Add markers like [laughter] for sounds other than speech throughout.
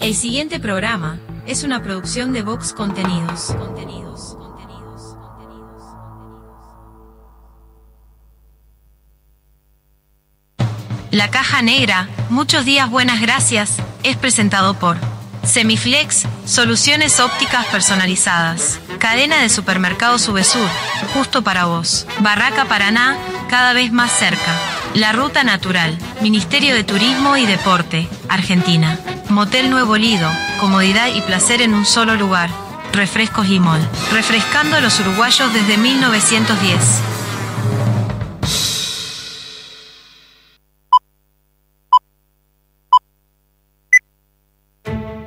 El siguiente programa es una producción de Vox Contenidos. Contenidos. La caja negra, muchos días buenas gracias, es presentado por Semiflex, soluciones ópticas personalizadas. Cadena de supermercados Subesur, justo para vos. Barraca Paraná, cada vez más cerca. La Ruta Natural, Ministerio de Turismo y Deporte, Argentina. Motel Nuevo Lido, comodidad y placer en un solo lugar. Refrescos y Mol, refrescando a los uruguayos desde 1910.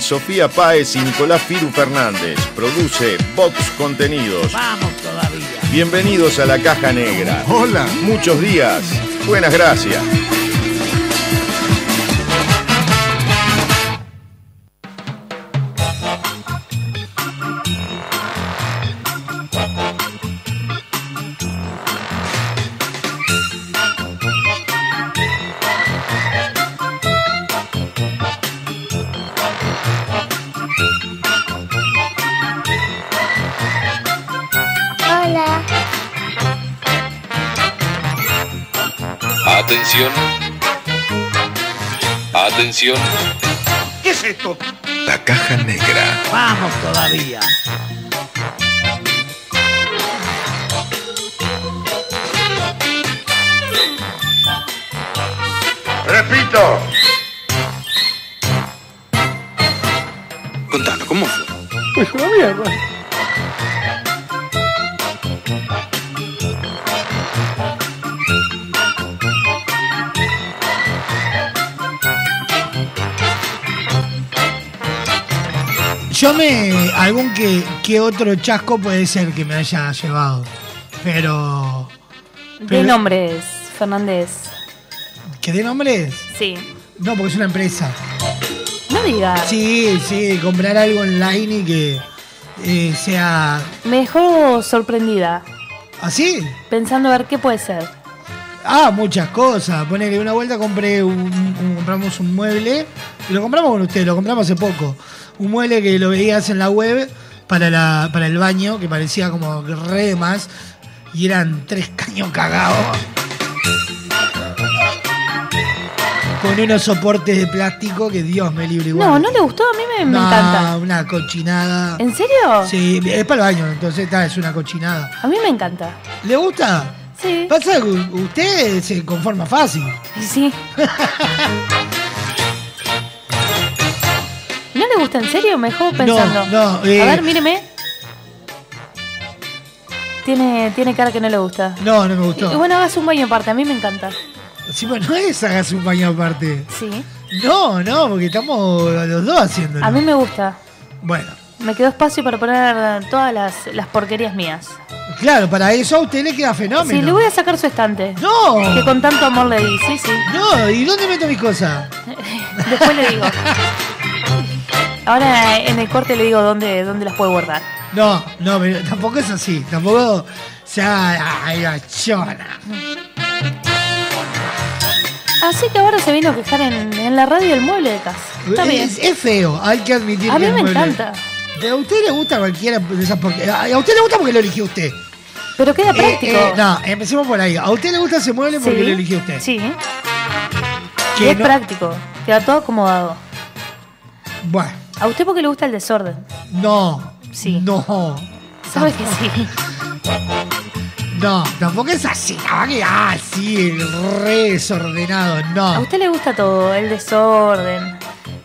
Sofía Páez y Nicolás Firu Fernández. Produce Vox Contenidos. Vamos todavía. Bienvenidos a la caja negra. Hola. Muchos días. Buenas gracias. Todavía. Repito. Contanos, ¿cómo fue? Pues una mierda. Yo me. algún que, que otro chasco puede ser que me haya llevado. Pero. ¿Qué pero- nombres, Fernández? ¿Que dé nombres? Sí. No, porque es una empresa. No digas. Sí, sí, comprar algo online y que eh, sea. Me dejó sorprendida, ¿Así? pensando a ver qué puede ser. Ah, muchas cosas. Ponele una vuelta compré un, un- compramos un mueble. y Lo compramos con usted, lo compramos hace poco. Un mueble que lo veías en la web para, la, para el baño, que parecía como re de más. Y eran tres caños cagados. Con unos soportes de plástico que Dios me libre igual. No, no le gustó, a mí me, me No, encanta. Una cochinada. ¿En serio? Sí, es para el baño, entonces está, es una cochinada. A mí me encanta. ¿Le gusta? Sí. Pasa que usted se conforma fácil. Sí. [laughs] gusta en serio? Me dejó pensando. no, eh. A ver, míreme. Tiene, tiene cara que no le gusta. No, no me gustó. Y bueno, hagas un baño aparte, a mí me encanta. Sí, pero no es hagas un baño aparte. Sí. No, no, porque estamos los dos haciéndolo. A mí me gusta. Bueno, Me quedó espacio para poner todas las, las porquerías mías. claro, para eso a usted le queda fenómeno. Sí, le voy a sacar su estante. No. Que con tanto amor le di, sí, sí. No, ¿y dónde meto mis cosas? [laughs] Después le digo. [laughs] Ahora en el corte le digo dónde, dónde las puede guardar. No, no, pero tampoco es así. Tampoco se haga ay, la chona. Así que ahora se vino a quejar en, en la radio el mueble de casa. Está bien. Es, es feo, hay que admitir A que mí el me mueble- encanta. A usted le gusta cualquiera de esas porque A usted le gusta porque lo eligió usted. Pero queda Eh, práctico. eh, no, empecemos por ahí. A usted le gusta ese mueble porque lo eligió usted. Sí. Que Y es no- práctico. Queda todo acomodado. Bueno, A usted porque le gusta el desorden. no. Sí. No. ¿Sabe que sí? No, tampoco es así. Ah, que ah, sí, el re desordenado. A No. usted le gusta todo. El desorden,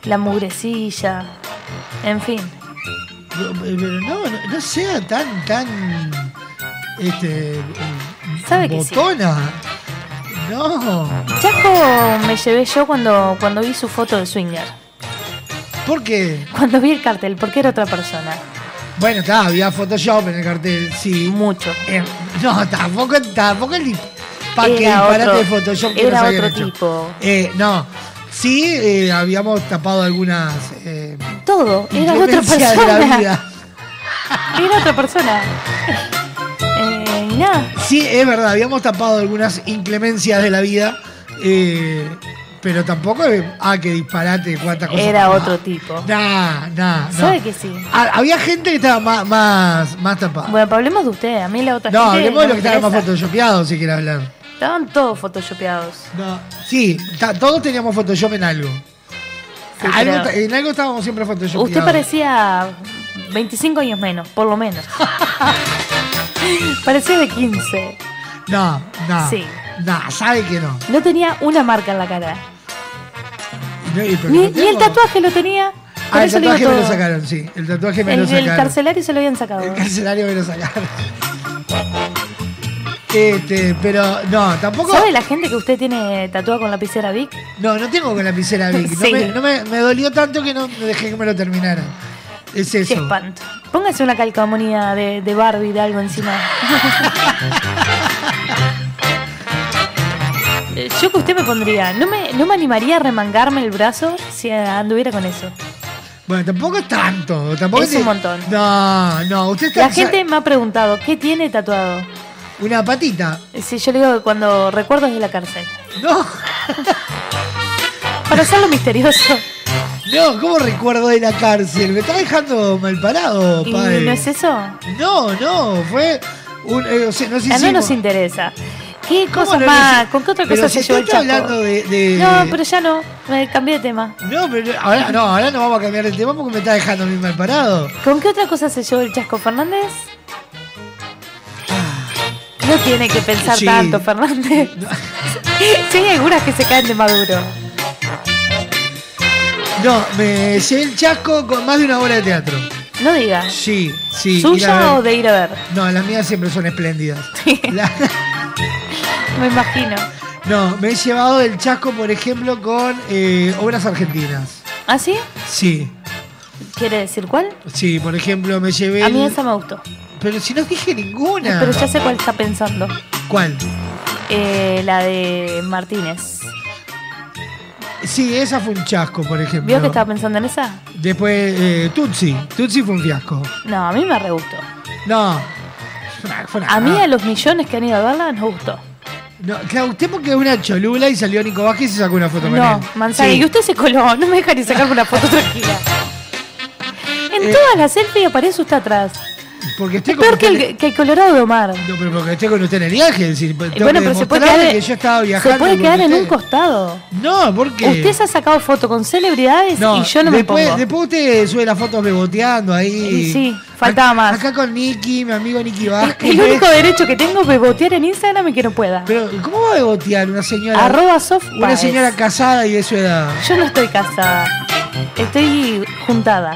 la mugrecilla. En fin. Pero no, no, no sea tan, tan. Este. ¿Sabe que sí? botona. No. Chaco me llevé yo cuando, cuando vi su foto de swinger. ¿Por qué? Cuando vi el cartel, porque era otra persona. Bueno, está, había Photoshop en el cartel, sí. Mucho. Eh, no, tampoco, tampoco el para que disparate de Photoshop que era nos otro hecho. tipo. Eh, no. Sí, eh, habíamos tapado algunas eh, Todo. Era otra inclemencias de la persona. vida. [laughs] Era otra persona. Nada. Sí, es verdad, habíamos tapado algunas inclemencias de la vida. Pero tampoco ah, que disparate, cuántas cosas. Era otro tipo. Nah, nah, no. ¿Sabe que sí? Ah, había gente que estaba más, más, más tapada. Bueno, pero hablemos de usted. A mí la otra no, gente hablemos de no lo que me estaba más interesa. photoshopeado, si quiere hablar. Estaban todos photoshopeados. No, sí, todos teníamos Photoshop en algo. Sí, Algo pero ta- en algo estábamos siempre photoshopeados. Usted parecía 25 años menos, por lo menos. [laughs] parecía de 15. No, no. Sí. No, sabe que no. No tenía una marca en la cara. Y el tatuaje lo tenía. Ah, el tatuaje me lo sacaron, sí. El tatuaje me El, lo el sacaron. carcelario se lo habían sacado. El carcelario me lo sacaron. Este, pero no, tampoco. ¿Sabe la gente que usted tiene tatuada con lapicera Vic? No, no tengo con lapicera Vic. No, [laughs] Sí. me, no me- me dolió tanto que no dejé que me lo terminara. Es Qué eso. espanto. Póngase una calcamonía de, de Barbie de algo encima. [laughs] Eh, Yo que usted me pondría, no me, no me animaría a remangarme el brazo si anduviera con eso. Bueno, tampoco es tanto. Tampoco Es un montón. No, no, usted está. La gente me ha preguntado, ¿qué tiene tatuado? Una patita. Si yo le digo que cuando recuerdos de la cárcel. No, [laughs] Para hacerlo misterioso. no, ¿cómo recuerdo de la cárcel? Me está dejando mal parado, ¿Y padre. no es eso? No, no, fue un. eh, o sea, nos Ah, no nos interesa. ¿Qué ¿Cómo cosa no más? ¿Con qué otra Pero cosa si se llevó el usted Chaco? está hablando de, de- No, pero ya no. Me cambié de tema. No, pero ahora no, ahora no vamos a cambiar el tema porque me está dejando a mí mal parado. ¿Con qué otra cosa se llevó el Chasco Fernández? No tiene que pensar Sí. tanto, Fernández. [laughs] sí, hay algunas que se caen de maduro. No, me llevé el chasco con más de una hora de teatro. No digas. Sí, sí. ¿Suya o de ir a ver? No, las mías siempre son espléndidas. La- Me imagino. no, me he llevado el chasco, por ejemplo, con eh, obras argentinas. ¿Ah, sí? Sí, ¿Quiere decir cuál? sí, por ejemplo, me llevé. A mí el- esa me gustó. Pero si no dije ninguna. Pero ya sé cuál está pensando. ¿Cuál? Eh, la de Martínez. Sí, esa fue un chasco, por ejemplo. ¿Vio que estaba pensando en esa? Después, eh, Tutsi. Tutsi fue un fiasco. No, a mí me re gustó. No. Fue una- fue una A mí a los millones que han ido a verla nos gustó. No, claro, usted porque es una cholula y salió Nico Vázquez y sacó una foto con él. No, Manzana, Sí. y usted se coló, no me deja ni sacarme una foto tranquila. En Eh, todas las selfies aparece usted atrás. Porque estoy Es peor que el, que el Colorado de Omar. No, pero porque estoy con usted en el viaje. Es decir, tengo bueno, pero se puede quedar, que yo estaba viajando. se puede quedar en un costado. No, porque. Usted se ha sacado foto con celebridades No, y yo no después, me pongo. Después usted sube las fotos beboteando ahí. Y sí, faltaba más. Acá con Nicky, mi amigo Nicky Vázquez. El único derecho que tengo es bebotear en Instagram y que no pueda. Pero, ¿cómo va a bebotear una señora? Arroba soft Una señora casada y de su edad. Yo no estoy casada. Estoy juntada.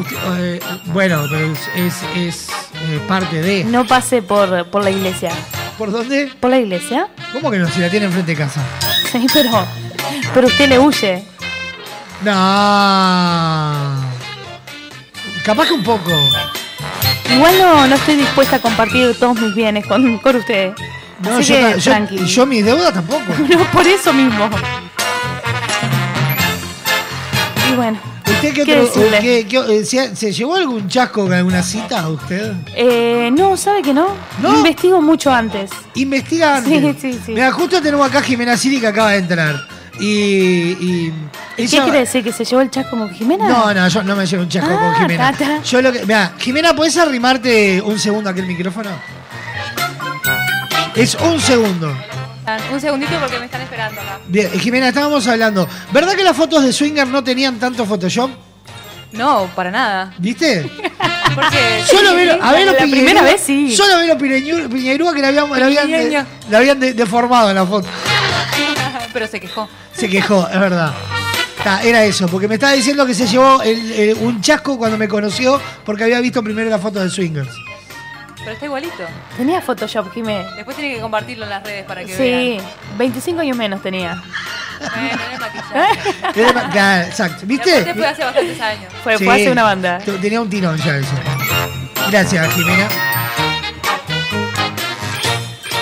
Usted- eh, bueno, pero es, es, es, eh, parte de. No pasé por, por la iglesia. ¿Por dónde? ¿Por la iglesia? ¿Cómo que no? Si la tiene enfrente de casa. [laughs] Sí, pero, pero usted le huye. No. Capaz que un poco. Igual no, no estoy dispuesta a compartir todos mis bienes con, con usted. No, Así yo, que yo- tranqui. yo mis deudas tampoco. [laughs] No, por eso mismo. Y bueno. ¿Usted qué ¿Qué otro- qué- qué- eh, ¿se, se llevó algún chasco con alguna cita usted? Eh, no, ¿sabe que no? ¿No? Investigo mucho antes. Investiga Sí, antes. sí, sí. Mira, justo tenemos acá a Jimena Siri que acaba de entrar. Y. y ¿Qué ella- quiere decir? ¿Que se llevó el chasco con Jimena? No, no, yo no me llevo un chasco Ah, con Jimena. ta, ta. Yo lo que. Mira, Jimena, ¿puedes arrimarte un segundo aquel micrófono? Es un segundo. Un segundito porque me están esperando acá. Bien, eh, Jimena, estábamos hablando. ¿Verdad que las fotos de Swinger no tenían tanto Photoshop? No, para nada. ¿Viste? [laughs] Porque Solo ver, a ver la primera vez sí. Solo ver a Piñeirúa Piñeirúa que la habían, la habían, Piñeño. de- la habían de- deformado en la foto. [laughs] pero se quejó. Se quejó, es verdad. Ta, era eso, porque me estaba diciendo que se llevó el- el- un chasco cuando me conoció porque había visto primero la foto de Swingers. Pero está igualito. Tenía Photoshop, Jimé. Después tiene que compartirlo en las redes para que Sí, 25 años menos tenía. vean. Bueno, maquillaje. Era ma- claro, exacto. ¿Viste? fue hace bastantes años. Fue, Sí. fue hace una banda. Tenía un tirón ya eso. Gracias, Jimena.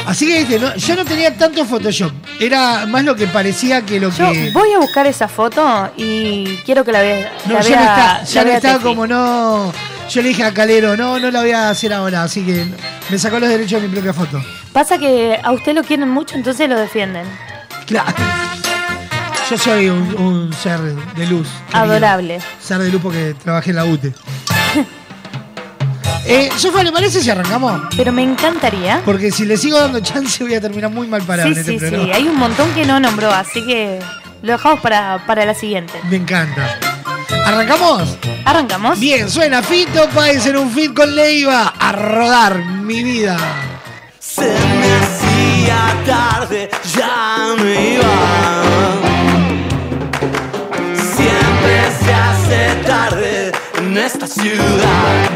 Así que, viste, no- yo no tenía tanto Photoshop. Era más lo que parecía que lo Yo que. voy a buscar esa foto y quiero que la vea. No, la ya vea- no está, la ya no vea está como no. Yo le dije a Calero, no, no la voy a hacer ahora, así que me sacó los derechos de mi propia foto. Pasa que a usted lo quieren mucho, entonces lo defienden. Claro. Yo soy un, un ser de luz. querido. Adorable. Ser de luz porque trabajé en la UTE. [laughs] eh, ¿le parece si arrancamos? Pero me encantaría. Porque si le sigo dando chance voy a terminar muy mal parado Sí, en este sí, sí. programa. Hay un montón que no nombró, así que lo dejamos para, para la siguiente. Me encanta. ¿Arrancamos? ¿Arrancamos? Bien, suena Fito Páez en un fit con Leiva. A rodar mi vida. Se me hacía tarde, ya me iba. Siempre se hace tarde en esta ciudad.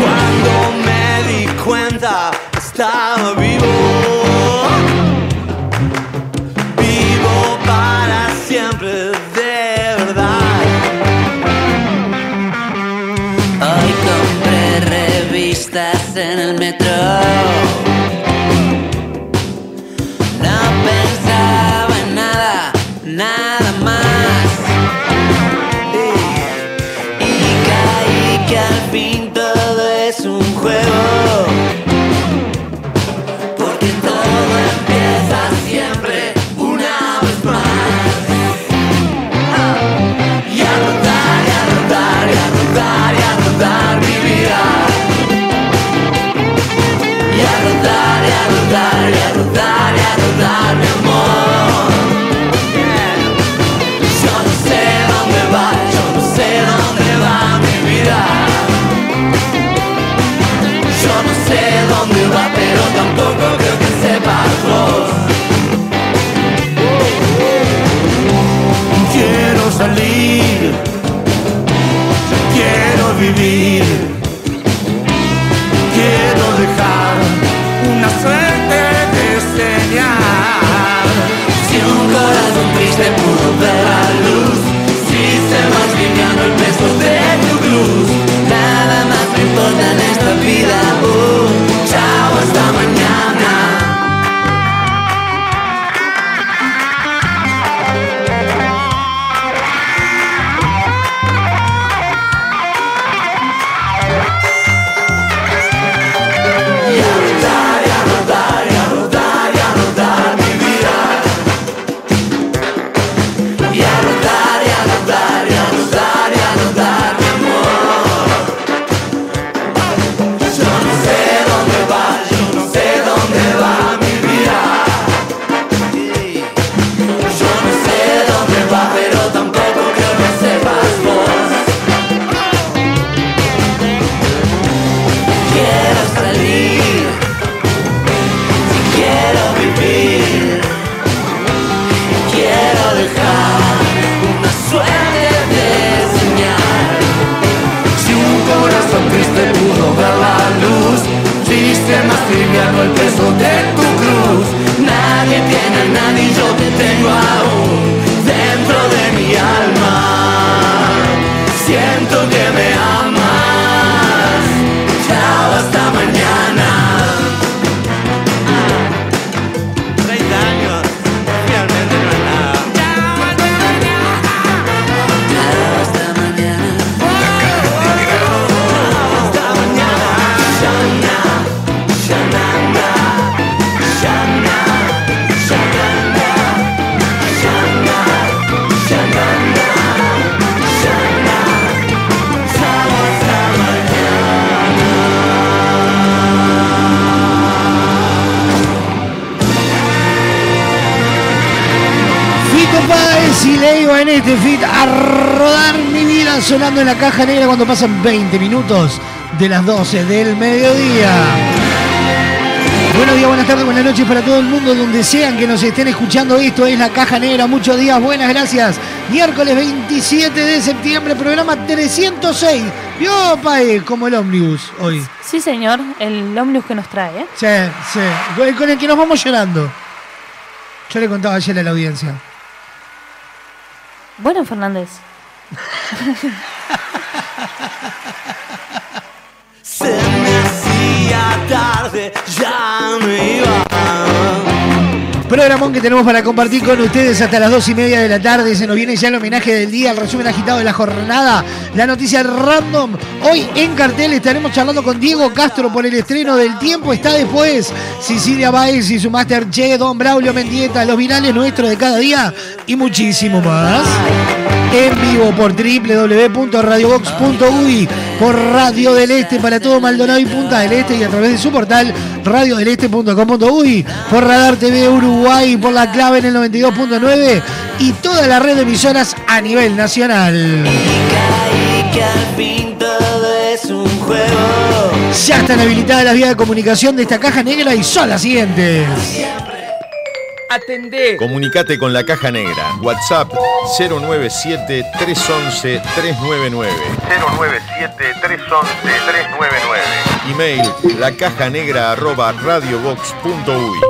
Cuando me di cuenta, estaba. Vivo en la caja negra cuando pasan 20 minutos de las 12 del mediodía. Buenos días, buenas tardes, buenas noches para todo el mundo, donde sean que nos estén escuchando. Esto es La Caja Negra. Muchos días, buenas gracias. Miércoles 27 de septiembre, programa 306. Vio, Paez, como el ómnibus hoy. Sí, señor, el ómnibus que nos trae, ¿eh? Sí, sí. Con el que nos vamos llorando. Yo le contaba ayer a la audiencia. Bueno, Fernández. [laughs] Programón que tenemos para compartir con ustedes hasta las dos y media de la tarde. Se nos viene ya el homenaje del día, el resumen agitado de la jornada, la noticia random. Hoy en cartel estaremos charlando con Diego Castro por el estreno del tiempo. Está después Cecilia Baez y su Master Che, Don Braulio Mendieta, los virales nuestros de cada día y muchísimo más. En vivo por www.radiobox.uy, por Radio del Este para todo Maldonado y Punta del Este y a través de su portal radiodeleste.com.uy, por Radar TV Uruguay, por la clave en el 92.9 y toda la red de emisoras a nivel nacional. Y que al fin todo es un juego. Ya están habilitadas las vías de comunicación de esta caja negra y son las siguientes. Atendé. Comunicate con la caja negra. WhatsApp 097-311-399. 097-311-399. Email la caja negra arroba radiobox.uy.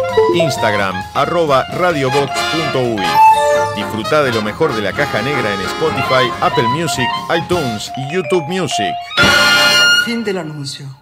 Instagram arroba radiobox.uy. Disfruta de lo mejor de la caja negra en Spotify, Apple Music, iTunes y YouTube Music. Fin del anuncio.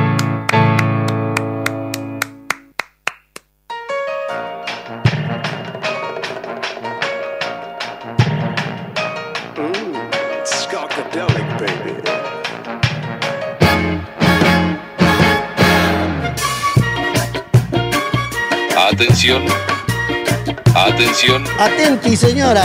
Atenti, señora.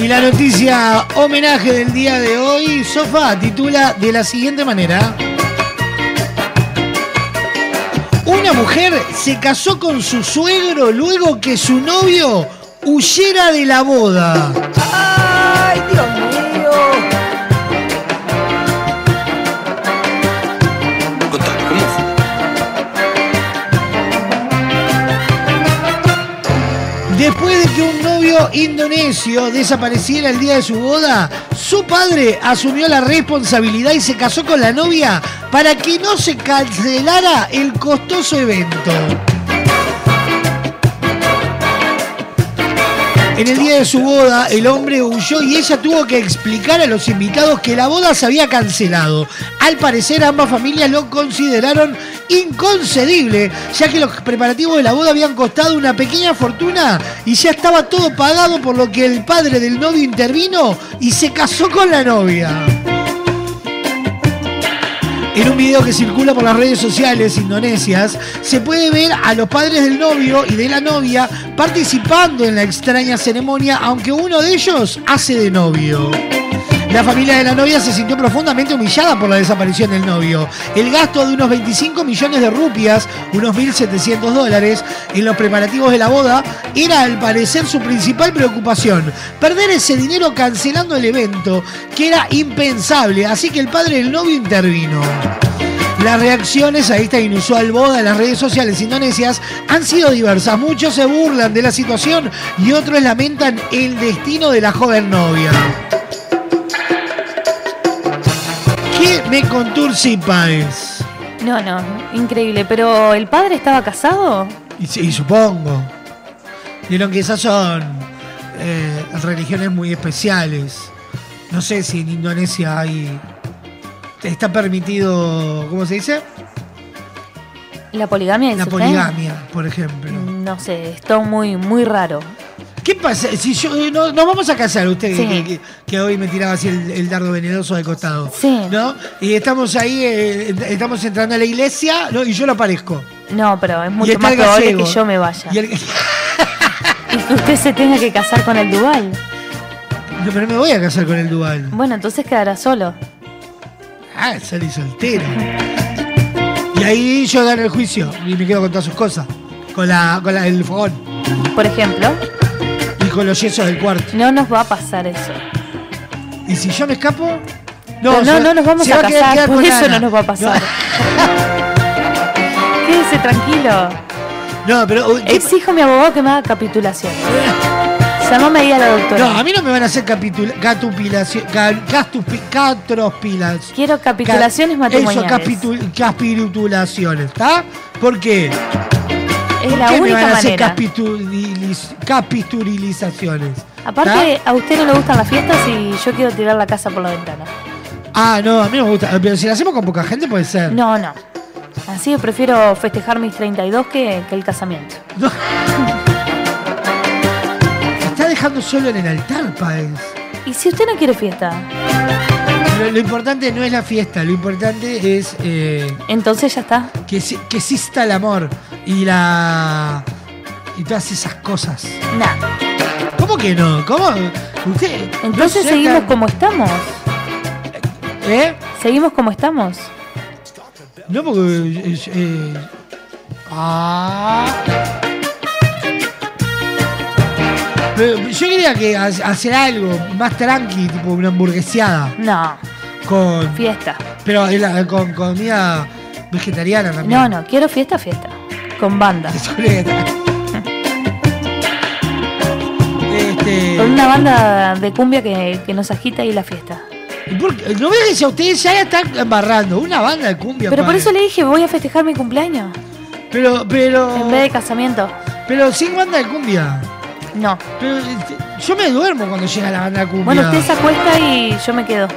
Y la noticia homenaje del día de hoy, Sofa titula de la siguiente manera. Una mujer se casó con su suegro luego que su novio huyera de la boda. ¡Ay, Dios mío! Contame, ¿cómo fue? Después de que un novio indonesio desapareciera el día de su boda, su padre asumió la responsabilidad y se casó con la novia para que no se cancelara el costoso evento. En el día de su boda, el hombre huyó y ella tuvo que explicar a los invitados que la boda se había cancelado. Al parecer, ambas familias lo consideraron inconcebible, ya que los preparativos de la boda habían costado una pequeña fortuna y ya estaba todo pagado, por lo que el padre del novio intervino y se casó con la novia. En un video que circula por las redes sociales indonesias, se puede ver a los padres del novio y de la novia participando en la extraña ceremonia, aunque uno de ellos hace de novio. La familia de la novia se sintió profundamente humillada por la desaparición del novio. El gasto de unos 25 millones de rupias, unos 1.700 dólares, en los preparativos de la boda era al parecer su principal preocupación. Perder ese dinero cancelando el evento, que era impensable, así que el padre del novio intervino. Las reacciones a esta inusual boda en las redes sociales indonesias han sido diversas. Muchos se burlan de la situación y otros lamentan el destino de la joven novia. Me contursi Páez? No, no, increíble. Pero ¿el padre estaba casado? Y, sí, y supongo. Vieron que esas son eh, religiones muy especiales. No sé si en Indonesia hay. Está permitido. ¿Cómo se dice? ¿La poligamia? La poligamia, por ejemplo. No sé, es todo muy, muy raro. ¿Qué pasa? Si yo, eh, no, nos vamos a casar, usted Sí. que, que- que hoy me tiraba así el, el dardo venenoso de costado. Sí. ¿No? Y estamos ahí, eh, estamos entrando a la iglesia ¿no? y yo lo aparezco. No, pero es mucho más probable que yo me vaya. Y el- [laughs] Y que usted se tenga que casar con el Duval. No, pero me voy a casar con el Dual. Bueno, entonces quedará solo. Ah, salí soltero. Y ahí yo gano el juicio y me quedo con todas sus cosas. Con, la, con la- el fogón Por ejemplo, y con los yesos del cuarto. no nos va a pasar eso. ¿Y si yo me escapo? No, no, se- no nos vamos a va casar, quedar por eso Ana. no nos va a pasar. Quédese tranquilo. No, pero. uh, ¿qué- Exijo a mi abogado que me haga capitulación. Llámame ahí a la doctora. No, a mí no me van a hacer capitula, catupilación, ca- castupi- catrospilas. Quiero capitulaciones Ca- matrimoniales. Eso, capitul- capitulaciones, ¿está? ¿Por qué? Es ¿Por la qué me única van a hacer manera. capitulilizaciones? Aparte, a usted no le gustan las fiestas y yo quiero tirar la casa por la ventana. Ah, no, a mí no me gusta. Pero si la hacemos con poca gente puede ser. No, no. Así que prefiero festejar mis 32 que, que el casamiento. [laughs] Me está dejando solo en el altar, Páez. ¿Y si usted no quiere fiesta? Lo, lo importante no es la fiesta, lo importante es eh, Entonces ya está. que, que exista el amor y la. y todas esas cosas. Nah. ¿Cómo que no? ¿Cómo? Usted. Entonces no seguimos como estamos. ¿Eh? Seguimos como estamos. No, porque. eh, eh, ah. Pero yo quería que ha- hacer algo más tranqui, tipo una hamburgueseada. No, Con. fiesta. Pero en la- con comida vegetariana también. No, no, quiero fiesta, fiesta. Con banda. [laughs] Este, Con una banda de cumbia que, que nos agita y la fiesta. ¿y por qué? no veas que si a ustedes ya la están embarrando. Una banda de cumbia. Pero por padre. eso le dije, voy a festejar mi cumpleaños. Pero, pero. En vez de casamiento. Pero sin banda de cumbia. No. Pero este, yo me duermo cuando llega la banda cumbia. Bueno, usted se acuesta y yo me quedo.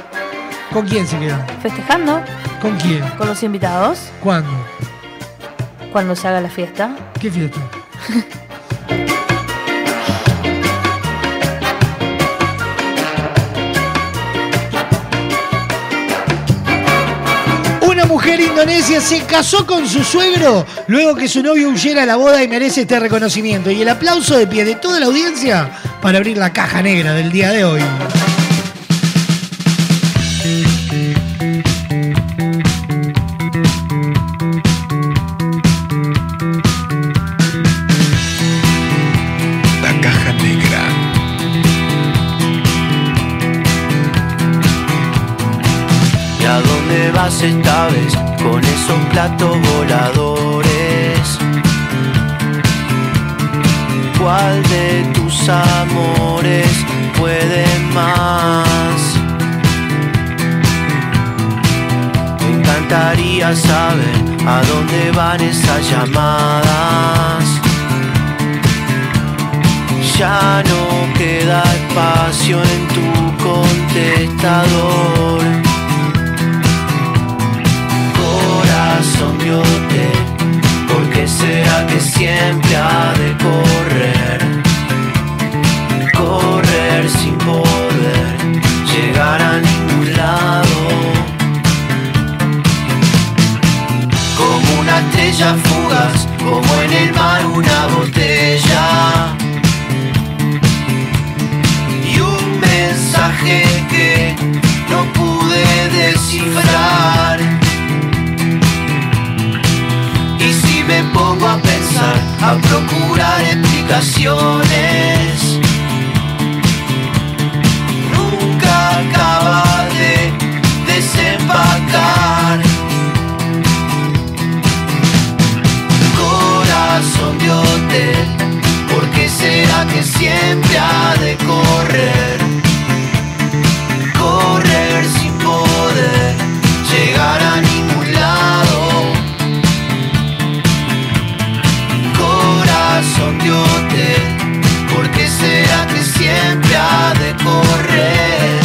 ¿Con quién se queda? Festejando ¿Con quién? con los invitados ¿Cuándo? cuando se haga la fiesta. ¿Qué fiesta? [laughs] indonesia se casó con su suegro luego que su novio huyera a la boda y merece este reconocimiento y el aplauso de pie de toda la audiencia para abrir la caja negra del día de hoy. Con esos platos voladores? ¿Cuál de tus amores puede más? Me encantaría saber a dónde van esas llamadas. Ya no queda espacio en tu contestador. Corazón de hotel, ¿por qué será que siempre ha de correr? Correr sin poder llegar a ningún lado. Como una estrella fugaz, como en el mar una botella. Y un mensaje que no pude descifrar. Me pongo a pensar, a procurar explicaciones, nunca acaba de desempacar. Corazón de hotel, ¿por qué será que siempre ha de correr? Correr sin poder llegar a Corazón de hotel, ¿por qué será que siempre ha de? Correr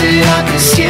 ¿por qué será que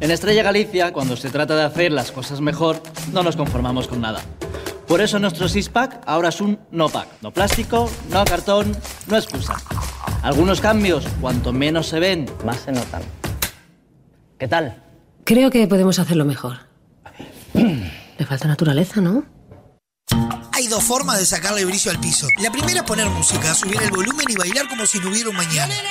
En Estrella Galicia, cuando se trata de hacer las cosas mejor, no nos conformamos con nada. Por eso nuestro six-pack ahora es un no-pack. No plástico, no cartón, no excusa. Algunos cambios, cuanto menos se ven, más se notan. ¿Qué tal? Creo que podemos hacerlo mejor. Le falta naturaleza, ¿no? Hay dos formas de sacarle brillo al piso. La primera es poner música, subir el volumen y bailar como si no hubiera un mañana. Nena,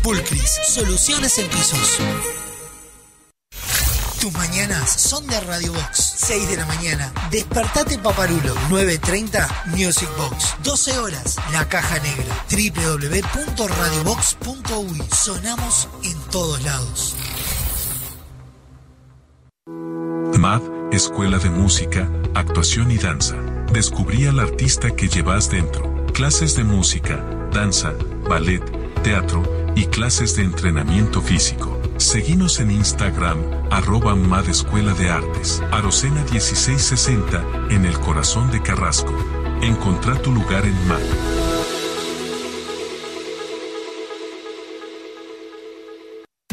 Pulcris, soluciones en pisos. Tus mañanas son de Radio Box. 6 de la mañana. Despertate Paparulo. 9.30 Music Box. 12 horas. La Caja Negra. www.radiobox.uy. Sonamos en todos lados. MAD, Escuela de Música, Actuación y Danza. Descubrí al artista que llevas dentro. Clases de música, danza, ballet, teatro y clases de entrenamiento físico. Seguinos en Instagram, arroba MAD Escuela de Artes, Arocena 1660, en el corazón de Carrasco. Encontrá tu lugar en MAD.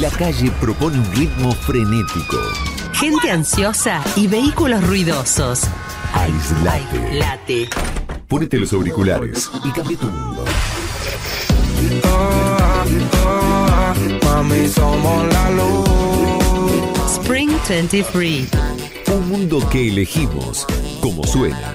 La calle propone un ritmo frenético. Gente ansiosa y vehículos ruidosos. Aislate. Late. Ponete los auriculares y cambia tu mundo. Mami, somos la luz. Spring 23. Un mundo que elegimos como suena.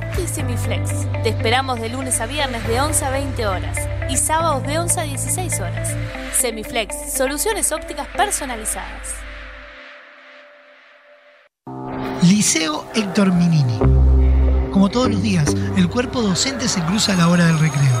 OptiSemiflex. Te esperamos de lunes a viernes de 11 a 20 horas y sábados de 11 a 16 horas. Semiflex, soluciones ópticas personalizadas. Liceo Héctor Minini. Como todos los días, el cuerpo docente se cruza a la hora del recreo.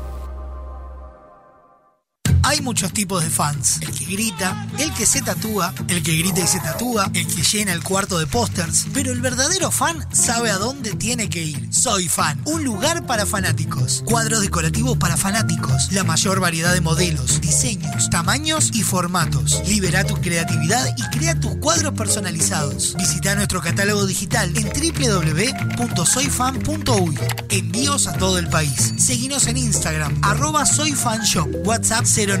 Hay muchos tipos de fans. El que grita, el que se tatúa, el que grita y se tatúa, el que llena el cuarto de pósters. Pero el verdadero fan sabe a dónde tiene que ir. Soy fan, un lugar para fanáticos. Cuadros decorativos para fanáticos. La mayor variedad de modelos, diseños, tamaños y formatos. Libera tu creatividad y crea tus cuadros personalizados. Visita nuestro catálogo digital en www.soyfan.uy. Envíos a todo el país. Seguinos en Instagram, arroba soyfanshop, WhatsApp 09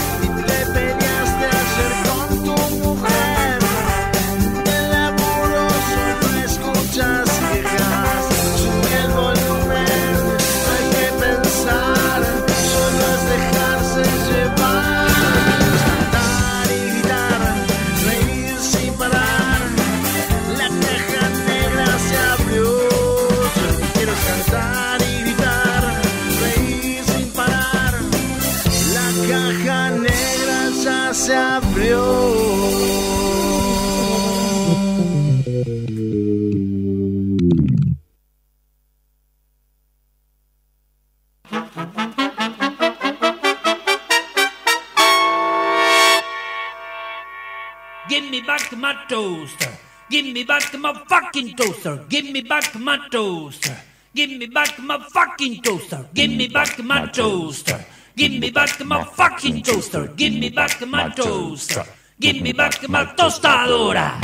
Me back my toaster. Give me back my fucking toaster. Give me back my toaster. Give me back my fucking toaster. Give me back my toaster. Give me back my fucking toaster. Give me back my toaster. Give me back my tostadora.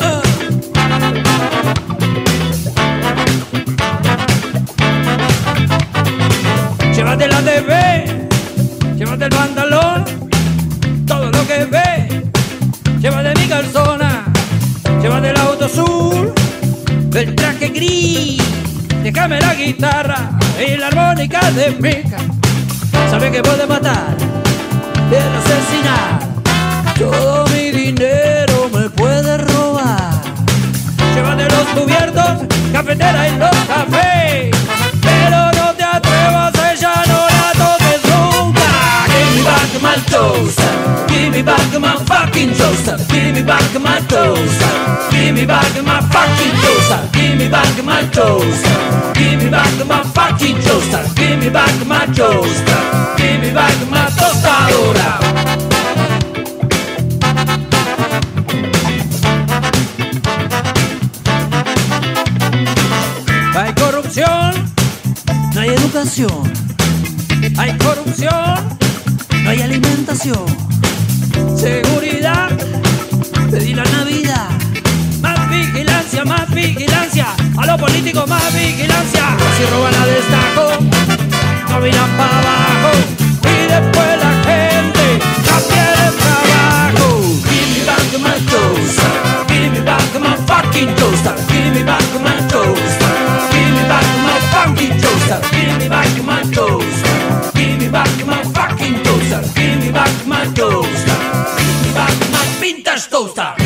Uh. Llévate la TV, llévate el pantalón, llévate mi calzona, llévate el auto azul, el traje gris, déjame la guitarra y la armónica de mica. Sabe que puede matar, puede asesinar, todo mi dinero me puede robar. Llévate los cubiertos, cafetera y los cafés, me back my fucking toaster, give me back my toaster, give me back my fucking toaster, give me back my toaster, give me back my fucking toaster, give me back my toaster, give me back my tostadora. Hay corrupción, no hay educación. Hay corrupción, no hay alimentación. Seguridad, pedí la Navidad. Más vigilancia, más vigilancia. A los políticos, más vigilancia. Si roban a destajo, no miran para abajo. Y después la gente no quiere trabajo. Give me back my toaster. Give me back my fucking toaster. Give me back my toaster. Give me back my fucking toaster. Give me back my. Give me back my fucking toaster. Give me back my toaster. pintas touza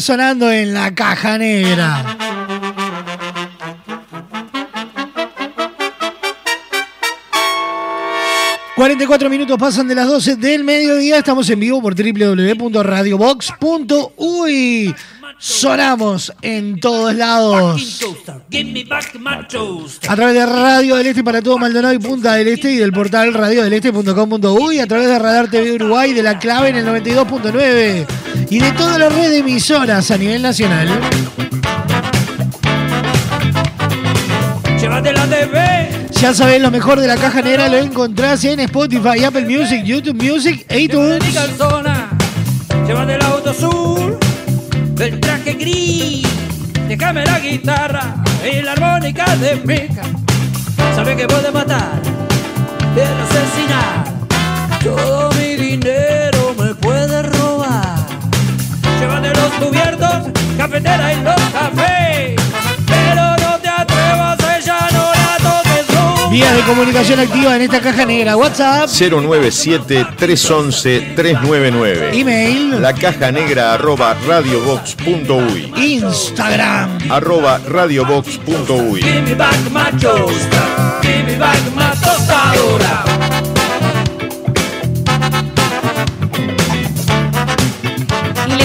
sonando en la caja negra. ...44 minutos pasan de las 12 del mediodía... ...estamos en vivo por www.radiobox.uy... ...sonamos en todos lados... A través de Radio del Este para todo Maldonado y Punta del Este y del portal radiodeleste.com.uy a través de Radar TV Uruguay de la clave en el 92.9 y de toda la red de emisoras a nivel nacional. Llévate la TV, Ya sabés, lo mejor de la caja negra lo encontrás en Spotify, Apple Music, YouTube Music e iTunes. Llévate el auto azul, el traje gris. Déjame la guitarra y la armónica de mica. Sabe que puede matar, puede asesinar. Todo mi dinero me puede robar. Llévate los cubiertos, cafetera y los cafés. Vías de comunicación activa en esta caja negra. WhatsApp, 097-311-399. email, La caja negra arroba radiobox.uy. Instagram. Arroba radiobox.uy. Give me back my. Give me back my tostadora.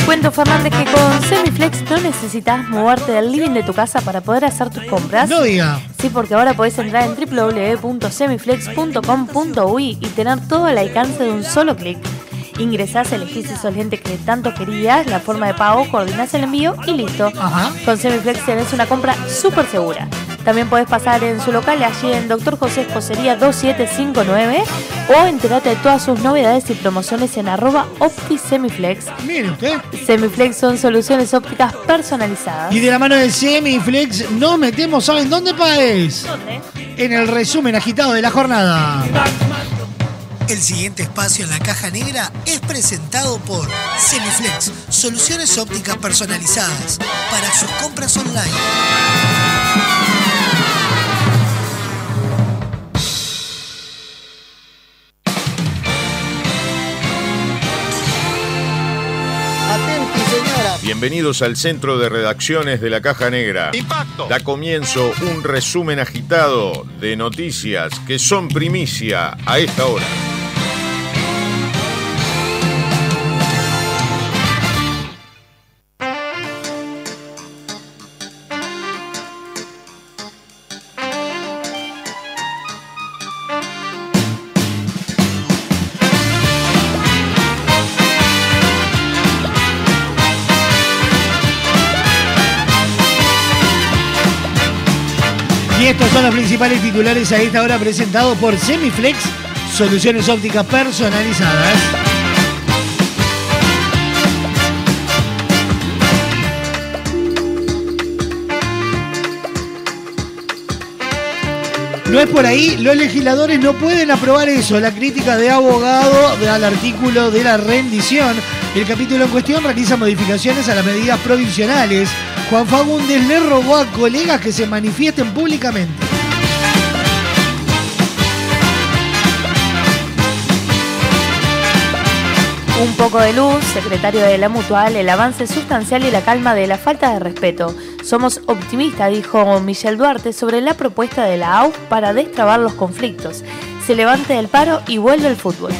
Cuento, Fernández, que con Semiflex no necesitas moverte del living de tu casa para poder hacer tus compras. No diga. Sí, porque ahora podés entrar en www.semiflex.com.uy y tener todo al alcance de un solo clic. Ingresás, elegís esos lentes que tanto querías, la forma de pago, coordinás el envío y listo. Ajá. Con Semiflex tenés una compra súper segura. También podés pasar en su local allí en Dr. José Escocería 2759 o enterate de todas sus novedades y promociones en arroba OptiSemiflex. Mire usted. Semiflex son soluciones ópticas personalizadas. Y de la mano de Semiflex nos metemos, ¿saben dónde, país? ¿Dónde? En el resumen agitado de la jornada. El siguiente espacio en la caja negra es presentado por Semiflex, soluciones ópticas personalizadas para sus compras online. Atenti, señora. Bienvenidos al centro de redacciones de la Caja Negra. Impacto. Da comienzo un resumen agitado de noticias que son primicia a esta hora. Principales titulares a esta hora presentados por Semiflex, soluciones ópticas personalizadas. No es por ahí, los legisladores no pueden aprobar eso. La crítica de abogado al artículo de la rendición. El capítulo en cuestión realiza modificaciones a las medidas provisionales. Juan Fagundes le rogó a colegas que se manifiesten públicamente. Un poco de luz, secretario de la Mutual, el avance sustancial y la calma de la falta de respeto. Somos optimistas, dijo Michel Duarte sobre la propuesta de la AUF para destrabar los conflictos. Se levante del paro y vuelve el fútbol.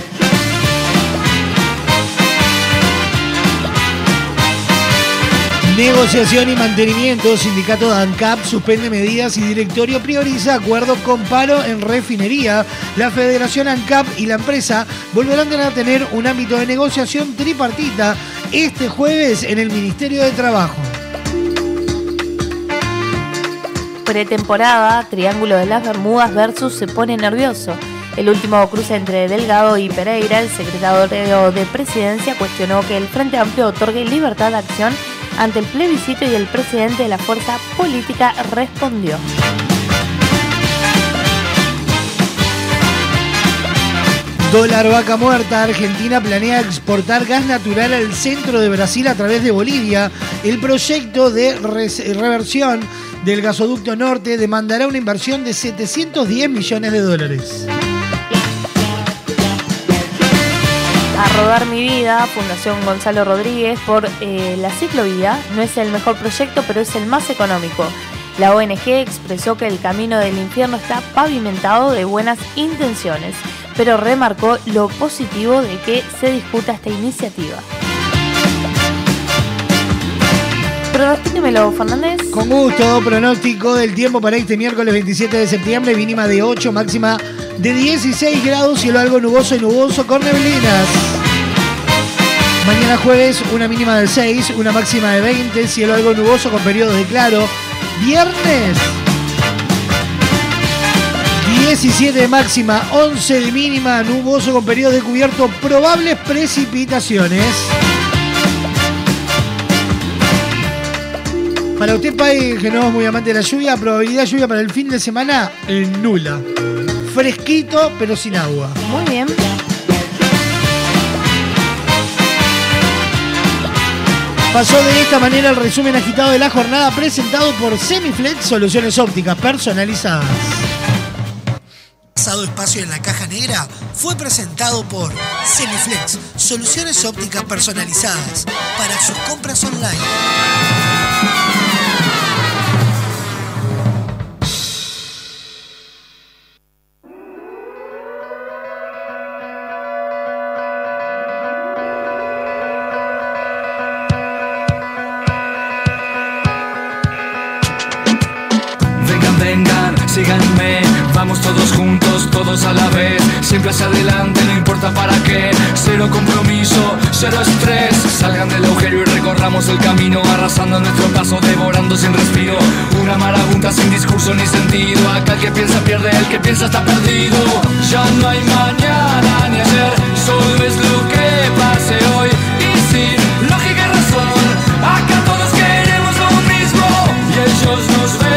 Negociación y mantenimiento. Sindicato ANCAP suspende medidas y directorio prioriza acuerdos con paro en refinería. La Federación ANCAP y la empresa volverán a tener un ámbito de negociación tripartita este jueves en el Ministerio de Trabajo. Pretemporada, Triángulo de las Bermudas versus se pone nervioso. El último cruce entre Delgado y Pereira, el secretario de Presidencia, cuestionó que el Frente Amplio otorgue libertad de acción ante el plebiscito y el presidente de la fuerza política respondió. Dólar vaca muerta. Argentina planea exportar gas natural al centro de Brasil a través de Bolivia. El proyecto de reversión del gasoducto norte demandará una inversión de 710 millones de dólares. Rodar Mi Vida, Fundación Gonzalo Rodríguez, por eh, la ciclovía, no es el mejor proyecto, pero es el más económico. La ONG expresó que el camino del infierno está pavimentado de buenas intenciones pero remarcó lo positivo de que se discuta esta iniciativa. Pronósticemelo, Fernández. Con gusto, pronóstico del tiempo para este miércoles 27 de septiembre, mínima de 8, máxima de 16 grados, cielo algo nuboso y nuboso con neblinas. Mañana jueves, una mínima de 6, una máxima de 20, cielo algo nuboso con periodos de claro. Viernes, 17 de máxima, 11 de mínima, nuboso con periodo de cubierto, probables precipitaciones. Para usted, país que no es muy amante de la lluvia, probabilidad de lluvia para el fin de semana eh, nula. Fresquito, pero sin agua. Muy bien. Pasó de esta manera el resumen agitado de la jornada presentado por Semiflex Soluciones Ópticas Personalizadas pasado espacio en la caja negra fue presentado por Semiflex, soluciones ópticas personalizadas para sus compras online. Síganme, vamos todos juntos, todos a la vez, siempre hacia adelante, no importa para qué, cero compromiso, cero estrés, salgan del agujero y recorramos el camino, arrasando nuestro paso, devorando sin respiro, una marabunta sin discurso ni sentido, acá el que piensa pierde, el que piensa está perdido, ya no hay mañana ni ayer, solo es lo que pase hoy, y sin lógica y razón, acá todos queremos lo mismo, y ellos nos ven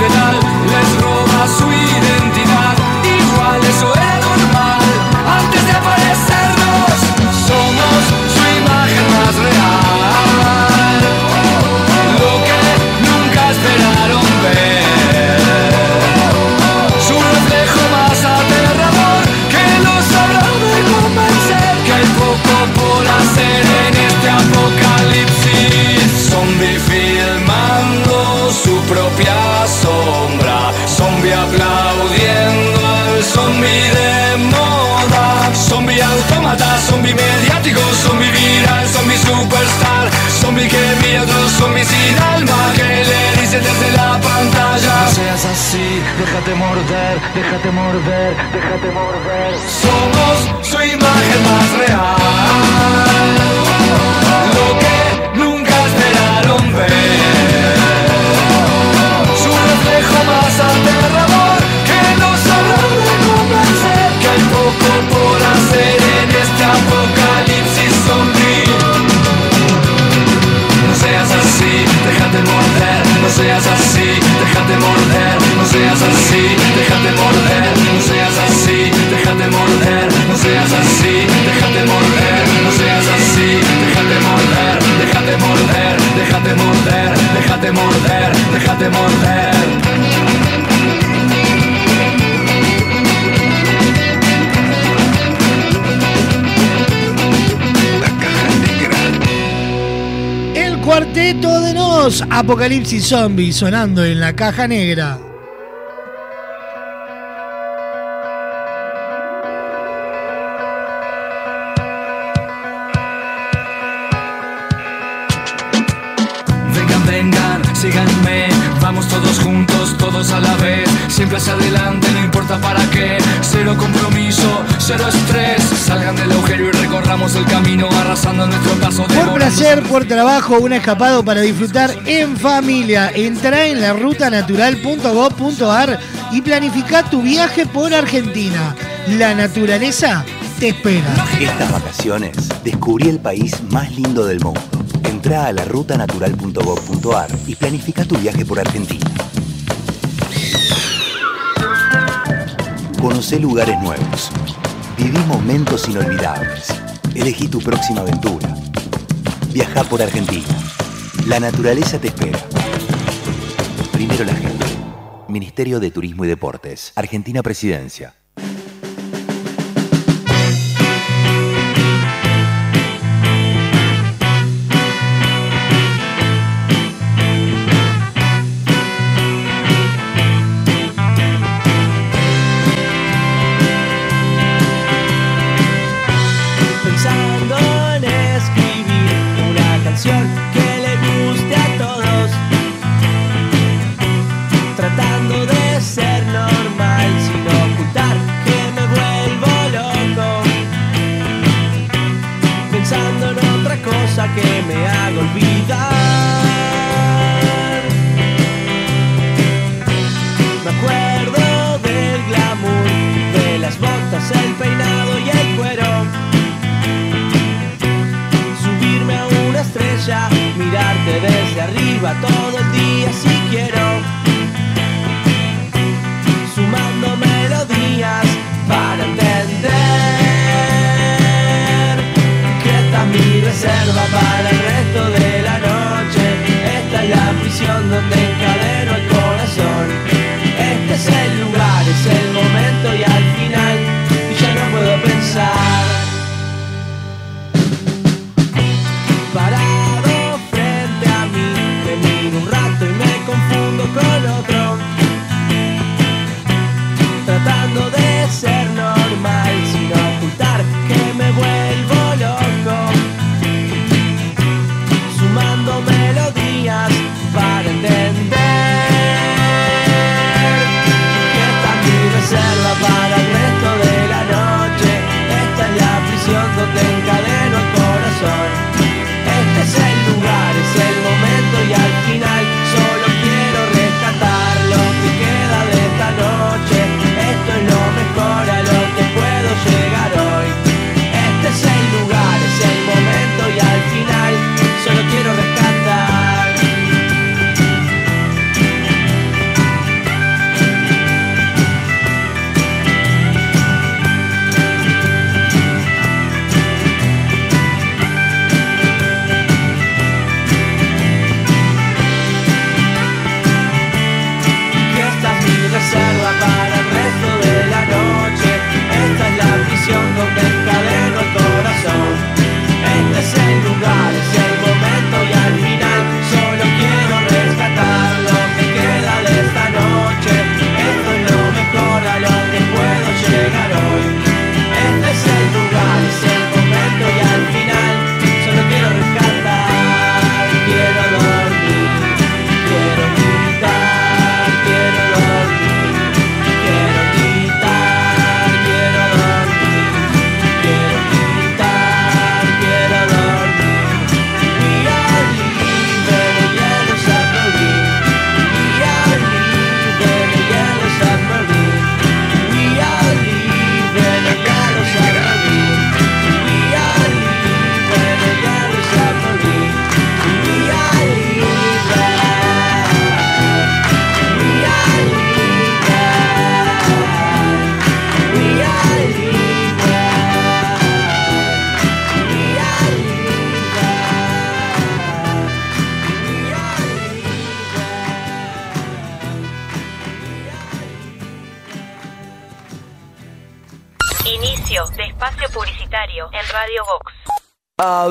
les roba su. Zombie que mira a zombies sin alma, que le dice desde la pantalla. No seas así, déjate morder, déjate morder, déjate morder. Somos su imagen más real, déjate morder, no seas así, déjate morder, no seas así, déjate morder, no seas así, déjate morder, no seas así, déjate morder, no seas así, déjate morder, déjate morder, déjate morder, déjate morder, déjate morder. Cuarteto de Nos, Apocalipsis Zombie, sonando en la caja negra. Vengan, vengan, síganme, vamos todos juntos, todos a la vez, siempre hacia adelante, no importa para qué, cero compromiso, cero estrés, salgan del agujero y recorramos el camino arrasando nuestro paso de placer, por trabajo, un escapado para disfrutar en familia. Entra en la rutanatural.gov.ar y planifica tu viaje por Argentina. La naturaleza te espera. Estas vacaciones descubrí el país más lindo del mundo. Entra a la rutanatural.gov.ar y planifica tu viaje por Argentina. Conoce lugares nuevos. Viví momentos inolvidables. Elegí tu próxima aventura. Viaja por Argentina. La naturaleza te espera. Primero la gente. Ministerio de Turismo y Deportes. Argentina Presidencia. Otra cosa que me haga olvidar. Me acuerdo del glamour, de las botas, el peinado y el cuero subirme a una estrella, mirarte desde arriba todo el día si quiero. Es mi reserva para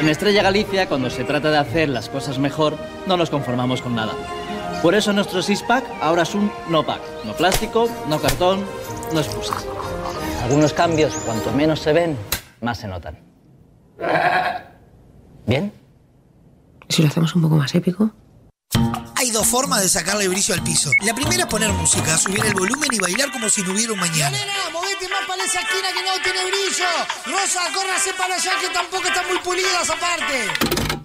En Estrella Galicia, cuando se trata de hacer las cosas mejor, no nos conformamos con nada. Por eso nuestro six-pack ahora es un no-pack. No plástico, no cartón, no excusas. Algunos cambios, cuanto menos se ven, más se notan. ¿Bien? ¿Y si lo hacemos un poco más épico? Dos formas de sacarle brillo al piso. La primera, poner música, subir el volumen y bailar como si no hubiera un mañana. Nena, movete más para esa esquina que no tiene brillo. Rosa, córrase para allá que tampoco están muy pulidas aparte.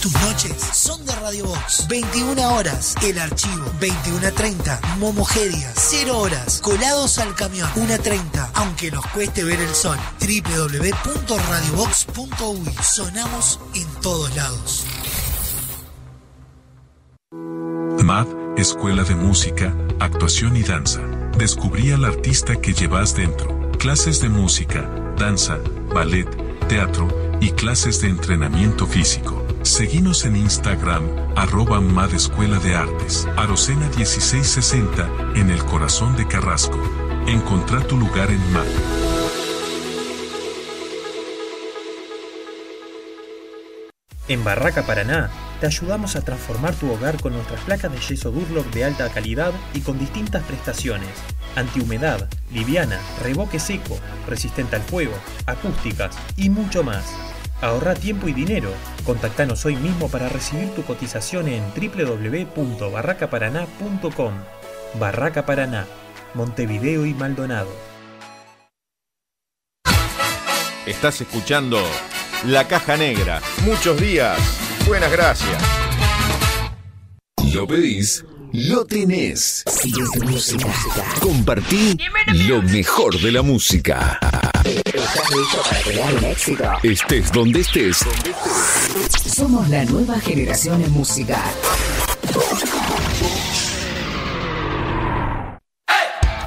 Tus noches son de Radio Box. 21 horas, el archivo. 21.30, Momogedia. 0 horas, colados al camión. 1.30, aunque nos cueste ver el sol. www.radiobox.uy. Sonamos en todos lados. MAD, Escuela de Música, Actuación y Danza. Descubrí al artista que llevas dentro. Clases de música, danza, ballet, teatro y clases de entrenamiento físico. Seguinos en Instagram, arroba MAD Escuela de Artes, Arocena 1660, en el corazón de Carrasco. Encontrá tu lugar en MAD. En Barraca Paraná, te ayudamos a transformar tu hogar con nuestras placas de yeso Durlock de alta calidad y con distintas prestaciones. Antihumedad, liviana, revoque seco, resistente al fuego, acústicas y mucho más. Ahorra tiempo y dinero. Contactanos hoy mismo para recibir tu cotización en www.barracaparaná.com. Barraca Paraná, Montevideo y Maldonado. Estás escuchando La Caja Negra. Muchos días. Buenas gracias. Lo pedís, lo tenés. Compartí lo mejor de la música. Estés donde estés. Somos la nueva generación en música.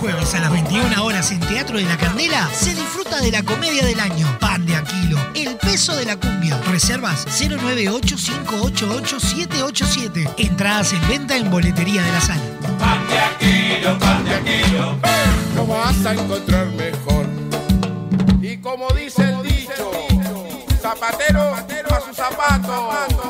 jueves a las 21 horas en Teatro de la Candela se disfruta de la comedia del año. Pan de Aquilo, el peso de la cumbia. Reservas 098-588-787. Entradas en venta en boletería de la sala. Pan de Aquilo, pan de Aquilo. No vas a encontrar mejor. Y como dice el dicho, zapatero a su zapato.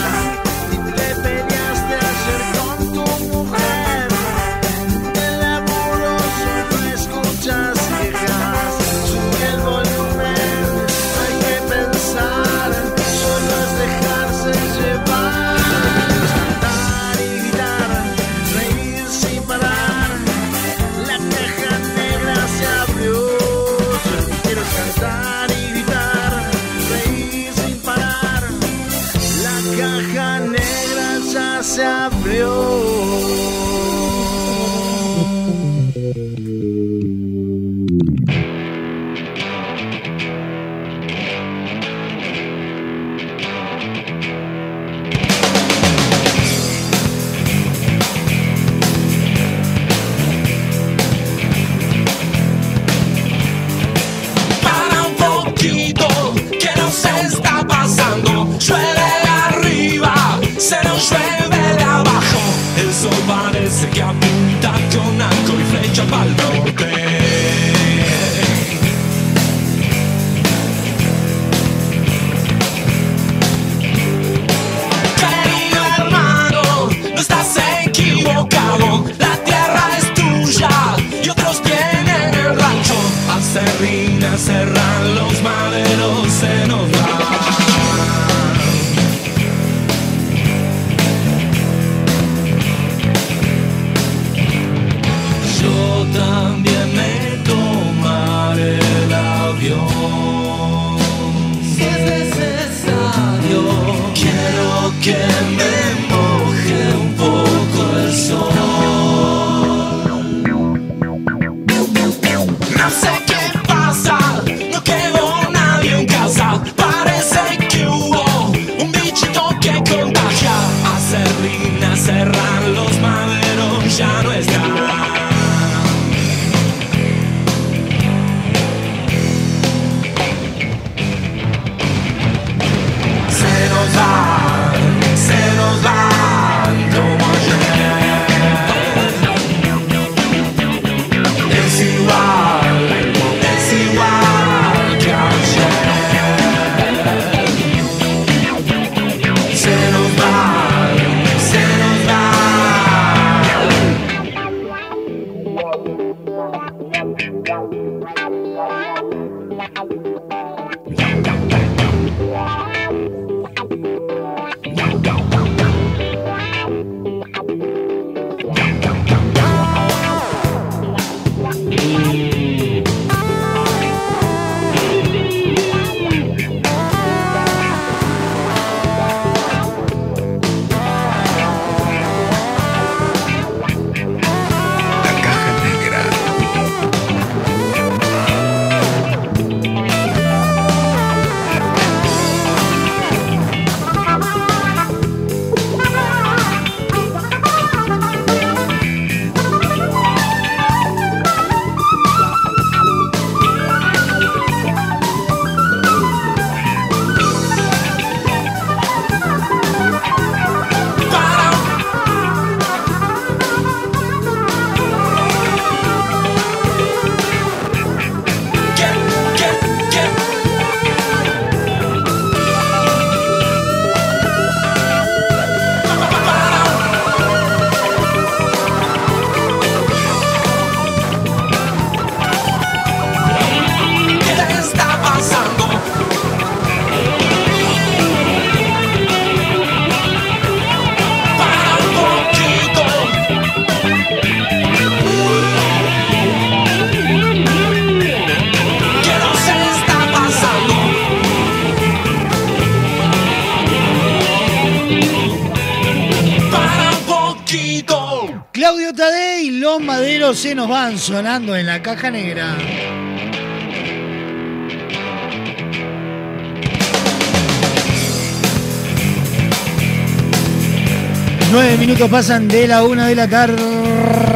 maderos se nos van sonando en la caja negra. Nueve minutos pasan de la una de la tarde.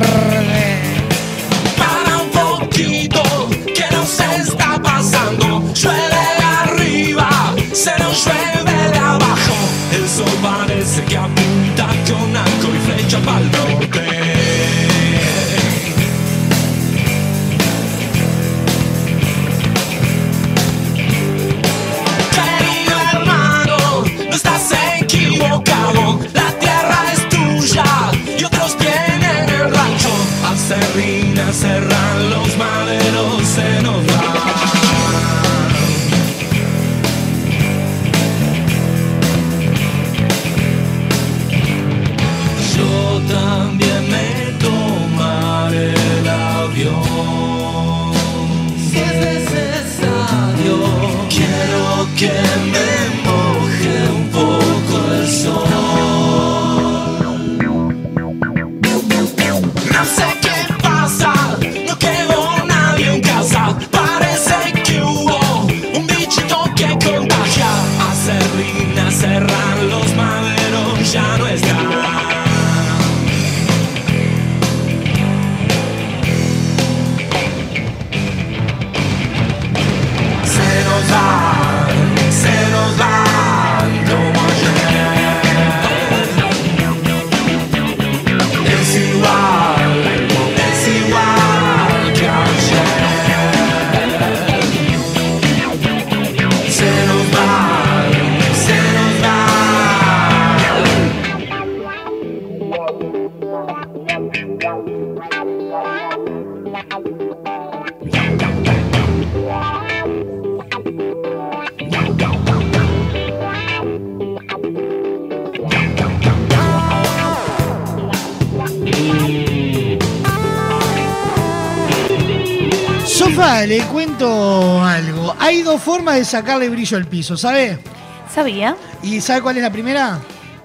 Formas de sacarle brillo al piso, ¿sabe? ¿Sabía? ¿Y sabe cuál es la primera?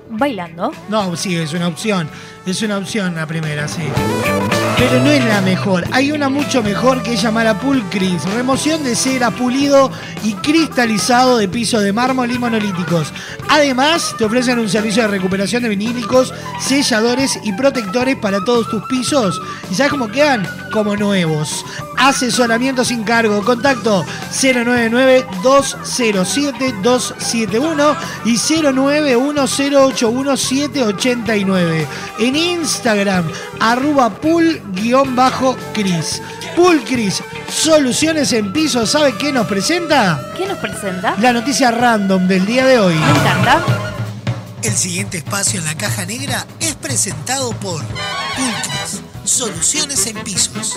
Bailando. No, sí, es una opción. Es una opción la primera, sí. Pero no es la mejor. Hay una mucho mejor que es llamada Pulcris. Remoción de cera, pulido y cristalizado de piso de mármol y monolíticos. Además, te ofrecen un servicio de recuperación de vinílicos, selladores y protectores para todos tus pisos. ¿Y sabes cómo quedan? Como nuevos. Asesoramiento sin cargo. Contacto 099-207-271 y 091-081-789. En Instagram, arroba pool-cris. Pool Cris, soluciones en piso. ¿Sabe qué nos presenta? ¿Qué nos presenta? La noticia random del día de hoy. Me encanta. El siguiente espacio en la caja negra es presentado por Pulcris, soluciones en pisos.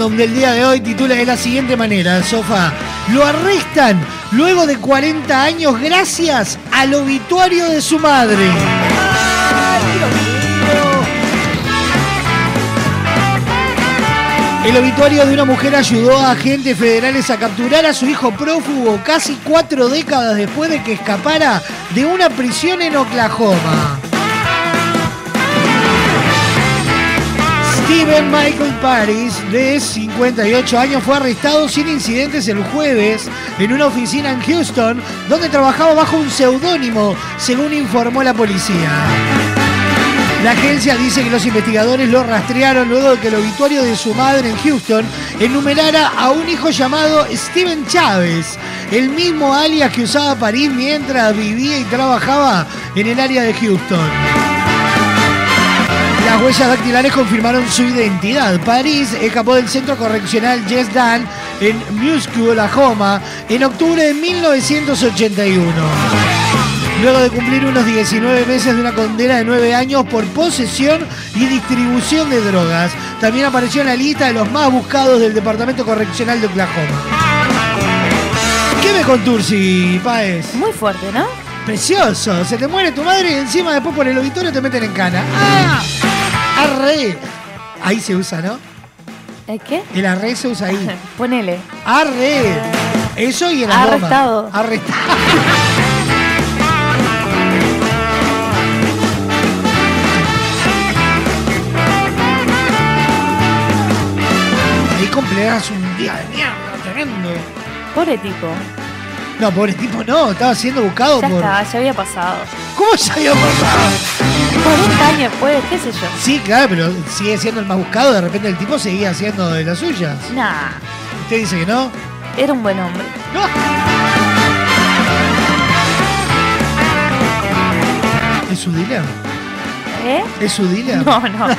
Random del día de hoy titula de la siguiente manera, Sofá. Lo arrestan luego de 40 años gracias al obituario de su madre. El obituario de una mujer ayudó a agentes federales a capturar a su hijo prófugo casi cuatro décadas después de que escapara de una prisión en Oklahoma. Steven Michael Paris, de 58 años, fue arrestado sin incidentes el jueves en una oficina en Houston, donde trabajaba bajo un seudónimo, según informó la policía. La agencia dice que los investigadores lo rastrearon luego de que el obituario de su madre en Houston enumerara a un hijo llamado Steven Chávez, el mismo alias que usaba París mientras vivía y trabajaba en el área de Houston. Las huellas dactilares confirmaron su identidad. París escapó del centro correccional Yes Dan en Muscu, Oklahoma, en octubre de 1981. Luego de cumplir unos 19 meses de una condena de 9 años por posesión y distribución de drogas, también apareció en la lista de los más buscados del Departamento Correccional de Oklahoma. ¿Qué me contursi, Paez? Muy fuerte, ¿no? Precioso. Se te muere tu madre y encima después por el auditorio te meten en cana. ¡Ah! Arre. Ahí se usa, ¿no? ¿El qué? El arre se usa ahí. [laughs] Ponele. Arre. Eso y en la Arrestado. Arrestado. [laughs] Ahí completas un día de mierda, tremendo. Pobre tipo. No, pobre tipo no, estaba siendo buscado Ya por. está, ya había pasado. ¿Cómo se había pasado? 40 años después, qué sé yo. Sí, claro, pero sigue siendo el más buscado. De repente el tipo seguía haciendo de las suyas. Nah, ¿Usted dice que no? era un buen hombre. ¿Es su dealer? ¿Eh? ¿Es su dealer? No, no. [laughs]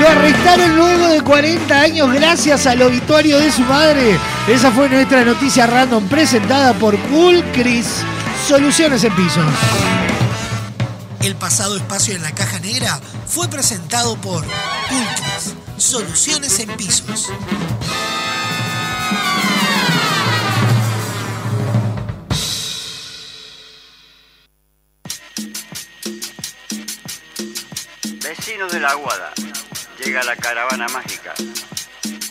Lo arrestaron luego de 40 años gracias al obituario de su madre. Esa fue nuestra noticia random presentada por Cool Chris. Soluciones en pisos. El pasado espacio en la caja negra fue presentado por Ultras, Soluciones en Pisos. Vecinos de la Aguada, llega la caravana mágica.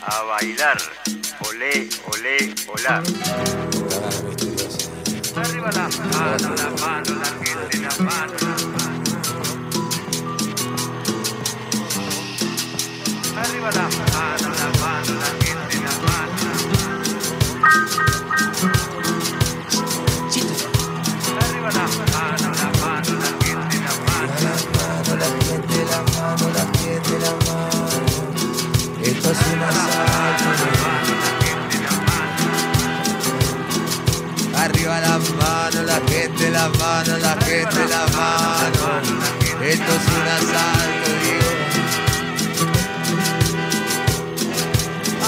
A bailar, olé, olé, olá. Arriba la mano, la mano, la gente, la mano, la mano. Arriba la mano, la mano, la gente, la mano. Arriba la mano, la mano, la gente, la mano. la gente, la mano, mano. Esto es un asalto. Arriba la mano, la gente, la mano, la gente, la mano. Esto es un asalto, digo.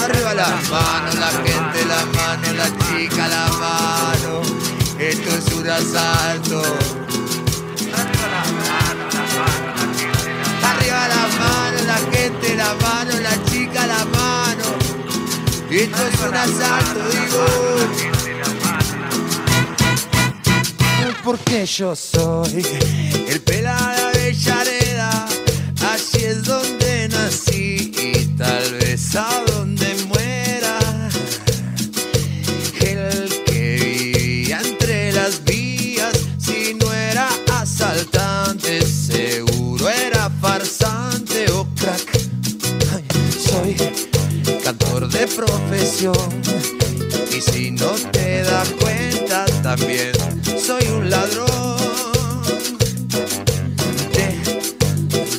Arriba la mano, la gente, la mano, la chica, la mano. Esto es un asalto. Arriba la mano, la gente, la mano, la chica, la mano. Esto es un asalto, digo. Porque yo soy el pelada de Avellaneda, y si no te das cuenta también soy un ladrón. De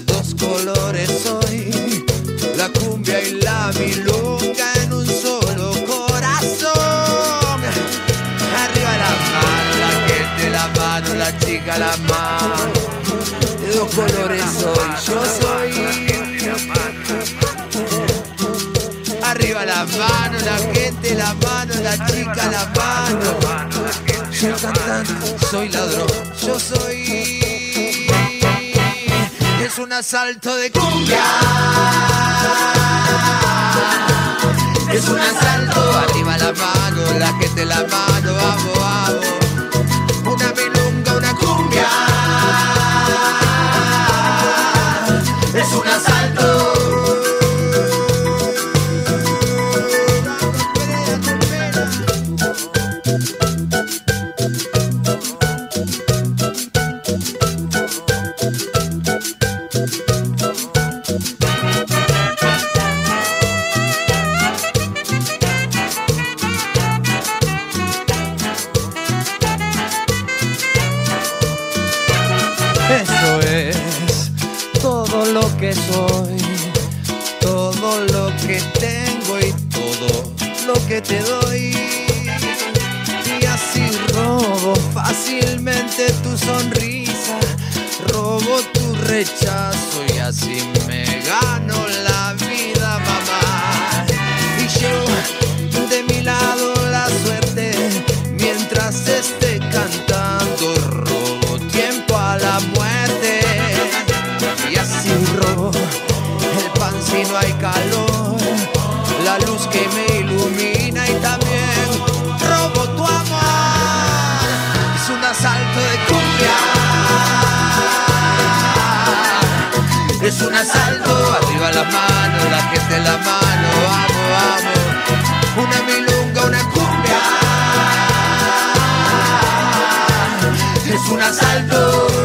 dos colores soy la cumbia y la milonga en un solo corazón. Arriba la mano la gente la mano la chica la mano. De dos colores soy yo soy la gente, la mano, la chica, la mano. Soy cantante, soy ladrón, yo soy. Es un asalto de cumbia. Es un asalto. Arriba la mano, la gente, la mano, vamos, vamos. Una milonga, una cumbia. Es un Es un asalto, arriba la mano, la gente en la mano, vamos, vamos. Una milunga, una cumbia. Es un asalto.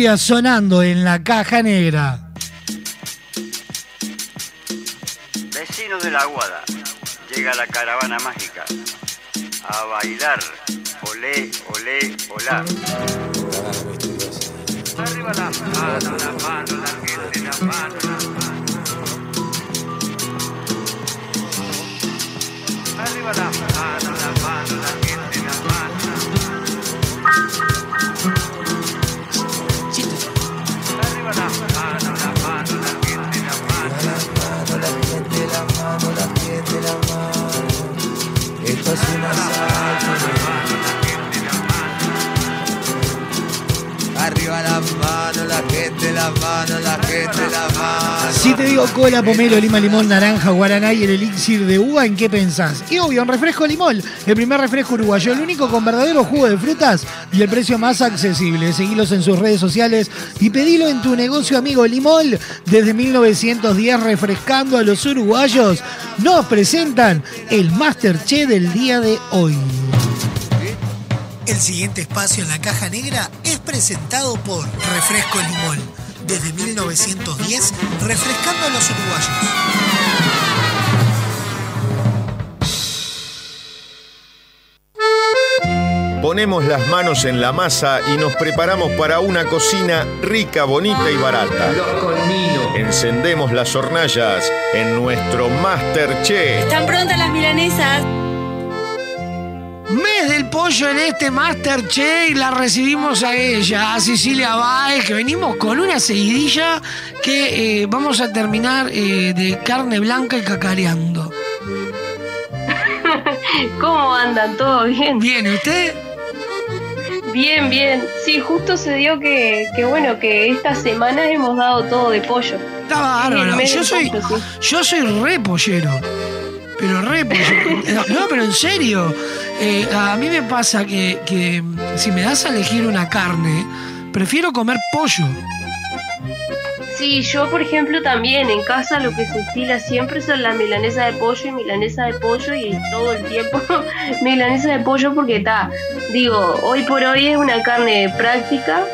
Cumbia sonando en la caja negra. Vecinos de la Aguada, llega la caravana mágica a bailar. Olé, olé, olá. Arriba la mano, la mano, la gente, la mano, la mano. Arriba la mano, la mano, la gente, la mano. Mano, la mano. Esto es un asalto. Arriba la mano, la gente, la mano, la gente, la mano. Si te digo cola, pomelo, lima, limón, naranja, guaraná y el elixir de uva, ¿en qué pensás? Y obvio, un refresco limón, el primer refresco uruguayo, el único con verdadero jugo de frutas el precio más accesible. Seguilos en sus redes sociales y pedilo en tu negocio amigo Limol. Desde 1910 refrescando a los uruguayos, nos presentan el Masterchef del día de hoy. El siguiente espacio en la caja negra es presentado por Refresco Limón. Desde 1910, refrescando a los uruguayos. Ponemos las manos en la masa y nos preparamos para una cocina rica, bonita y barata. Encendemos las hornallas en nuestro Masterchef. ¿Están prontas las milanesas? Mes del pollo en este Masterchef y la recibimos a ella, a Cecilia Baez, que venimos con una seguidilla que eh, vamos a terminar eh, de carne blanca y cacareando. [laughs] ¿Cómo andan? ¿Todo bien? Bien, ¿y usted? Bien, bien. Sí, justo se dio que, que bueno, que esta semana hemos dado todo de pollo. Está bárbaro. Yo soy, pollo, sí. yo soy re pollero. Pero re pollero. [laughs] No, pero en serio. eh, a mí me pasa que, que si me das a elegir una carne, prefiero comer pollo. Sí, yo por ejemplo también en casa lo que se estila siempre son las milanesas de pollo y milanesa de pollo y todo el tiempo [laughs] milanesa de pollo porque está, digo, hoy por hoy es una carne práctica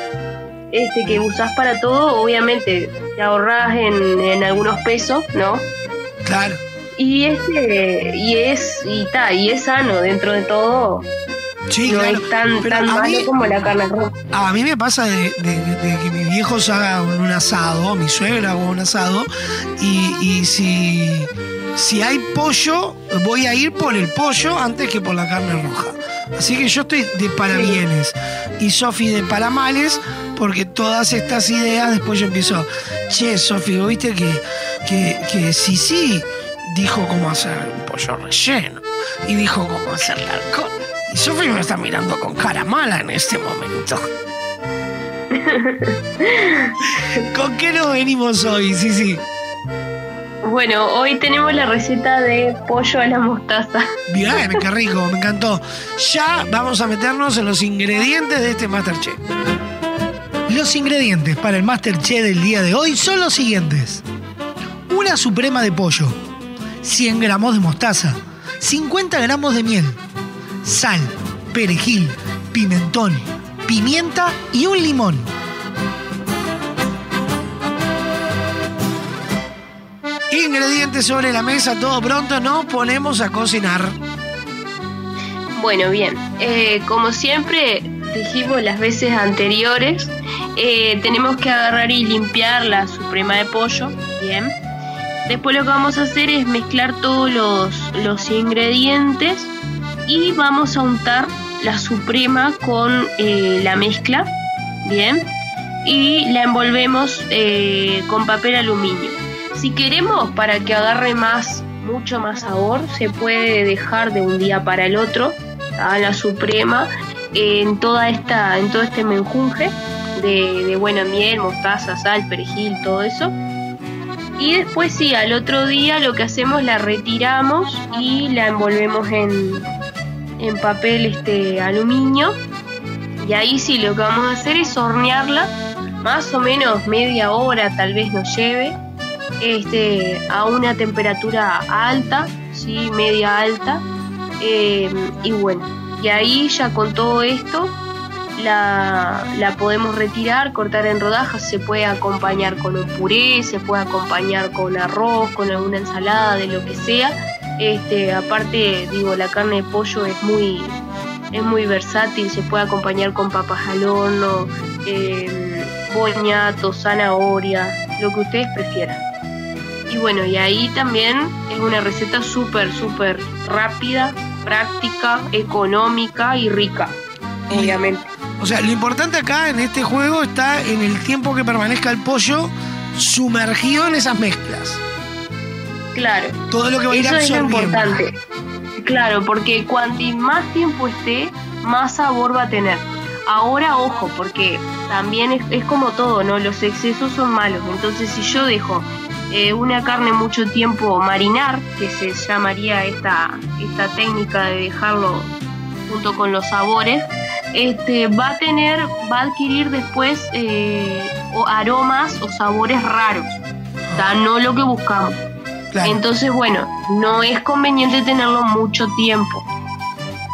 este que usás para todo, obviamente te ahorras en, en algunos pesos, ¿no? Claro. Y este y es y ta, y es sano dentro de todo. Sí, no claro. es tan, Pero tan malo mí- como la carne roja. A mí me pasa de, de- de que mis viejos hagan un asado, mi suegra haga un asado, y, y si, si hay pollo, voy a ir por el pollo antes que por la carne roja. Así que yo estoy de para bienes y Sofi de para males, porque todas estas ideas después yo empiezo, che, Sofi, ¿vos ¿viste que, que, que sí, sí, dijo cómo hacer un pollo relleno y dijo cómo hacer la alcohol? Y Sofi me está mirando con cara mala en este momento. [laughs] ¿Con qué nos venimos hoy? Sí, sí. Bueno, hoy tenemos la receta de pollo a la mostaza. Bien, qué [laughs] rico, me encantó. Ya vamos a meternos en los ingredientes de este Masterchef. Los ingredientes para el Masterchef del día de hoy son los siguientes. Una suprema de pollo, 100 gramos de mostaza, 50 gramos de miel, sal, perejil, pimentón, pimienta y un limón. Ingredientes sobre la mesa, todo pronto, nos ponemos a cocinar. Bueno, bien. eh, como siempre dijimos las veces anteriores, eh, tenemos que agarrar y limpiar la suprema de pollo. Bien. Después lo que vamos a hacer es mezclar todos los, los ingredientes y vamos a untar la suprema con eh, la mezcla. Bien. Y la envolvemos eh, con papel aluminio. Si queremos para que agarre más, mucho más sabor, se puede dejar de un día para el otro a la suprema en toda esta, en todo este menjunje de, de buena miel, mostaza, sal, perejil, todo eso. Y después sí, al otro día lo que hacemos la retiramos y la envolvemos en, en papel este aluminio. Y ahí sí lo que vamos a hacer es hornearla más o menos media hora tal vez nos lleve este, a una temperatura alta, sí, media alta. eh, y bueno, y ahí ya con todo esto la, la podemos retirar, cortar en rodajas, se puede acompañar con un puré, se puede acompañar con arroz, con alguna ensalada, de lo que sea. Este, aparte, digo, la carne de pollo es muy, es muy versátil, se puede acompañar con papas al horno, eh, boñato, zanahoria, lo que ustedes prefieran. Y bueno, y ahí también es una receta súper, súper rápida, práctica, económica y rica, obviamente. O sea, lo importante acá en este juego está en el tiempo que permanezca el pollo sumergido en esas mezclas. Claro. Todo lo que va a ir Eso es lo importante. Claro, porque cuanto más tiempo esté, más sabor va a tener. Ahora, ojo, porque también es, es como todo, ¿no? Los excesos son malos. Entonces, si yo dejo eh, una carne mucho tiempo marinar, que se llamaría esta, esta técnica de dejarlo junto con los sabores, este, va a tener, va a adquirir después eh, o aromas o sabores raros. O sea, no lo que buscamos. Entonces, bueno, no es conveniente tenerlo mucho tiempo.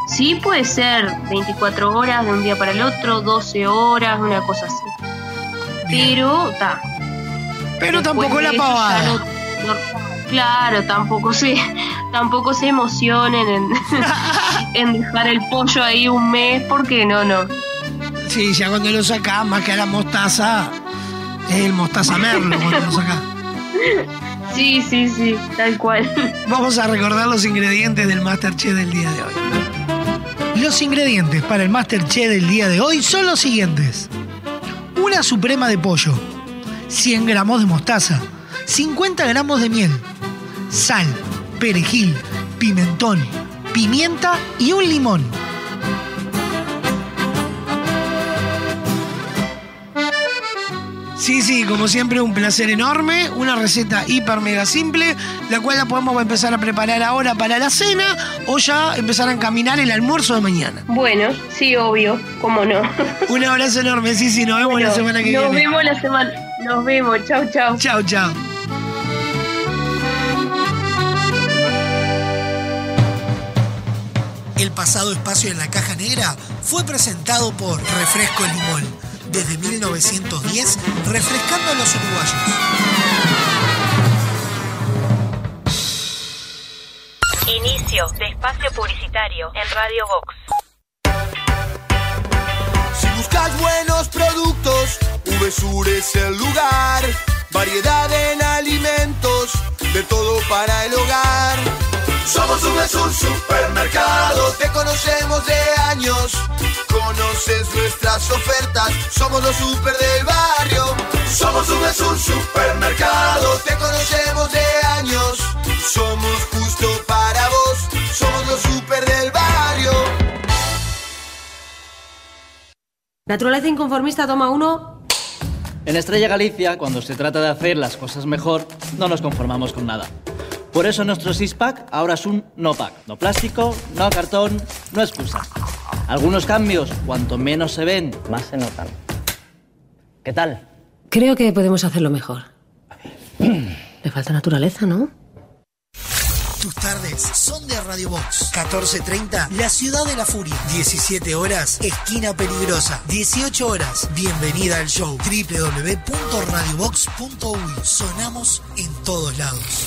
Sí puede ser 24 horas de un día para el otro, 12 horas, una cosa así. Pero, ta. Pero Después tampoco la pavada. no- no- claro, tampoco se, tampoco se emocionen en, [laughs] en dejar el pollo ahí un mes porque no, no. Sí, ya cuando lo sacás, más que a la mostaza, es el mostaza merlo cuando lo sacás. [laughs] Sí, sí, sí, tal cual. [laughs] Vamos a recordar los ingredientes del Masterchef del día de hoy. Los ingredientes para el Masterchef del día de hoy son los siguientes. Una suprema de pollo, 100 gramos de mostaza, 50 gramos de miel, sal, perejil, pimentón, pimienta y un limón. Sí, sí, como siempre un placer enorme, una receta hiper mega simple, la cual la podemos empezar a preparar ahora para la cena o ya empezar a encaminar el almuerzo de mañana. Bueno, sí, obvio, cómo no. [laughs] Un abrazo enorme, sí, sí, nos vemos Bueno, la semana que nos viene. vemos la semana. Nos vemos, chau, chau. Chau, chau. El pasado espacio en la caja negra fue presentado por Refresco Limón. Desde 1910, refrescando a los uruguayos. Inicio de espacio publicitario en Radio Vox. Si buscas buenos productos, VSUR es el lugar. Variedad en alimentos, de todo para el hogar. Somos VSUR Supermercado, te conocemos de años. Conoces nuestras ofertas, somos los super del barrio. Somos VSUR Supermercado, te conocemos de años. Somos justo para vos, somos los super del barrio. Naturaleza inconformista, toma uno. En Estrella Galicia, cuando se trata de hacer las cosas mejor, no nos conformamos con nada. Por eso nuestro six-pack ahora es un no-pack. No plástico, no cartón, no excusa. Algunos cambios, cuanto menos se ven, más se notan. ¿Qué tal? Creo que podemos hacerlo mejor. [clears throat] Le falta naturaleza, ¿no? Tus tardes son de Radio Box. 14.30, La Ciudad de la Furia. 17 horas, Esquina Peligrosa. 18 horas, bienvenida al show. www.radiobox.uy. Sonamos en todos lados.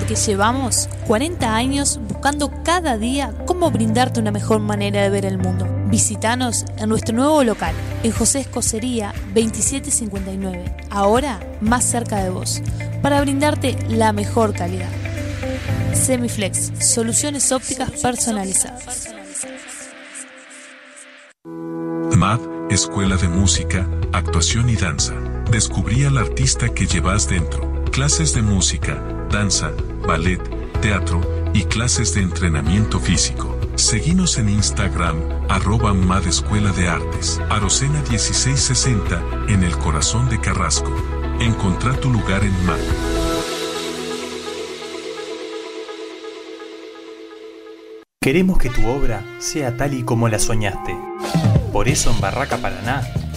Porque llevamos 40 años buscando cada día cómo brindarte una mejor manera de ver el mundo. Visítanos en nuestro nuevo local, en José Escocería 2759, ahora más cerca de vos, para brindarte la mejor calidad. Semiflex, soluciones ópticas personalizadas. MAD, Escuela de Música, Actuación y Danza. Descubrí al artista que llevas dentro. Clases de música, danza, ballet, teatro y clases de entrenamiento físico. Seguinos en Instagram, arroba MAD Escuela de Artes, Arocena 1660, en el corazón de Carrasco. Encontrá tu lugar en MAD. Queremos que tu obra sea tal y como la soñaste. Por eso en Barraca Paraná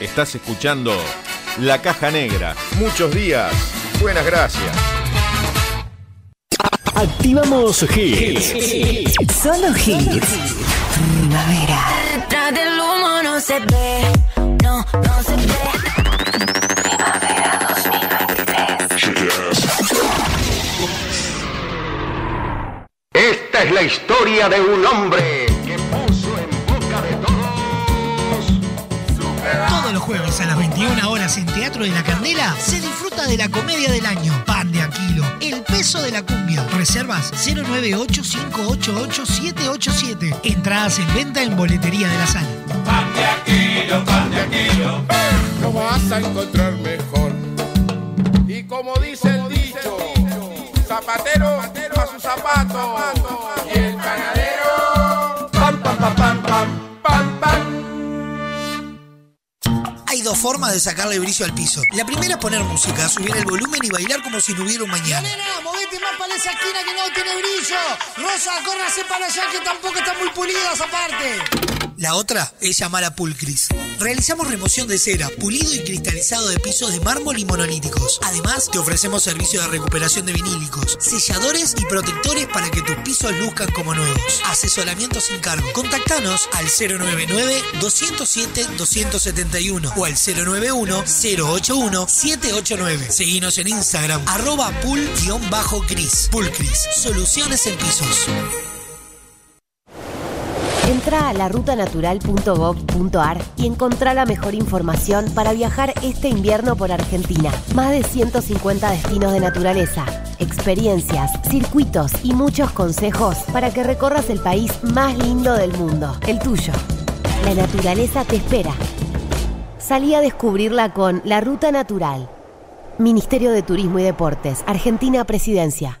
Estás escuchando La Caja Negra. Muchos días. Buenas gracias. Activamos hits. Solo hits. Primavera. Detrás del humo no se ve, no, no se ve. Esta es la historia de un hombre A las 21 horas en Teatro de la Candela se disfruta de la comedia del año. Pan de Aquilo, El peso de la cumbia. Reservas 098-588-787. Entradas en venta en boletería de la sala. Pan de Aquilo, pan de Aquilo. No vas a encontrar mejor. Y como dice el dicho, zapatero a su zapato. Dos formas de sacarle brillo al piso. La primera es poner música, subir el volumen y bailar como si no hubiera un mañana. Nena, movete más para esa esquina que no tiene brillo. Rosa, córrase para allá que tampoco está muy pulida esa parte. La otra es llamar a Pulcris. Realizamos remoción de cera, pulido y cristalizado de pisos de mármol y monolíticos. Además, te ofrecemos servicio de recuperación de vinílicos, selladores y protectores para que tus pisos luzcan como nuevos. Asesoramiento sin cargo. Contactanos al 099-207-271 o al 091-081-789. Seguinos en Instagram, arroba pool-cris. Pulcris, soluciones en pisos. Entra a larutanatural.gov.ar y encontrá la mejor información para viajar este invierno por Argentina. Más de 150 destinos de naturaleza, experiencias, circuitos y muchos consejos para que recorras el país más lindo del mundo, el tuyo. La naturaleza te espera. Salí a descubrirla con La Ruta Natural. Ministerio de Turismo y Deportes, Argentina Presidencia.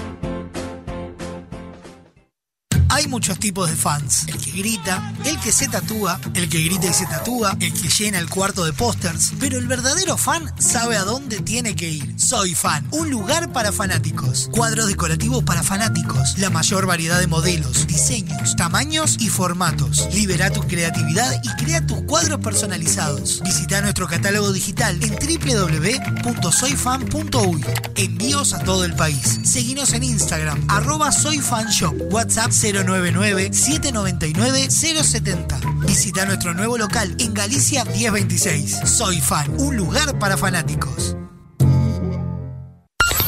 Hay muchos tipos de fans. El que grita, el que se tatúa, el que grita y se tatúa, el que llena el cuarto de pósters. Pero el verdadero fan sabe a dónde tiene que ir. Soy fan, un lugar para fanáticos. Cuadros decorativos para fanáticos. La mayor variedad de modelos, diseños, tamaños y formatos. Libera tu creatividad y crea tus cuadros personalizados. Visita nuestro catálogo digital en www.soyfan.uy. Envíos a todo el país. Seguinos en Instagram, arroba soyfanshop. WhatsApp 099-799-070. Visita nuestro nuevo local en Galicia 1026. Soy fan, un lugar para fanáticos.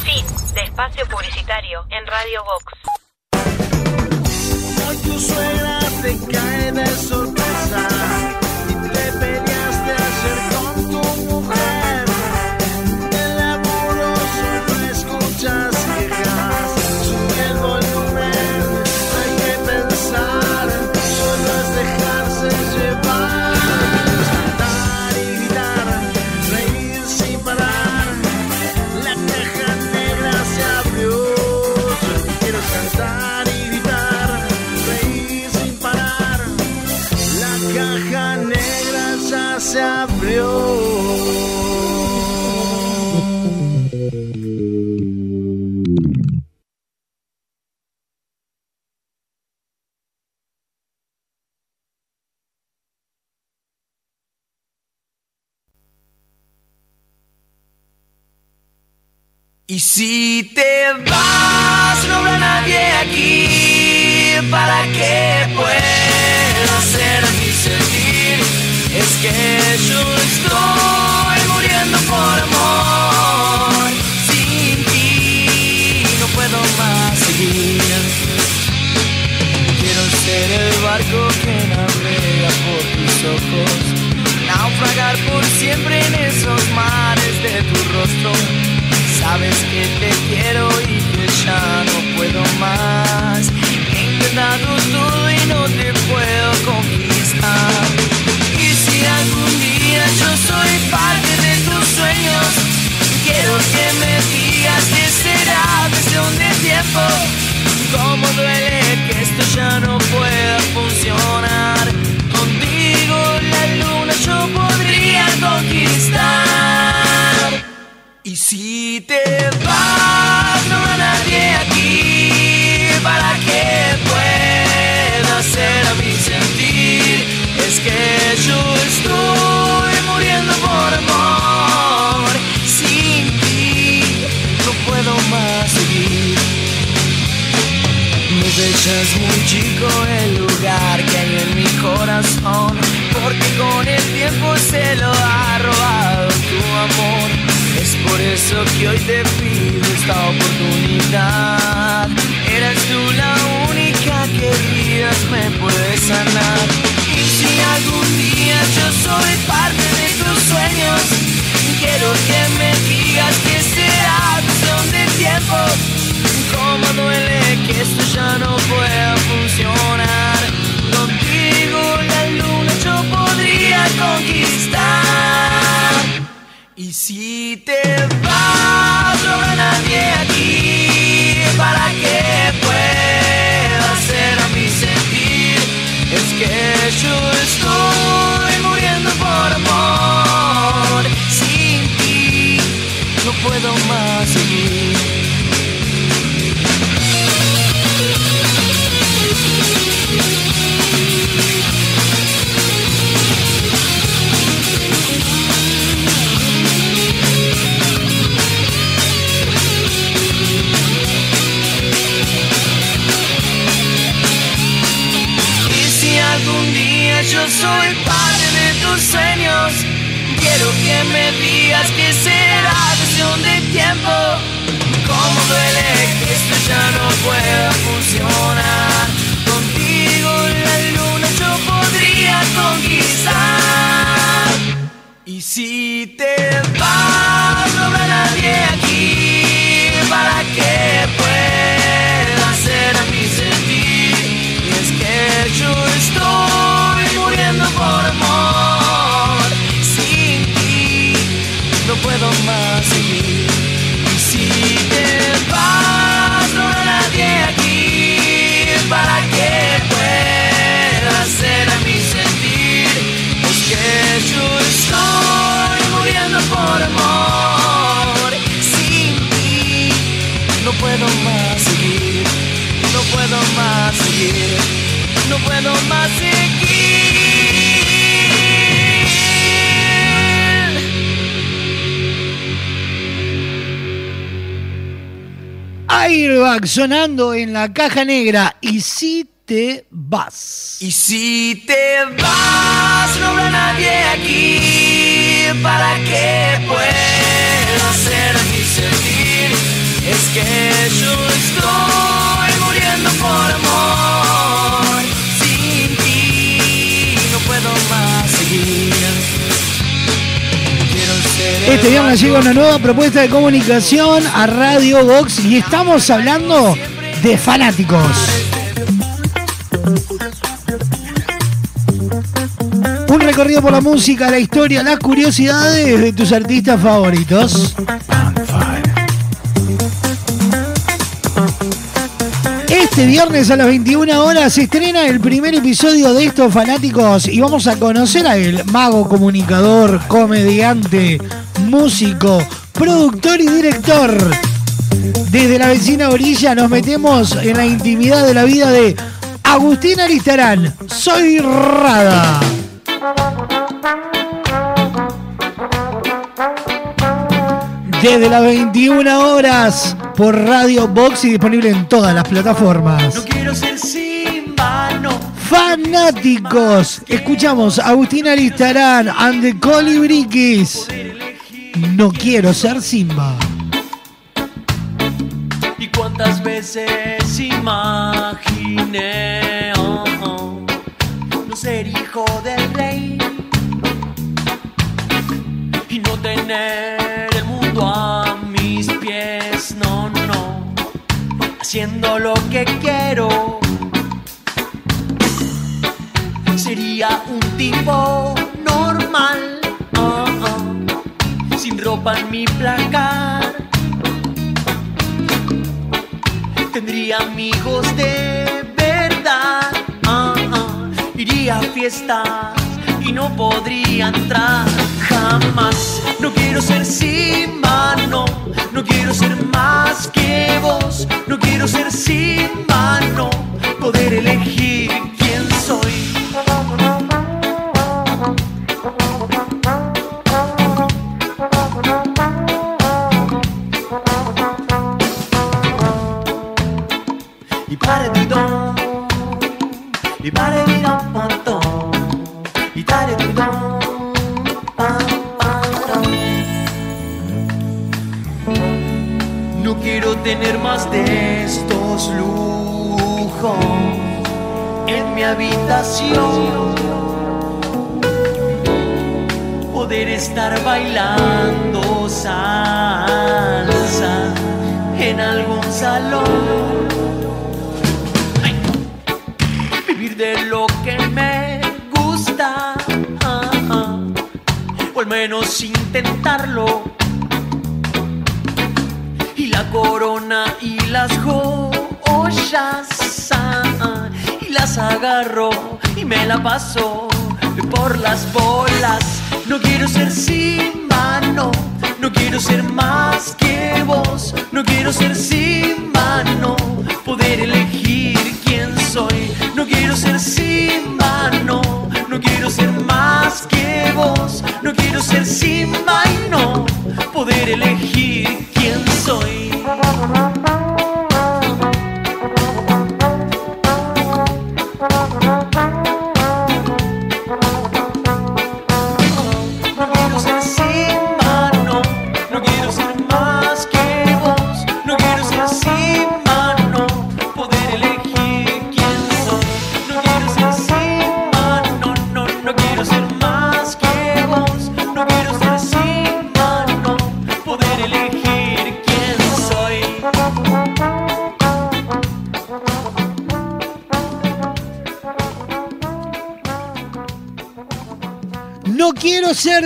Fin de espacio publicitario en Radio Vox. Hoy tu suegra te cae de sorpresa Y si te vas, no habrá nadie aquí para que pueda hacer mi sentir. Es que yo estoy muriendo por amor. Sin ti no puedo más seguir. Quiero ser el barco que navega por tus ojos. Naufragar por siempre en esos mares de tu rostro. Sabes que te quiero y que ya no puedo más. He intentado todo y no te puedo conquistar. Y si algún día yo soy parte de tus sueños, quiero que me digas que será cuestión de tiempo. Eso que hoy te pido esta oportunidad. Eres tú la única que vidas me puede sanar. Y si algún día yo soy parte de tus sueños, quiero que me digas que será cuestión de tiempo. Cómo duele que esto ya no pueda funcionar. Contigo la luna yo podría conquistar. Y si te habrá nadie aquí para que pueda hacer a mi sentir. Es que yo estoy muriendo por amor. Sin ti no puedo más soy parte de tus sueños, quiero que me digas que será cuestión de tiempo. Cómo duele que esto ya no pueda funcionar. Contigo la luna yo podría conquistar. Y si te vas, no habrá nadie aquí para que puedo más seguir. Airbag sonando en la caja negra. Y si te vas. Y si te vas, no habrá nadie aquí para que pueda hacer mi sentir. Es que yo estoy muriendo por amor. Este viernes llega una nueva propuesta de comunicación a Radio Box y estamos hablando de fanáticos. Un recorrido por la música, la historia, las curiosidades de tus artistas favoritos. Este viernes a las 21 horas se estrena el primer episodio de estos fanáticos y vamos a conocer a el mago comunicador, comediante, músico, productor y director. Desde la vecina orilla nos metemos en la intimidad de la vida de Agustín Aristarán. Soy Rada. Desde las 21 horas por Radio Box y disponible en todas las plataformas. No quiero ser Simba, no. Fanáticos, escuchamos Agustín Aristarán and the Colibriquis. No quiero ser Simba. Y cuántas veces imaginé oh, oh, no ser hijo del rey y no tener haciendo lo que quiero. Sería un tipo normal, oh, oh, sin ropa en mi placar. Tendría amigos de verdad, ah, ah. iría a fiestas y no podría entrar No quiero ser Simba, no, no quiero ser más que vos. No quiero ser Simba, no, poder elegir quién soy. Bailando salsa en algún salón. Vivir de lo que me gusta. o al menos intentarlo y la corona y las joyas y las agarro y me la paso por las bolas. No quiero ser sin mano, no quiero ser más que vos, no quiero ser sin mano, poder elegir quién soy. No quiero ser sin mano, no quiero ser más que vos, no quiero ser sin mano, poder elegir quién soy.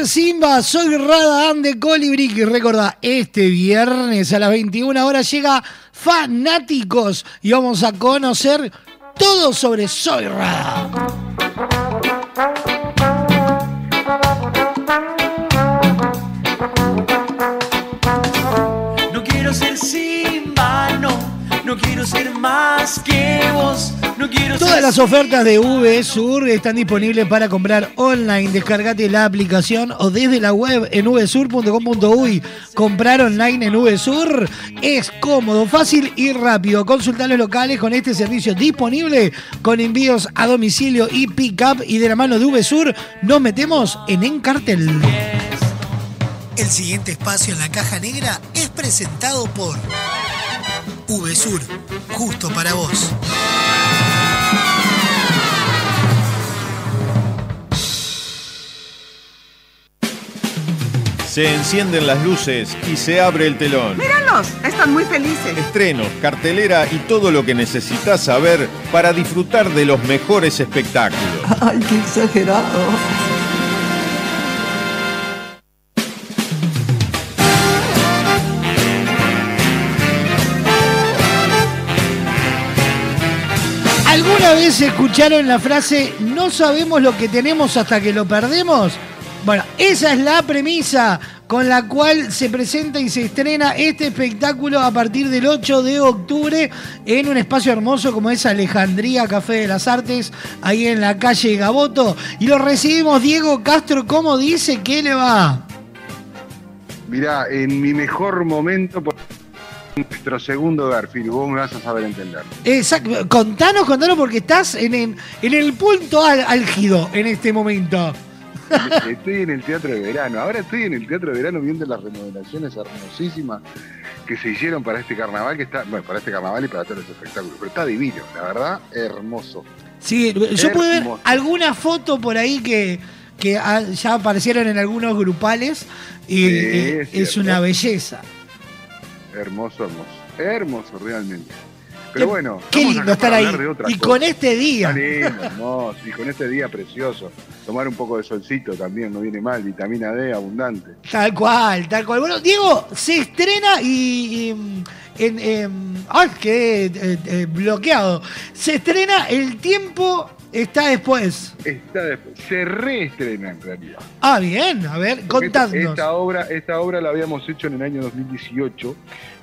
Simba, soy Radaan de Colibrí. Y recordá, este viernes a las 21 horas llega Fanáticos y vamos a conocer todo sobre Soy Rada. Todas las ofertas de V Sur están disponibles para comprar online. Descargate la aplicación o desde la web en vsur.com.uy. Comprar online en VSur es cómodo, fácil y rápido. Consultar los locales con este servicio disponible con envíos a domicilio y pick-up. Y de la mano de VSur nos metemos en Encartel. El siguiente espacio en la caja negra es presentado por VSUR, justo para vos. Se encienden las luces y se abre el telón. Míralos, están muy felices. Estrenos, cartelera y todo lo que necesitas saber para disfrutar de los mejores espectáculos. Ay, qué exagerado. ¿Alguna vez escucharon la frase no sabemos lo que tenemos hasta que lo perdemos? Bueno, esa es la premisa con la cual se presenta y se estrena este espectáculo a partir del 8 de octubre en un espacio hermoso como es Alejandría Café de las Artes, ahí en la calle Gaboto. Y lo recibimos Diego Castro, ¿cómo dice que le va? Mirá, en mi mejor momento, por nuestro segundo Garfield, vos me vas a saber entender. Exacto, contanos, contanos porque estás en, en, en el punto álgido en este momento. [laughs] Estoy en el teatro de verano. Ahora estoy en el teatro de verano viendo las remodelaciones hermosísimas que se hicieron para este carnaval, que está, bueno, para este carnaval y para todos los espectáculos. Pero está divino, la verdad, hermoso. Sí, yo pude ver Hermoso. alguna foto por ahí que, que ah, ya aparecieron en algunos grupales y Sí, es una belleza. Hermoso, hermoso. Hermoso, realmente. Pero bueno, Qué lindo estar ahí. Y cosa. con este día. Lindo, hermoso. Y con este día precioso. Tomar un poco de solcito también no viene mal. Vitamina D abundante. Tal cual, tal cual. Bueno, Diego, se estrena y. y, mm, en, em, ¡Ay, qué eh, eh, bloqueado! Se estrena El tiempo está después. Está después. Se reestrena en realidad. Ah, bien, a ver, Esta, contadnos. esta obra, esta obra la habíamos hecho en el año 2018.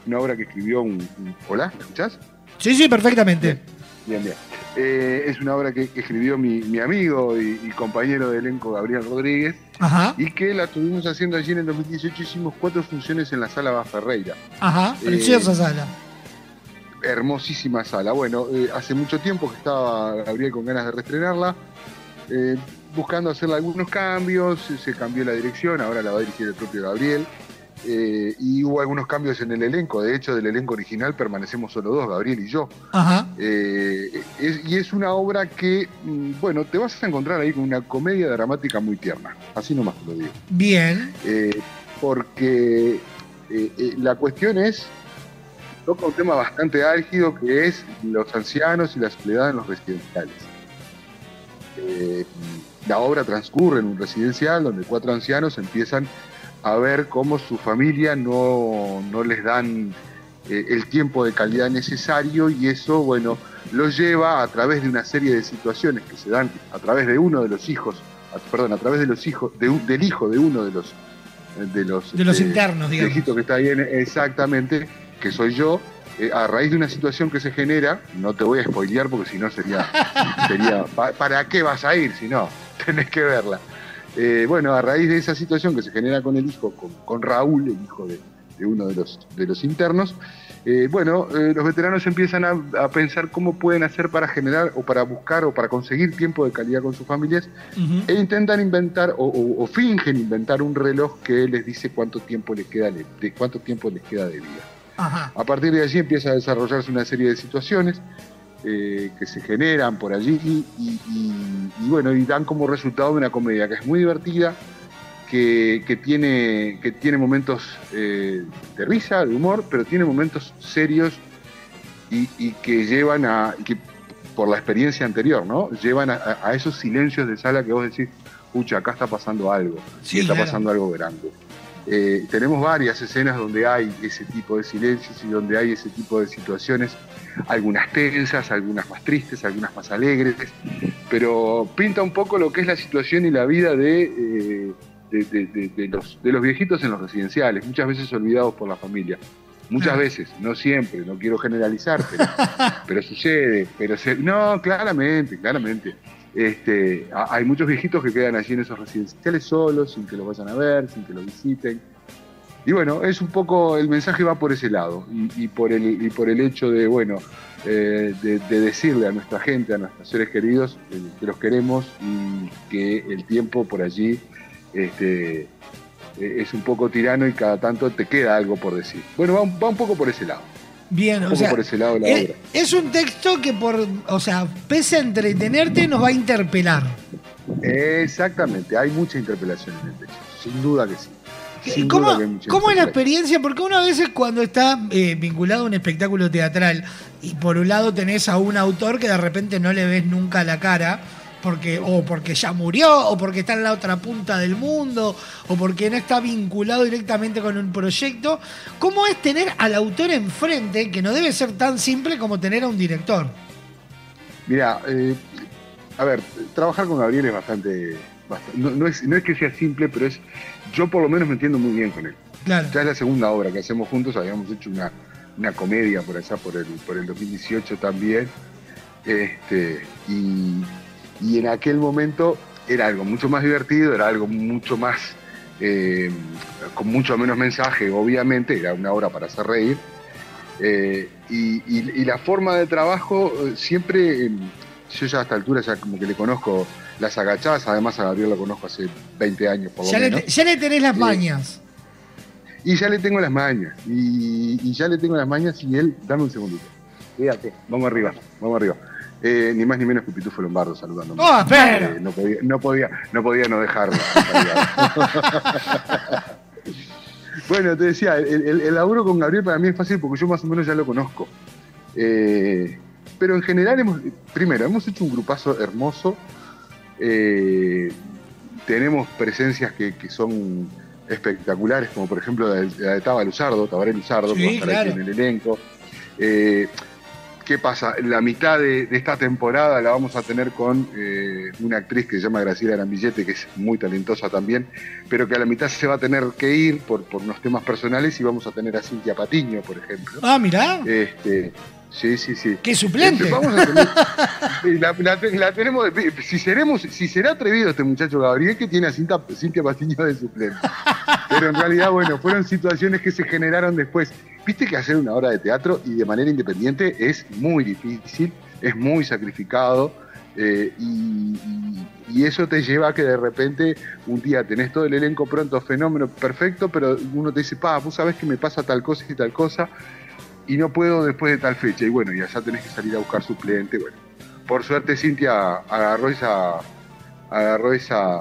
Una obra que escribió un. un- ¿Hola? ¿Me escuchás? Sí, sí, perfectamente. Bien, bien. Eh, es una obra que, que escribió mi, mi amigo y, y compañero de elenco Gabriel Rodríguez Ajá, y que la estuvimos haciendo allí en el 2018. Hicimis cuatro funciones en la sala Baferreira. ajá, Eh, preciosa sala. Hermosísima sala. Bueno, eh, hace mucho tiempo que estaba Gabriel con ganas de reestrenarla. buscando hacerle algunos cambios, se cambió la dirección, ahora la va a dirigir el propio Gabriel. Eh, y hubo algunos cambios en el elenco. De hecho, del elenco original permanecemos solo dos, Gabriel y yo. Ajá. Eh, es- y es una obra que, mm, bueno, te vas a encontrar ahí con una comedia dramática muy tierna. Así nomás te lo digo. Bien. Eh, porque la cuestión es, toca un tema bastante álgido que es los ancianos y la soledad en los residenciales. La obra transcurre en un residencial donde cuatro ancianos empiezan a ver cómo su familia no, no les dan eh, el tiempo de calidad necesario y eso, bueno, los lleva a través de una serie de situaciones que se dan a través de uno de los hijos, a- perdón, a través de los hijos, de del hijo de uno de los de los, De los este, internos, digamos. que está ahí, en- exactamente, que soy yo, eh, a raíz de una situación que se genera, no te voy a spoilear porque si no sería, [laughs] sería pa- ¿para qué vas a ir si no? [laughs] Tenés que verla. Eh, bueno, a raíz de esa situación que se genera con el hijo, con, con Raúl, el hijo de, de uno de los, de los internos, eh, bueno, eh, los veteranos empiezan a, a pensar cómo pueden hacer para generar o para buscar o para conseguir tiempo de calidad con sus familias e intentan inventar o, o- o fingen inventar un reloj que les dice cuánto tiempo les queda de, de cuánto tiempo les queda de vida. Ajá. A partir de allí empieza a desarrollarse una serie de situaciones eh, que se generan por allí y, y- y- y bueno, y dan como resultado una comedia que es muy divertida, que, que tiene, que tiene momentos eh, de risa, de humor, pero tiene momentos serios y, que llevan a, que por la experiencia anterior, ¿no? Llevan a, a- esos silencios de sala que vos decís, pucha, acá está pasando algo, Sí, está claro. pasando algo grande. Eh, tenemos varias escenas donde hay ese tipo de silencios y donde hay ese tipo de situaciones, algunas tensas, algunas más tristes, algunas más alegres, pero pinta un poco lo que es la situación y la vida de, eh, de, de- de- los, de los viejitos en los residenciales, muchas veces olvidados por la familia. Muchas veces, no siempre, no quiero generalizar, pero, [laughs] pero sucede, pero se, no, claramente, claramente. Este, ha- hay muchos viejitos que quedan allí en esos residenciales solos, sin que los vayan a ver, sin que los visiten. Y bueno, es un poco, el mensaje va por ese lado, y, y por, el, y por el hecho de, bueno, eh, de, de decirle a nuestra gente, a nuestros seres queridos, eh, que los queremos y que el tiempo por allí este, eh, es un poco tirano y cada tanto te queda algo por decir. Bueno, va un, va un poco por ese lado. Bien, o sea, por ese lado la es, obra. es un texto que por, o sea, pese a entretenerte, nos va a interpelar. Exactamente, hay mucha interpelación en el texto, sin duda que sí. Sin ¿Cómo, duda que hay mucha cómo es la experiencia? Porque uno a veces cuando está eh, vinculado a un espectáculo teatral y por un lado tenés a un autor que de repente no le ves nunca la cara, porque, o porque ya murió, o porque está en la otra punta del mundo, o porque no está vinculado directamente con un proyecto, ¿cómo es tener al autor enfrente, que no debe ser tan simple como tener a un director? Mira, eh, a ver, trabajar con Gabriel es bastante. bast- no, no es, no es que sea simple, pero es. Yo por lo menos me entiendo muy bien con él. Claro. Ya es la segunda obra que hacemos juntos, habíamos hecho una, una comedia por allá por el, por el 2018 también. Este, y, y en aquel momento era algo mucho más divertido, era algo mucho más. eh, con mucho menos mensaje, obviamente, era una obra para hacer reír. Eh, y, y- y la forma de trabajo eh, siempre, eh, yo ya a esta altura ya como que le conozco las agachadas, además a Gabriel lo conozco hace 20 años por lo Ya le, menos. te- ya le tenés las Eh, mañas. Y ya le tengo las mañas, y, y ya le tengo las mañas y él, dame un segundito. Fíjate, vamos arriba, vamos arriba. Eh, ni más ni menos que Pitufo Lombardo saludándome. ¡Oh, espera! Eh, no, podía, no, podía, no podía no dejarlo. [laughs] bueno, te decía, el, el- el laburo con Gabriel para mí es fácil porque yo más o menos ya lo conozco. Eh, pero en general, hemos, primero, hemos hecho un grupazo hermoso. Eh, tenemos presencias que, que son espectaculares, como por ejemplo la de, la de Taba Luzardo, Tabaré Luzardo, Sí, que va a estar claro. aquí en el elenco. Eh, ¿Qué pasa? La mitad de, de esta temporada la vamos a tener con eh, una actriz que se llama Graciela Arambillete, que es muy talentosa también, pero que a la mitad se va a tener que ir por, por unos temas personales y vamos a tener a Cintia Patiño, por ejemplo. Ah, mirá. Este, sí, sí, sí. ¡Qué suplente! Este, vamos a tener- [laughs] la, la- la tenemos de- si seremos, si será atrevido este muchacho Gabriel que tiene a Cinta, Cintia Patiño de suplente. Pero en realidad, bueno, fueron situaciones que se generaron después. Viste que hacer una obra de teatro y de manera independiente es muy difícil, es muy sacrificado. Eh, y eso te lleva a que de repente un día tenés todo el elenco pronto, fenómeno perfecto, pero uno te dice, pa, vos sabés que me pasa tal cosa y tal cosa, y no puedo después de tal fecha. Y bueno, y allá tenés que salir a buscar suplente. Bueno, por suerte Cintia agarró esa, agarró esa,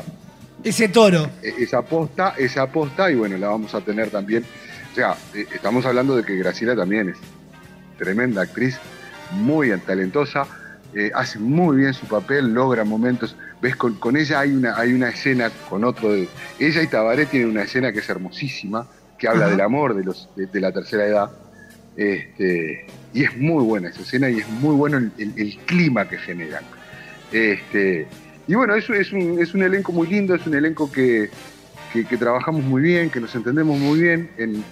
Ese toro. e- esa aposta, esa aposta, y bueno, la vamos a tener también. O sea, eh, estamos hablando de que Graciela también es tremenda actriz, muy talentosa, eh, hace muy bien su papel, logra momentos. Ves, con, con ella hay una, hay una escena con otro de. Ella y Tabaré tienen una escena que es hermosísima, que habla del amor de los de, de la tercera edad. Este, y es muy buena esa escena y es muy bueno el, clima que generan. Este, y bueno, eso es un, es un elenco muy lindo, es un elenco que, que, trabajamos muy bien, que nos entendemos muy bien en,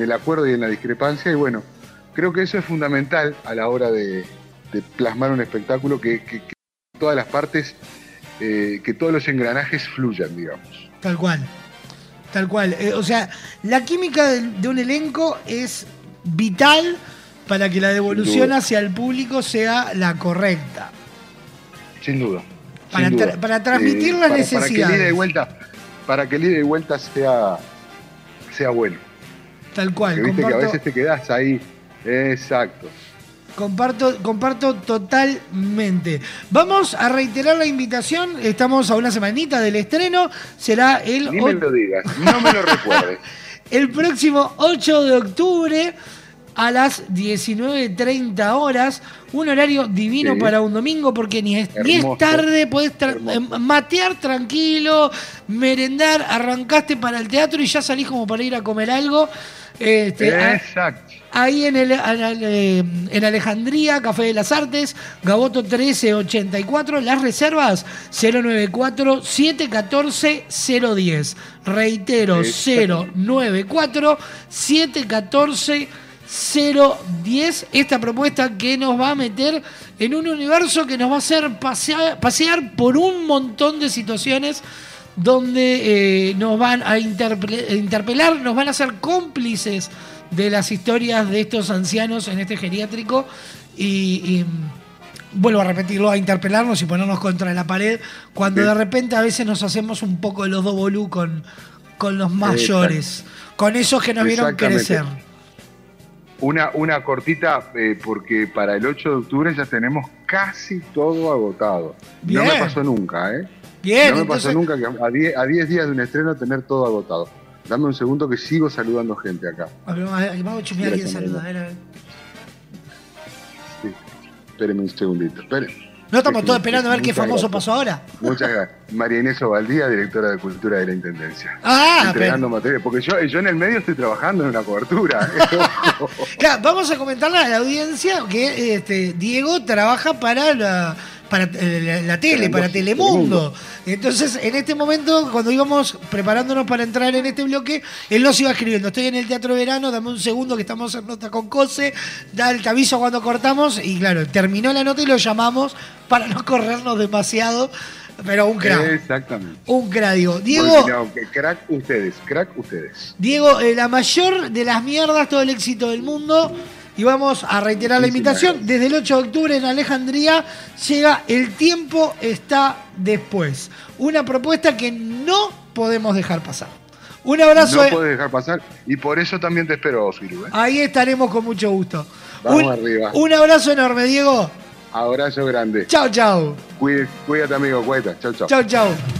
el acuerdo y en la discrepancia. Y bueno, creo que eso es fundamental a la hora de, de plasmar un espectáculo que, todas las partes, eh, que todos los engranajes fluyan, digamos. Tal cual. Tal cual. Eh, o sea, la química de un elenco es vital para que la devolución hacia el público sea la correcta. Sin duda. Para sin duda. tra- para transmitir las para- Para que el necesidades. ida y vuelta, para que el ida y vuelta sea, sea bueno. Tal cual. Que viste que a veces te quedás ahí. Exacto. Comparto, comparto totalmente. Vamos a reiterar la invitación. Estamos a una semanita del estreno. Será el, Ni me lo digas, no me lo [laughs] recuerdes. El próximo 8 de octubre a las 19.30 horas. Un horario divino Sí. para un domingo porque ni es, ni es tarde, podés tra- eh, matear tranquilo, merendar, arrancaste para el teatro y ya salís como para ir a comer algo. Este, Exacto. Ahí en, el, en el, eh, en Alejandría, Café de las Artes, Gaboto 1384, las reservas 094-714-010. Reitero, 094-714-010. Esta propuesta que nos va a meter en un universo que nos va a hacer pasear, pasear por un montón de situaciones donde eh, nos van a interpe- interpelar, nos van a ser cómplices de las historias de estos ancianos en este geriátrico y, y, mm, vuelvo a repetirlo, a interpelarnos y ponernos contra la pared cuando Sí. de repente a veces nos hacemos un poco los dobolú con, con los mayores, con esos que nos vieron crecer. Una, una cortita, eh, porque para el 8 de octubre ya tenemos casi todo agotado. No me pasó nunca, ¿eh? Bien, no me entonces- pasó nunca que a 10, a 10 días de un estreno tener todo agotado. Dame un segundo que sigo saludando gente acá. A ver, Vamos a- chusmear quién Gracias, saluda. a ver, a ver. Sí. Espérenme un segundito. esperen. No estamos todos esperando a ver qué famoso gracias. pasó ahora. Muchas gracias. María Inés Ovaldía, directora de Cultura de la Intendencia. Ah, Entregando material. Porque yo, yo en el medio estoy trabajando en una cobertura. [laughs] Claro, vamos a comentarle a la audiencia que este, Diego trabaja para la, para eh, la, tele, para Telemundo. Entonces, en este momento, cuando íbamos preparándonos para entrar en este bloque, él nos iba escribiendo, estoy en el Teatro Verano, dame un segundo que estamos en nota con Cose, da el aviso cuando cortamos, y claro, terminó la nota y lo llamamos para no corrernos demasiado, pero un crack, Exactamente. un crack, digo. Diego... No, crack ustedes, crack ustedes. Diego, eh, la mayor de las mierdas, todo el éxito del mundo. Y vamos a reiterar la invitación. Desde el 8 de octubre en Alejandría llega El tiempo está después. Una propuesta que no podemos dejar pasar. Un abrazo. No puedes dejar pasar. Y por eso también te espero, Firu. ¿eh? Ahí estaremos con mucho gusto. Vamos un, arriba. un abrazo enorme, Diego. Abrazo grande. Chao, chao. Cuídate, cuídate amigo. Cuídate. Chao, chao. Chao, chao.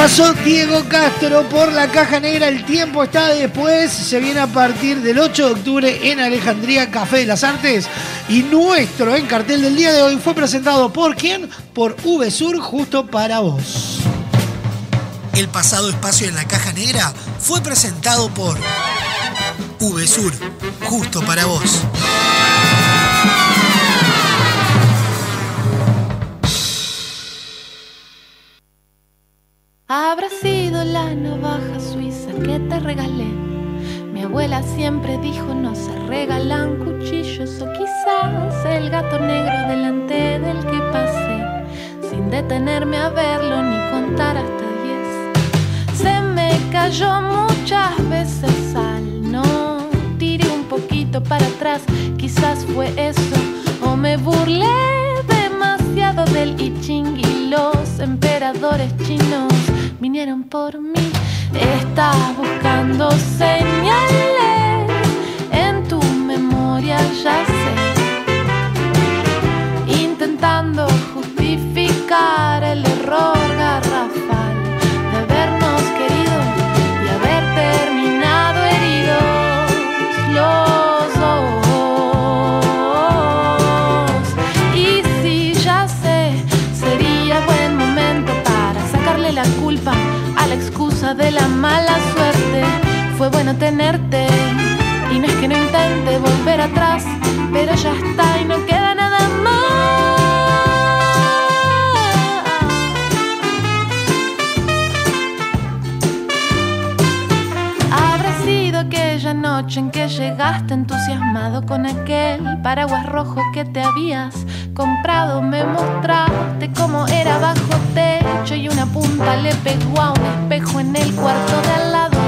Pasó Diego Castro por la caja negra, el tiempo está después, se viene a partir del 8 de octubre en Alejandría Café de las Artes y nuestro en cartel del día de hoy fue presentado por quién? Por VSUR justo para vos. El pasado espacio en la caja negra fue presentado por VSUR, justo para vos. Habrá sido la navaja suiza que te regalé. Mi abuela siempre dijo no se regalan cuchillos o quizás el gato negro delante del que pasé sin detenerme a verlo ni contar hasta diez. Se me cayó muchas veces sal, no tiré un poquito para atrás. Quizás fue eso, o me burlé demasiado del I Ching y los emperadores chinos vinieron por mí. Estás buscando señales en tu memoria, ya Tenerte y no es que no intente volver atrás, pero ya está y no queda nada más. Habrá sido aquella noche en que llegaste entusiasmado con aquel paraguas rojo que te habías comprado. Me mostraste cómo era bajo techo y una punta le pegó a un espejo en el cuarto de al lado.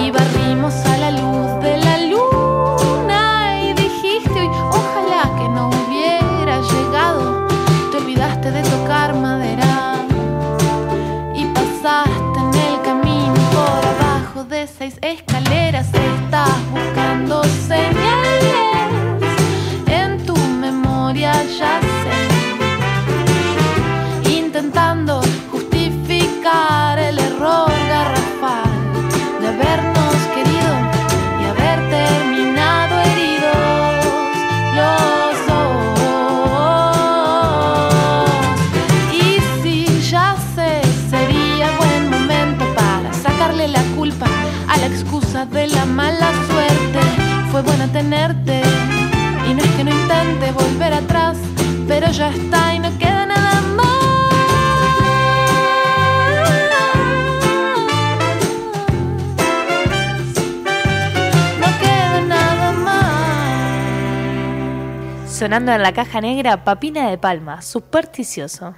Y barrimos a la luz de la luna y dijiste hoy, ojalá que no hubiera llegado. Te olvidaste de tocar madera y pasaste en el camino por abajo de seis escaleras. Estás buscando señales pero ya está y no queda nada más. No queda nada más. Sonando en la caja negra, Papina de Palma, supersticioso.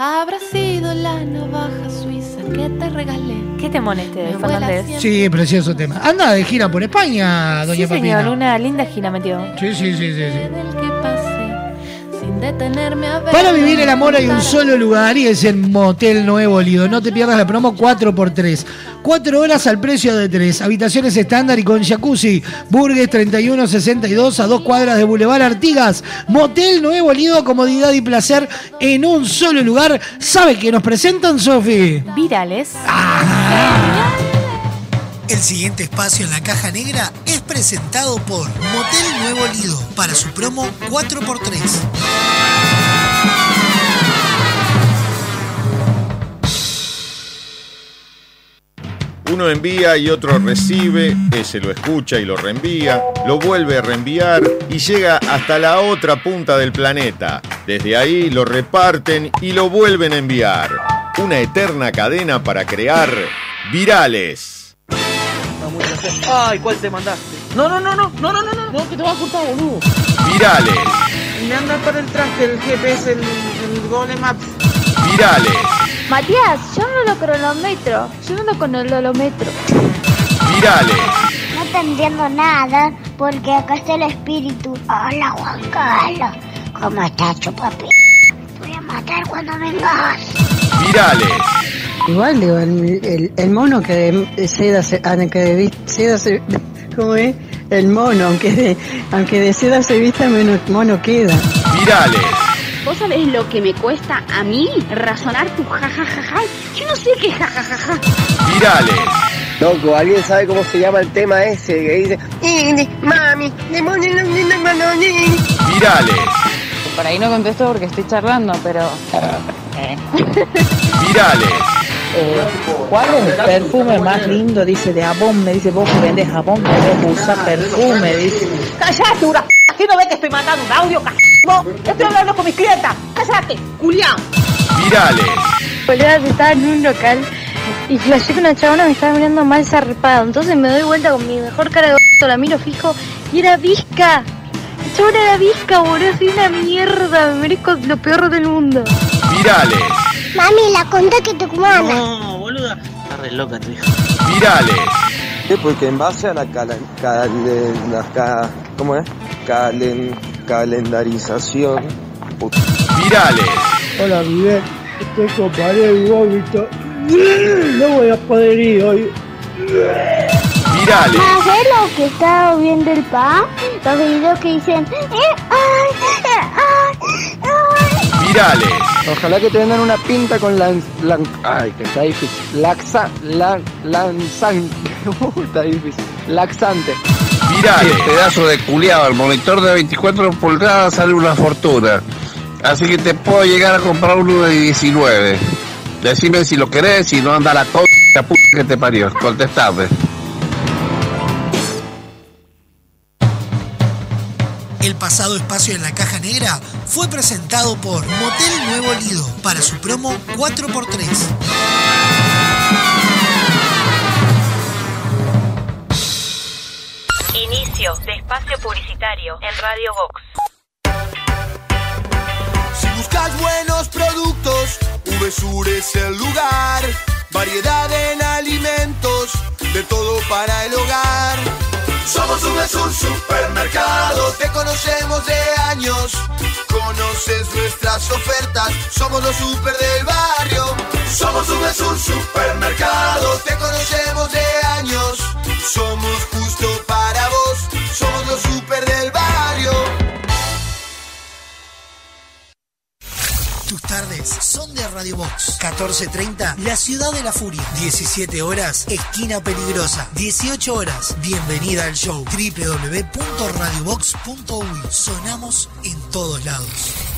Habrá sido la navaja suiza que te regalé. ¿Qué temón este de Fernández? Sí, precioso tema. Anda de gira por España, doña Sí, señor, Papina. una linda gira metió. Sí, sí, sí, sí, sí. Del que pasé sin detenerme a ver. Para vivir el amor hay un solo lugar y es en Motel Nuevo Lido. No te pierdas la promo 4x3. 4 horas al precio de 3. Habitaciones estándar y con jacuzzi. Burgues 3162 a dos cuadras de Boulevard Artigas. Motel Nuevo Lido, comodidad y placer en un solo lugar. ¿Sabe qué nos presentan, Sofi? Virales. El siguiente espacio en la caja negra es presentado por Motel Nuevo Lido para su promo 4x3. Uno envía y otro recibe, ese lo escucha y lo reenvía, lo vuelve a reenviar y llega hasta la otra punta del planeta. Desde ahí lo reparten y lo vuelven a enviar. Una eterna cadena para crear virales. Ay, ¿cuál te mandaste? No, no, no, no, no, no, no, no, no, que te vas a cortar, boludo. Virales, Me anda para el traste el GPS, el, el Google Maps. virales, Matías, yo no lo cronometro, yo no lo con el holometro. virales, No te entiendo nada, porque acá está el espíritu. Hola, Juan Carlos. ¿Cómo estás, chupapi? Te voy a matar cuando vengas. virales, Igual, digo, el, el- el mono que de seda se, ah, que de seda se, [laughs] ¿cómo es? El mono, aunque de, aunque de seda se vista, menos mono queda. virales, ¿Vos sabés lo que me cuesta a mí razonar tu jajajaja? Yo no sé qué jajajaja. virales, Loco, ¿alguien sabe cómo se llama el tema ese que dice "Eh, Mami, demonio, no, no, no, no, no"? virales, Por ahí no contesto porque estoy charlando, pero... virales, Eh, ¿Cuál es el perfume más lindo? Dice de jabón, me dice vos que vendés jabón, debes usar perfume, dice. ¡Cállate, una p***! ¿Qué no ves que estoy mandando un audio, c***? Estoy hablando con mis clientas. ¡Cállate, Julián! virales, Boluda, estaba en un local y flashé que una chabona me estaba mirando mal zarpado. Entonces me doy vuelta con mi mejor cara de la miro fijo y era visca. Chabona era visca, boludo, soy una mierda, me merezco lo peor del mundo. virales, Mami, la conta que te cumana. No, boluda. Está re loca tu hija. virales, Sí, porque en base a la, cala- calen- la ca- ¿cómo es? Calen- calendarización. Virales. Hola Miguel, estoy con pared y vómito. No voy a poder ir hoy. Virales. ¿Sabes lo que estaba viendo el pa? Los videos que dicen. "Eh, ay, eh, ay, ay". Virales. Ojalá que te vendan una pinta con lan- ay, que está difícil. Laxa, lan, lanzante. [laughs] Uh, está difícil. Laxante. Virales. pedazo de culiado, el monitor de 24 pulgadas sale una fortuna. Así que te puedo llegar a comprar uno de 19. Decime si lo querés, si no anda la co- la puta que te parió. Contestame. El pasado espacio en la caja negra fue presentado por Motel Nuevo Lido para su promo 4x3. Inicio de espacio publicitario en Radio Vox. Si buscas buenos productos, VSUR es el lugar. Variedad en alimentos, de todo para el hogar. Somos VSUR Supermercado, te conocemos de años. Conoces nuestras ofertas, somos los super del barrio. Somos VSUR Supermercado, te conocemos de años. Somos justo para vos, somos los super del Tus tardes son de Radio Box. 14.30, La Ciudad de la Furia. 17 horas, Esquina Peligrosa. 18 horas, bienvenida al show. www.radiobox.uy. Sonamos en todos lados.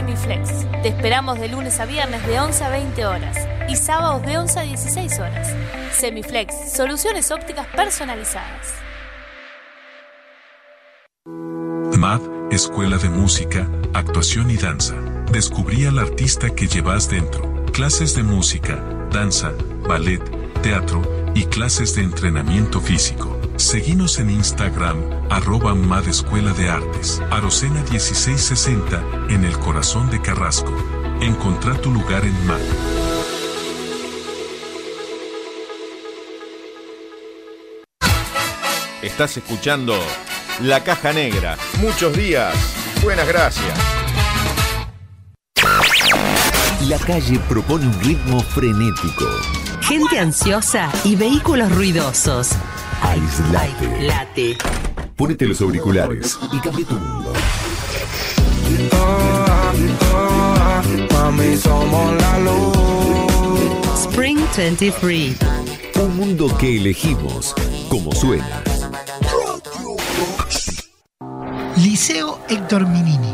OptiSemiflex. Te esperamos de lunes a viernes de 11 a 20 horas y sábados de 11 a 16 horas. Semiflex, soluciones ópticas personalizadas. MAD, Escuela de Música, Actuación y Danza. Descubrí al artista que llevas dentro. Clases de música, danza, ballet, teatro y clases de entrenamiento físico. Seguinos en Instagram, arroba MAD Escuela de Artes. Arocena 1660, en el corazón de Carrasco. Encontrá tu lugar en MAD. Estás escuchando La Caja Negra. Muchos días. Buenas gracias. La calle propone un ritmo frenético. Gente ansiosa y vehículos ruidosos. Aislate. Late. Ponete los auriculares y cambia tu mundo. Spring 23. Un mundo que elegimos como suena. Liceo Héctor Minini.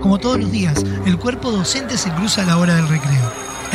Como todos los días, el cuerpo docente se cruza a la hora del recreo.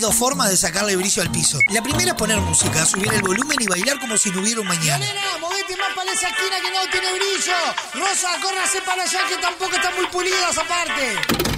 Dos formas de sacarle brillo al piso. La primera es poner música, subir el volumen y bailar como si no hubiera un mañana. Nena, movete más para esa esquina que no tiene brillo. Rosa, córrase para allá que tampoco está muy pulida esa parte.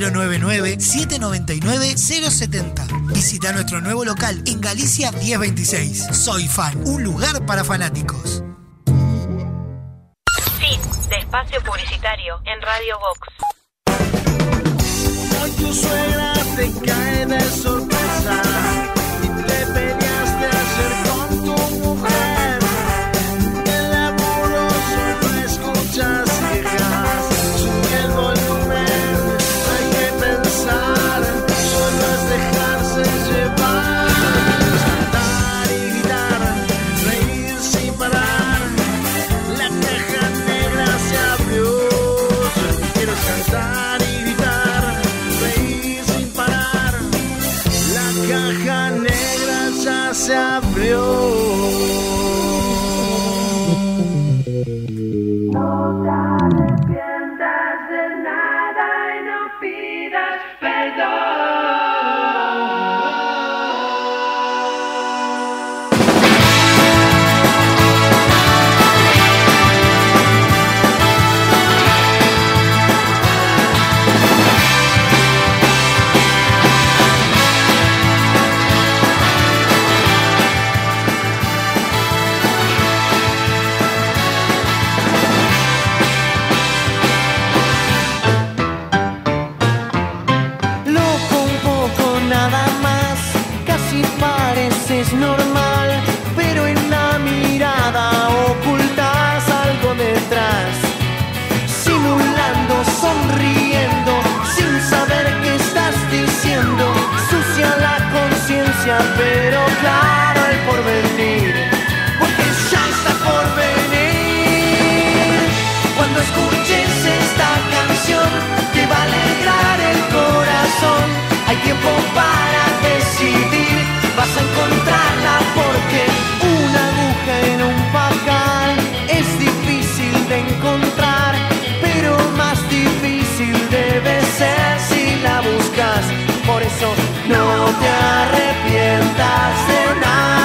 099-799-070. Visita nuestro nuevo local en Galicia 1026. Soy Fan, un lugar para fanáticos. Fin de espacio publicitario en Radio Vox. Hoy tu suegra te cae de sorpresa claro el porvenir, porque ya está por venir. Cuando escuches esta canción, te va a alegrar el corazón. Hay tiempo para decidir, vas a encontrarla porque una aguja en un pajar es difícil de encontrar, pero más difícil debe ser si la buscas. Por eso te arrepientas de nada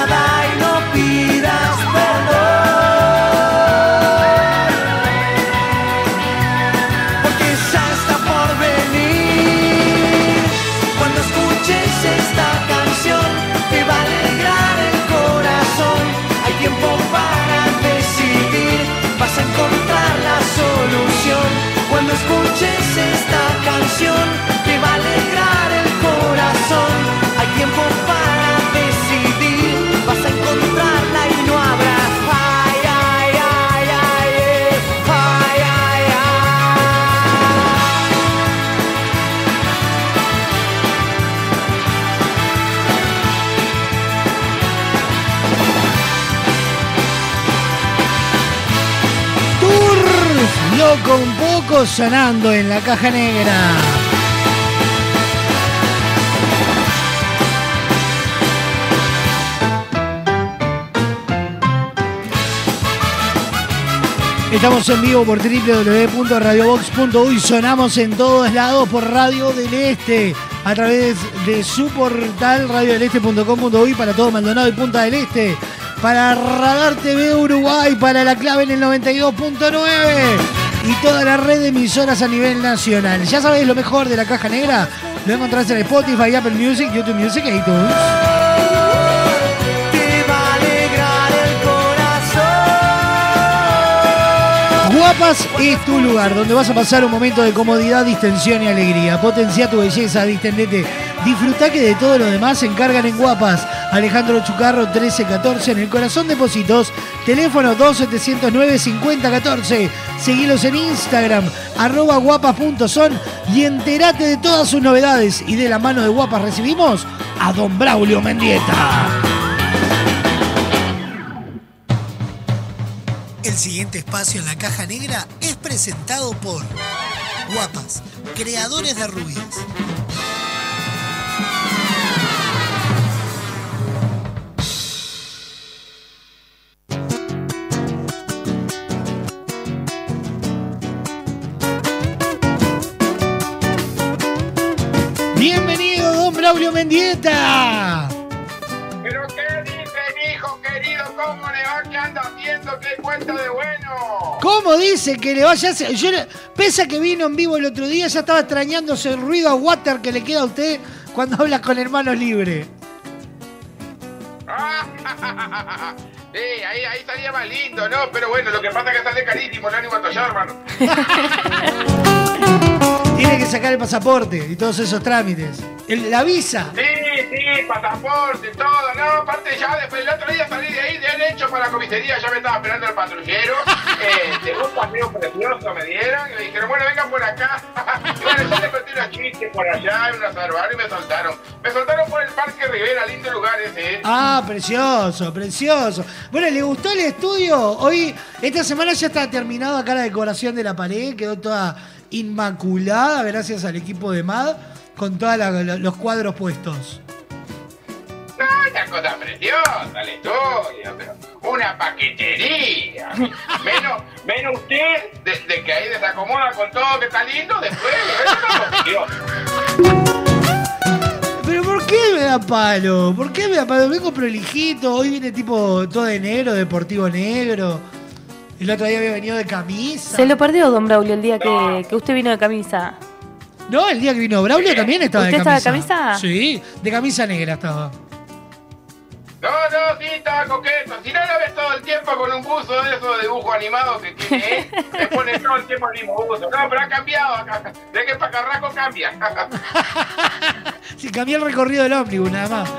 sonando en la caja negra. Estamos en vivo por www.radiobox.uy. Sonamos en todos lados por Radio del Este. A través de su portal radiodeleste.com.uy para todo Maldonado y Punta del Este. Para Radar TV Uruguay. Para la clave en el 92.9. Y toda la red de emisoras a nivel nacional. Ya sabéis lo mejor de la caja negra. Lo encontrás en Spotify, Apple Music, YouTube Music e iTunes. Guapas es tu lugar, donde vas a pasar un momento de comodidad, distensión y alegría. Potencia tu belleza, distendete. Disfruta que de todo lo demás se encargan en Guapas. Alejandro Chucarro 1314 en el corazón de Positos. Teléfono 2709-5014. Seguilos en Instagram, arroba guapas.son y entérate de todas sus novedades. Y de la mano de Guapas recibimos a Don Braulio Mendieta. El siguiente espacio en la caja negra es presentado por Guapas, creadores de rubias. Mendieta. ¿Pero qué dice mi hijo querido? ¿Cómo le va? ¿Qué anda haciendo? ¿Qué cuenta de bueno? ¿Cómo dice que le vaya a hacer? Yo, pese a que vino en vivo el otro día, ya estaba extrañándose el ruido a water que le queda a usted cuando [laughs] habla con hermanos libres. [laughs] Sí, ahí, ahí salía más lindo, ¿no? Pero bueno, lo que pasa es que sale carísimo, no ánimo a hermano. Tiene que sacar el pasaporte y todos esos trámites. El- la visa. Sí, sí, pasaporte, todo, ¿no? Aparte ya después el otro día salí de ahí, de hecho para la comisaría, ya me estaba esperando el patrullero. [laughs] Eh, un paseo precioso me dieron y me dijeron, bueno, vengan por acá. y [laughs] bueno, yo le metí unos chistes por allá, unos arbaros y me soltaron. Me soltaron por el Parque Rivera, lindo lugar ese, ¿eh? Ah, precioso, precioso. Bueno, ¿le gustó el estudio? Hoy, esta semana ya está terminada acá la decoración de la pared, quedó toda inmaculada gracias al equipo de MAD con todos los cuadros puestos. Una cosa preciosa el estudio, pero una paquetería. Menos, menos usted, de, de que ahí desacomoda con todo que está lindo, después. Pero ¿por qué me da palo? ¿Por qué me da palo? Vengo prolijito, hoy viene tipo todo de negro, deportivo negro. El otro día había venido de camisa. Se lo perdió, don Braulio, el día que, que usted vino de camisa. No, el día que vino Braulio también estaba de ¿Usted estaba camisa. de camisa? Sí, de camisa negra estaba. No, no, sí, estaba coqueto. Si no lo ves todo el tiempo con un buzo de esos dibujos animados que tiene él, le pone todo el tiempo el mismo buzo. No, pero ha cambiado acá. De que para Carrasco cambia. [laughs] Si cambié el recorrido del ómnibus, nada más.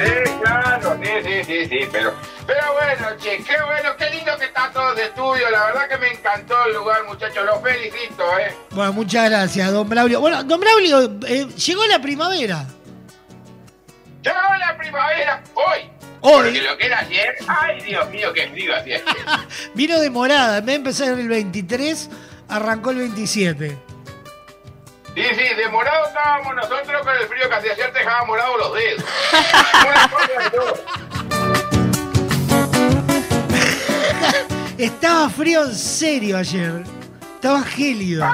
Sí, claro, sí, sí, sí, sí, pero, pero bueno, che, qué bueno, qué lindo que está todo de estudio, la verdad que me encantó el lugar, muchachos, los felicito, eh. Bueno, muchas gracias, don Braulio. Bueno, don Braulio, eh, llegó la primavera. Llegó la primavera hoy. Hoy. Porque lo que era ayer, ay Dios mío, qué frío hacía ayer. [laughs] Vino de morada, en vez de empezar el 23, arrancó el 27. Sí, sí, de morado estábamos nosotros con el frío que hacía ayer, te dejaba morados los dedos. [laughs] [laughs] Estaba frío en serio ayer. Estaba gélido.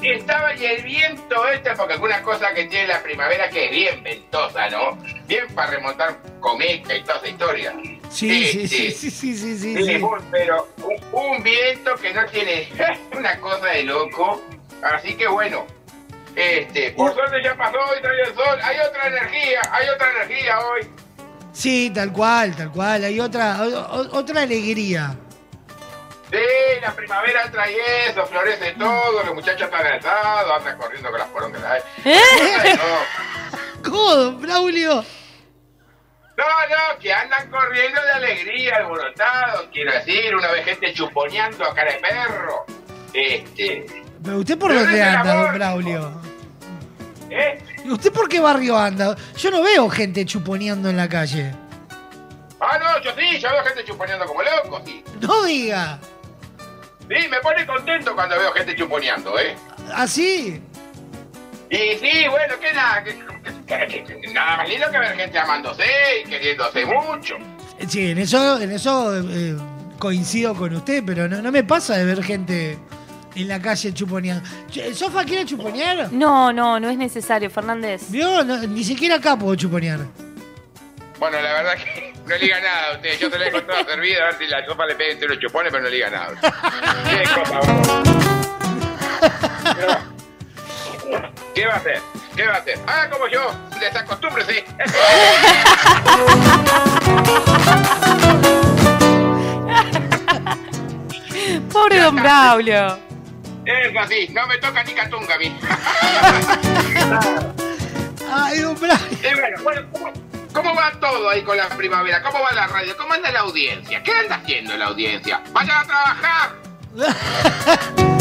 Y estaba y el viento este, porque alguna cosa que tiene la primavera que es bien ventosa, ¿no? Bien para remontar cometa y toda esa historia. Sí, sí, sí, sí, sí, sí, sí, Sí, sí. pero un, un viento que no tiene [laughs] una cosa de loco. Así que bueno, este, por suerte ya pasó y trae el sol. Hay otra energía, hay otra energía hoy. Sí, tal cual, tal cual. Hay otra, o- otra alegría. Sí, la primavera trae eso, florece todo, los muchachos están alzados, andan corriendo con las porongas. ¿eh? No. [laughs] ¿Cómo, don Braulio? No, no, que andan corriendo de alegría, alborotados, quiero decir, una vez gente chuponeando a cara de perro. Este, ¿Pero usted por dónde anda, amor. don Braulio? ¿eh? ¿Y usted por qué barrio anda? Yo no veo gente chuponeando en la calle. Ah, no, yo sí, yo veo gente chuponeando como loco, sí. No diga. Sí, me pone contento cuando veo gente chuponeando, ¿eh? ¿Así? Y sí, bueno, que nada, que, que- que- que nada más lindo que ver gente amándose y queriéndose mucho. Sí, en eso, en eso eh, coincido con usted, pero no, no me pasa de ver gente en la calle chuponeando. ¿Sofa quiere chuponear? No, no, no es necesario, Fernández. ¿Vio? No, ni siquiera acá puedo chuponear. Bueno, la verdad que [laughs] no le diga nada a usted. Yo se la dejo toda servida, a ver si la sopa le pega entre los chupones, pero no le diga nada. [laughs] Qué cosa, bárbaro. Pero, ¿Qué va a hacer? ¿Qué va a hacer? Ah, como yo, desacostúmbrese. [laughs] Pobre don Braulio. Es así, no me toca ni catunga a mí. [laughs] Ay, don Braulio. Y bueno, bueno, ¿cómo, cómo va todo ahí con la primavera? ¿Cómo va la radio? ¿Cómo anda la audiencia? ¿Qué anda haciendo la audiencia? ¡Vayan a trabajar! [laughs]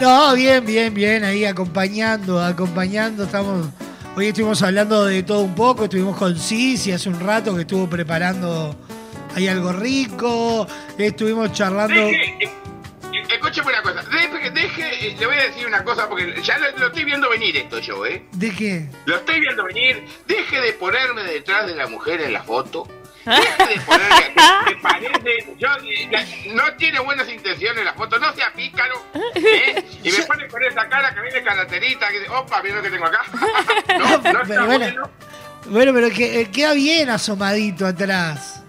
No, bien, bien, bien, ahí acompañando, acompañando. Estamos. Hoy estuvimos hablando de todo un poco, estuvimos con Cici hace un rato que estuvo preparando ahí algo rico. Estuvimos charlando. Sí, sí, eh, Escúcheme una cosa, deje, deje, eh, le voy a decir una cosa porque ya lo, lo estoy viendo venir esto yo, ¿eh? ¿De qué? Lo estoy viendo venir. Deje de ponerme detrás de la mujer en la foto. Deje de ponerme que, [laughs] que parece. Yo, eh, la- no tiene buenas intenciones la foto, no sea pícaro. ¿eh? Y me pone con esa cara que viene caraterita, que dice, opa, mira lo que tengo acá. [laughs] no, no está bueno. bueno, pero que, eh, queda bien asomadito atrás.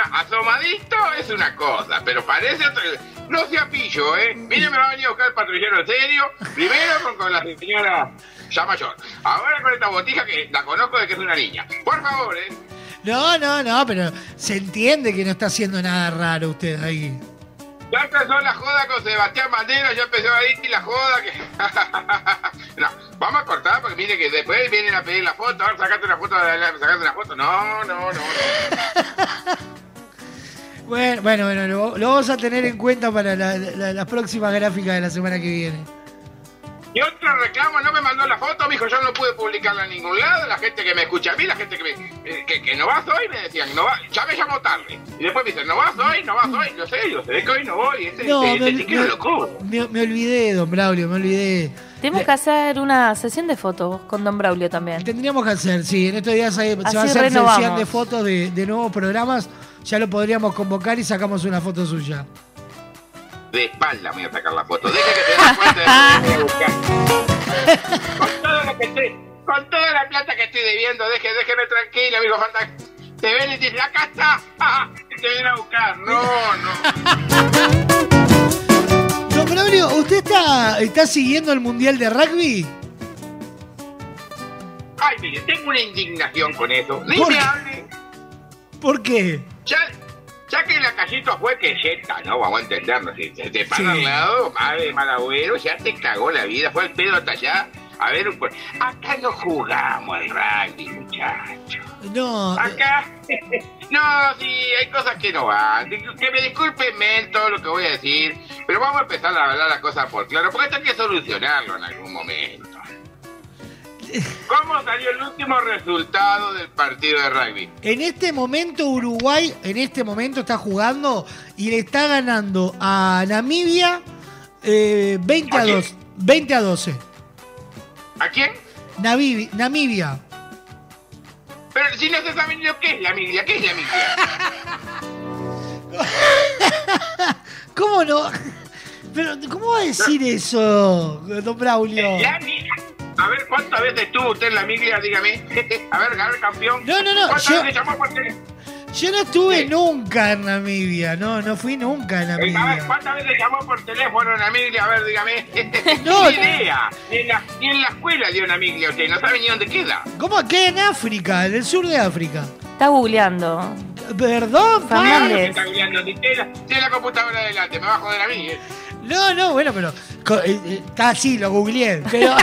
No, asomadito es una cosa, pero parece otro. No sea pillo, ¿eh? Mire, me va a venir a buscar el patrullero en serio. Primero con, con la señora ya mayor. Ahora con esta botija que la conozco de que es una niña. Por favor, ¿eh? No, no, no, pero se entiende que no está haciendo nada raro usted ahí. Ya empezó la joda con Sebastián Bandera, ya empezó ahí la joda que... [laughs] no, vamos a cortar porque mire que después vienen a pedir la foto, ahora sacate una foto, sacate una foto. No, no, no, no. [laughs] Bueno, bueno, bueno, lo, lo vamos a tener en cuenta para la- la- las próximas gráficas de la semana que viene. Y otro reclamo, no me mandó la foto, mijo, yo no pude publicarla en ningún lado. La gente que me escucha a mí, la gente que me, eh, que, que no vas hoy, me decían, no va, ya me llamó tarde. Y después me dicen, no vas hoy, no vas hoy. Yo sé, yo sé que hoy no voy. Este, No, este, me, este me- loco. me- me olvidé, don Braulio, me olvidé. Tenemos que hacer una sesión de fotos con Don Braulio también. Tendríamos que hacer, sí, en estos días hay- se va a hacer renovamos. sesión de fotos de, de nuevos programas. Ya lo podríamos convocar y sacamos una foto suya. De espalda me voy a sacar la foto. Deje que te des cuenta de que me voy a buscar. Con todo lo que estoy, con toda la plata que estoy debiendo, deje, déjeme tranquilo, amigo, falta. Te ven y te dicen, acá está. [laughs] Te vienen a buscar. No, no. Don Braulio, ¿usted está, está siguiendo el Mundial de Rugby? Ay, mire, tengo una indignación con eso. Ni ¿Por me hable. ¿Por qué? Ya, ya que la callito fue que yeta, ¿no? Vamos a entenderlo. Si se te para Sí. al lado, madre mal agüero, ya te cagó la vida. Fue el pedo hasta allá. A ver, pues, acá no jugamos al rugby, muchachos. No, Acá, [laughs] no, sí, hay cosas que no van. Que me disculpen men, todo lo que voy a decir, pero vamos a empezar a hablar las cosas por claro, porque esto hay que solucionarlo en algún momento. ¿Cómo salió el último resultado del partido de rugby? En este momento Uruguay, en este momento está jugando y le está ganando a Namibia eh, 20 a ¿A quién? 2, 20 a 12. ¿A quién? Namibia. Pero si no se sabe ni lo que es la miglia, ¿qué es la miglia? [laughs] ¿Cómo no? [laughs] Pero, ¿cómo va a decir eso, don Braulio? La. A ver, ¿cuántas veces estuvo usted en la miglia? Dígame. [laughs] A ver, a ver, campeón. No, no, no, ¿Cuántas yo- veces llamó por teléfono? Yo no estuve nunca en Namibia, no, no fui nunca en A ver, Namibia. ¿cuántas veces llamó por teléfono en la miglia? A ver, dígame. [laughs] No, ni idea. Ni en, la, ni en la escuela dio una miglia usted, no sabe ni dónde queda. ¿Cómo que en África, en el sur de África? Está googleando. Perdón, Claro Fernández. está googleando, tiene la, tiene la computadora adelante, me bajo de la miglia. No, no, bueno, pero co- eh, eh, está así, lo googleé. Pero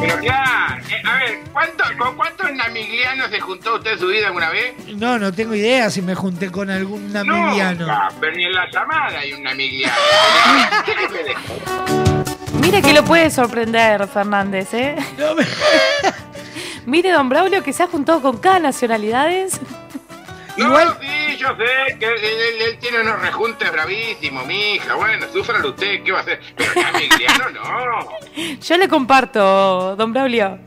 Pero claro, eh, a ver, ¿cuánto, ¿con cuántos namiglianos se juntó usted en su vida alguna vez? no, no tengo idea si me junté con algún namibiano. Nunca, pero ni en la llamada hay un namigliano. ¿Qué que me? Mire que lo puede sorprender, Fernández, ¿eh? Mire, don Braulio, que se ha juntado con cada nacionalidades. No, sí, yo sé que él, él- él tiene unos rejuntes bravísimos, mija. Bueno, sufralo usted, ¿qué va a hacer? Pero namigliano no. [laughs] Yo le comparto, don Braulio.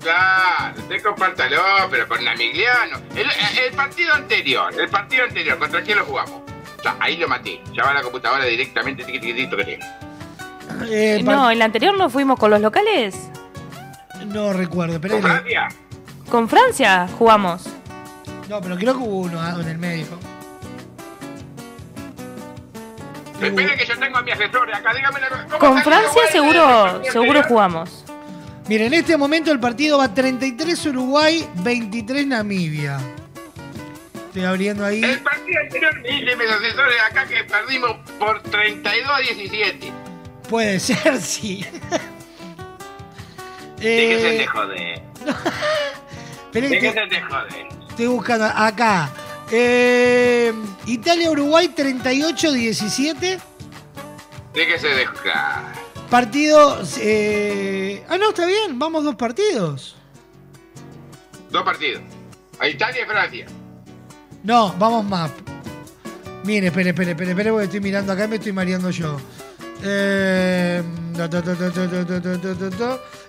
Claro, usted compártalo, pero con Namigliano. El, el partido anterior, el partido anterior, ¿contra quién lo jugamos? Ya, ahí lo maté. Ya va a la computadora directamente, tiquitito que tiene. Eh, par- No, en la anterior no fuimos con los locales. no recuerdo, pero ¿Con Francia? Con Francia jugamos. No, pero creo que hubo uno ah, en el medio. Espere que yo tengo a mi asesor acá, dígame la cosa. ¿Cómo Con Francia seguro, partido seguro jugamos. Mira, en este momento el partido va 33 Uruguay, 23 Namibia. Estoy abriendo ahí. El partido anterior me dice mis asesores acá que perdimos por 32 a 17. Puede ser, [laughs] sí. Déjese Eh, de joder. [laughs] este- Déjese de joder. Estoy buscando acá. Italia-Uruguay 38-17. Déjese dejar. Partido. Ah, no, está bien. Vamos dos partidos. Dos partidos. A Italia y Francia. No, vamos más. Mire, espere, espere, espere, espere, porque estoy mirando acá y me estoy mareando yo.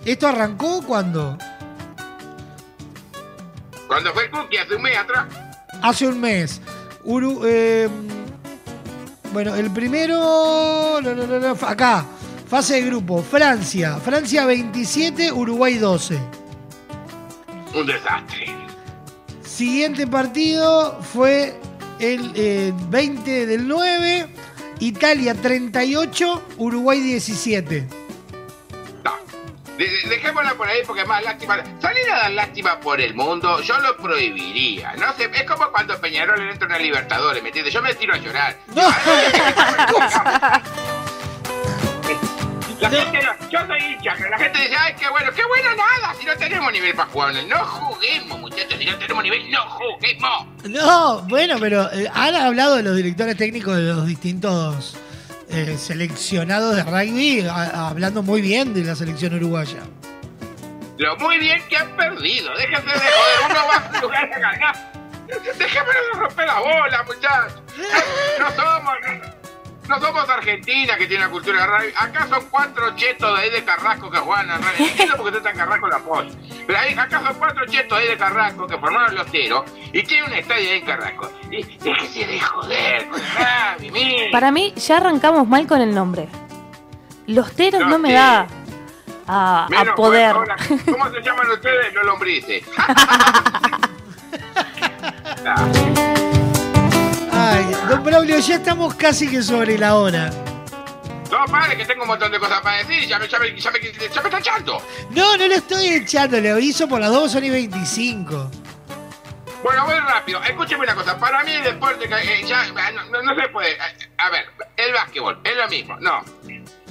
¿Esto arrancó cuando cuando fue el cookie hace un mes atrás. Hace un mes. Uru- eh, bueno, el primero. no, no, no, no, acá. Fase de grupo. Francia. Francia 27, Uruguay 12. Un desastre. Siguiente partido fue el eh, 20 del 9. Italia 38, Uruguay 17. De- de- dejémosla por ahí porque es más lástima. Salir a dar lástima por el mundo, yo lo prohibiría. No sé, es como cuando Peñarol le entra una Libertadores, ¿me entiendes? Yo me tiro a llorar. La gente no- yo soy hincha, pero la gente dice, ay, qué bueno, qué bueno nada, si no tenemos nivel para jugar. No juguemos, muchachos, si no tenemos nivel, no juguemos. No, bueno, pero eh, han hablado de los directores técnicos de los distintos eh, seleccionados de rugby, hablando muy bien de la selección uruguaya. Lo muy bien que han perdido, déjense de joder, uno va a jugar a ganar. Déjenme romper la bola, muchachos. No somos, no somos Argentina que tiene una cultura de rugby. Acá son cuatro chetos de ahí de Carrasco que juegan al rugby. Entiendo por qué está Carrasco la apoya. Pero ahí, acá son cuatro chetos ahí de Carrasco que formaron los teros y tienen un estadio ahí en Carrasco. Y déjese de joder con rugby, mire. Para mí ya arrancamos mal con el nombre. Los teros no me da a, a Menos poder. mal, hola. ¿Cómo se llaman ustedes? Los lombrices. [laughs] [laughs] Ay, don Braulio, ya estamos casi que sobre la hora. No, padre, que tengo un montón de cosas para decir. Ya me, ya me, ya me, ya me está echando. No, no lo estoy echando, lo hizo por las 2 son y 25. Bueno, voy rápido. Escúcheme una cosa. Para mí el deporte eh, ya no, no- no se puede. eh, A ver, el básquetbol es lo mismo. No.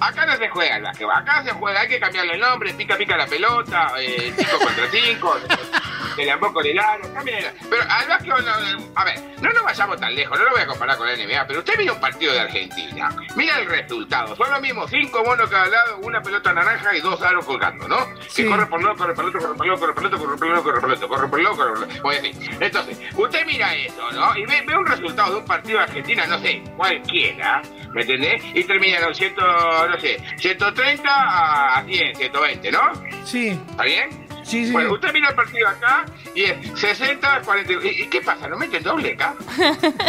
Acá no se juega el básquetbol. Acá se juega, hay que cambiarle el nombre, pica pica la pelota, 5 contra 5, [laughs] [laughs] ambón con el aro, cámbiale. Pero al básquetbol, no, no, a ver, no nos vayamos tan lejos, no lo voy a comparar con la NBA, pero usted mira un partido de Argentina, mira el resultado, son lo mismo, 5 monos cada lado, una pelota naranja y dos aros colgando, ¿no? Que corre por lado, corre por el otro, corre por el otro, corre por el otro, corre por el otro, corre por el otro, corre por el otro, corre por el otro. Voy a decir, entonces, usted mira eso, ¿no? Y ve, ve un resultado de un partido de Argentina, no sé, cualquiera, ¿me entendés? Y termina en los 100, no sé, 130 a 100, 120, ¿no? Sí. ¿Está bien? Sí, sí. Bueno, usted mira el partido acá y es 60, 40. ¿Y, qué pasa? ¿No meten doble acá? [laughs]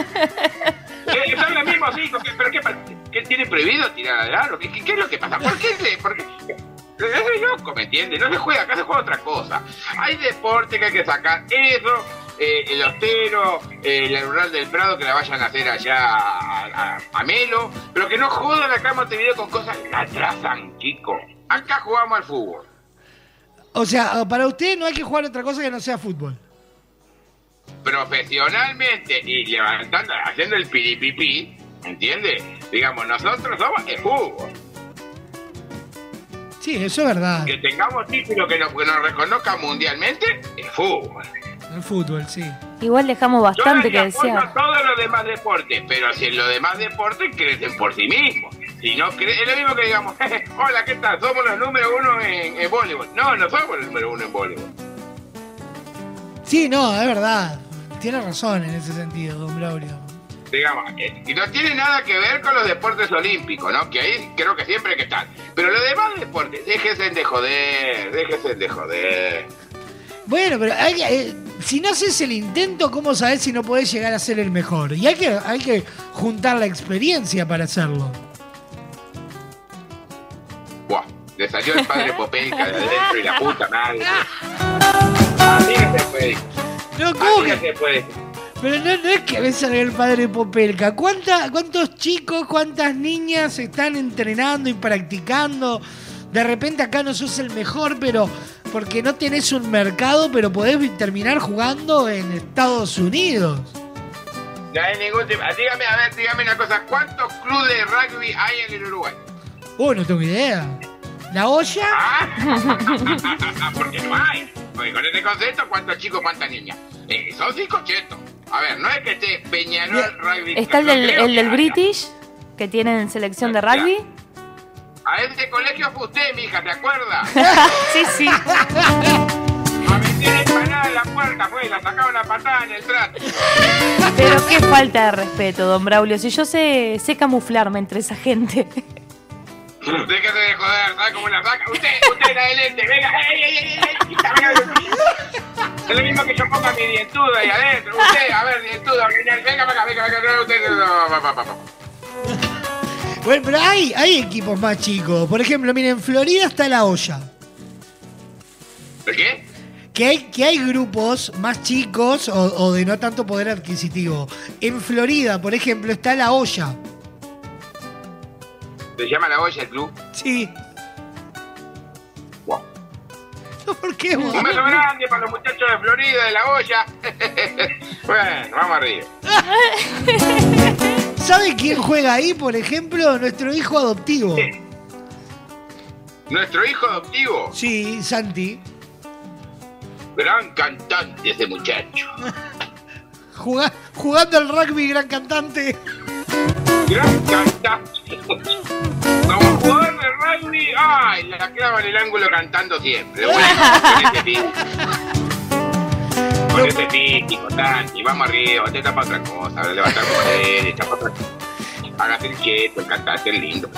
Eh, Son los mismos cinco, ¿qué- ¿pero qué pasa? ¿Qué tiene prohibido tirar al aro? ¿Qué, es lo que pasa? ¿Por qué? se- por qué? Es loco, ¿me entiendes? No se juega, acá se juega otra cosa. Hay deporte que hay que sacar. Eso, eh, el hostero, eh, la rural del Prado, que la vayan a hacer allá a, a- a Melo, pero que no jodan acá en Montevideo con cosas que la atrasan, chico. Acá jugamos al fútbol. O sea, para usted no hay que jugar otra cosa que no sea fútbol. profesionalmente y levantando, haciendo el piripipí, ¿entiendes? Digamos, nosotros somos el fútbol. Sí, eso es verdad. Que tengamos título que nos, que nos reconozca mundialmente, el fútbol. El fútbol, sí. Igual dejamos bastante que Yo apoyo desear. a todos los demás deportes, pero si en los demás deportes crecen por sí mismos. Si no es lo mismo que digamos, [laughs] hola, ¿qué tal? Somos los número uno en, en voleibol. No, no somos los número uno en voleibol. Sí, no, es verdad. Tiene razón en ese sentido, don Braulio. digamos, eh, y no tiene nada que ver con los deportes olímpicos, ¿no? Que ahí creo que siempre hay que estar. Pero los demás deportes, déjense de joder, déjense de joder. Bueno, pero hay eh, si no haces el intento, ¿cómo sabes si no podés llegar a ser el mejor? Y hay que, hay que juntar la experiencia para hacerlo. Buah, le salió el padre [laughs] Popelka de adentro y la puta madre. Así que se puede. No, ¿cómo que? se puede. Pero no, no es que me salga el padre Popelka. ¿Cuánta- ¿Cuántos chicos, cuántas niñas están entrenando y practicando? De repente acá no sos el mejor, pero porque no tenés un mercado, pero podés terminar jugando en Estados Unidos. No hay ningún tema. Dígame, a ver, dígame una cosa. ¿Cuántos clubes de rugby hay en el Uruguay? Oh, no tengo idea. ¿La olla? [laughs] Porque no hay. Porque con este concepto, ¿cuántos chicos, cuántas niñas? Eh, son cinco chetos. A ver, no es que esté Peñarol Rugby. Está el no del, creo el que del haya. British, que tienen selección de rugby. A ese colegio fue usted, mija, ¿te acuerdas? [laughs] sí, sí. [laughs] A meter empanada en la puerta, fue, la sacaban a patada en el trato. Pero qué falta de respeto, don Braulio. Si yo sé, sé camuflarme entre esa gente. Déjate de joder, ¿sabes cómo la saca? Usted, usted la de lente, venga, ey, ey, ey, ey. Es lo mismo que yo ponga mi dientudo ahí adentro. Usted, a ver, dientudo, venga, venga venga, venga, venga, usted, no, va, va, va. Bueno, pero hay, hay equipos más chicos. Por ejemplo, miren, en Florida está la olla. ¿De qué? Que hay, que hay grupos más chicos o, o de no tanto poder adquisitivo. En Florida, por ejemplo, está la olla. ¿Se llama la olla el club? Sí. Wow. ¿Por qué vos? Un beso grande para los muchachos de Florida, de la olla. [laughs] bueno, vamos arriba. [laughs] ¿Sabe quién juega ahí, por ejemplo? Nuestro hijo adoptivo. Nuestro hijo adoptivo, Sí, Santi. gran cantante ese muchacho. [laughs] Juga- jugando al rugby, gran cantante. Gran cantante. Como jugador de ay, la clava en el ángulo cantando siempre. Bueno, con ese físico. Con físico, Santi, vamos arriba, te para otra cosa, poder, está para otra cosa. Hágase el quieto, el cantante es lindo.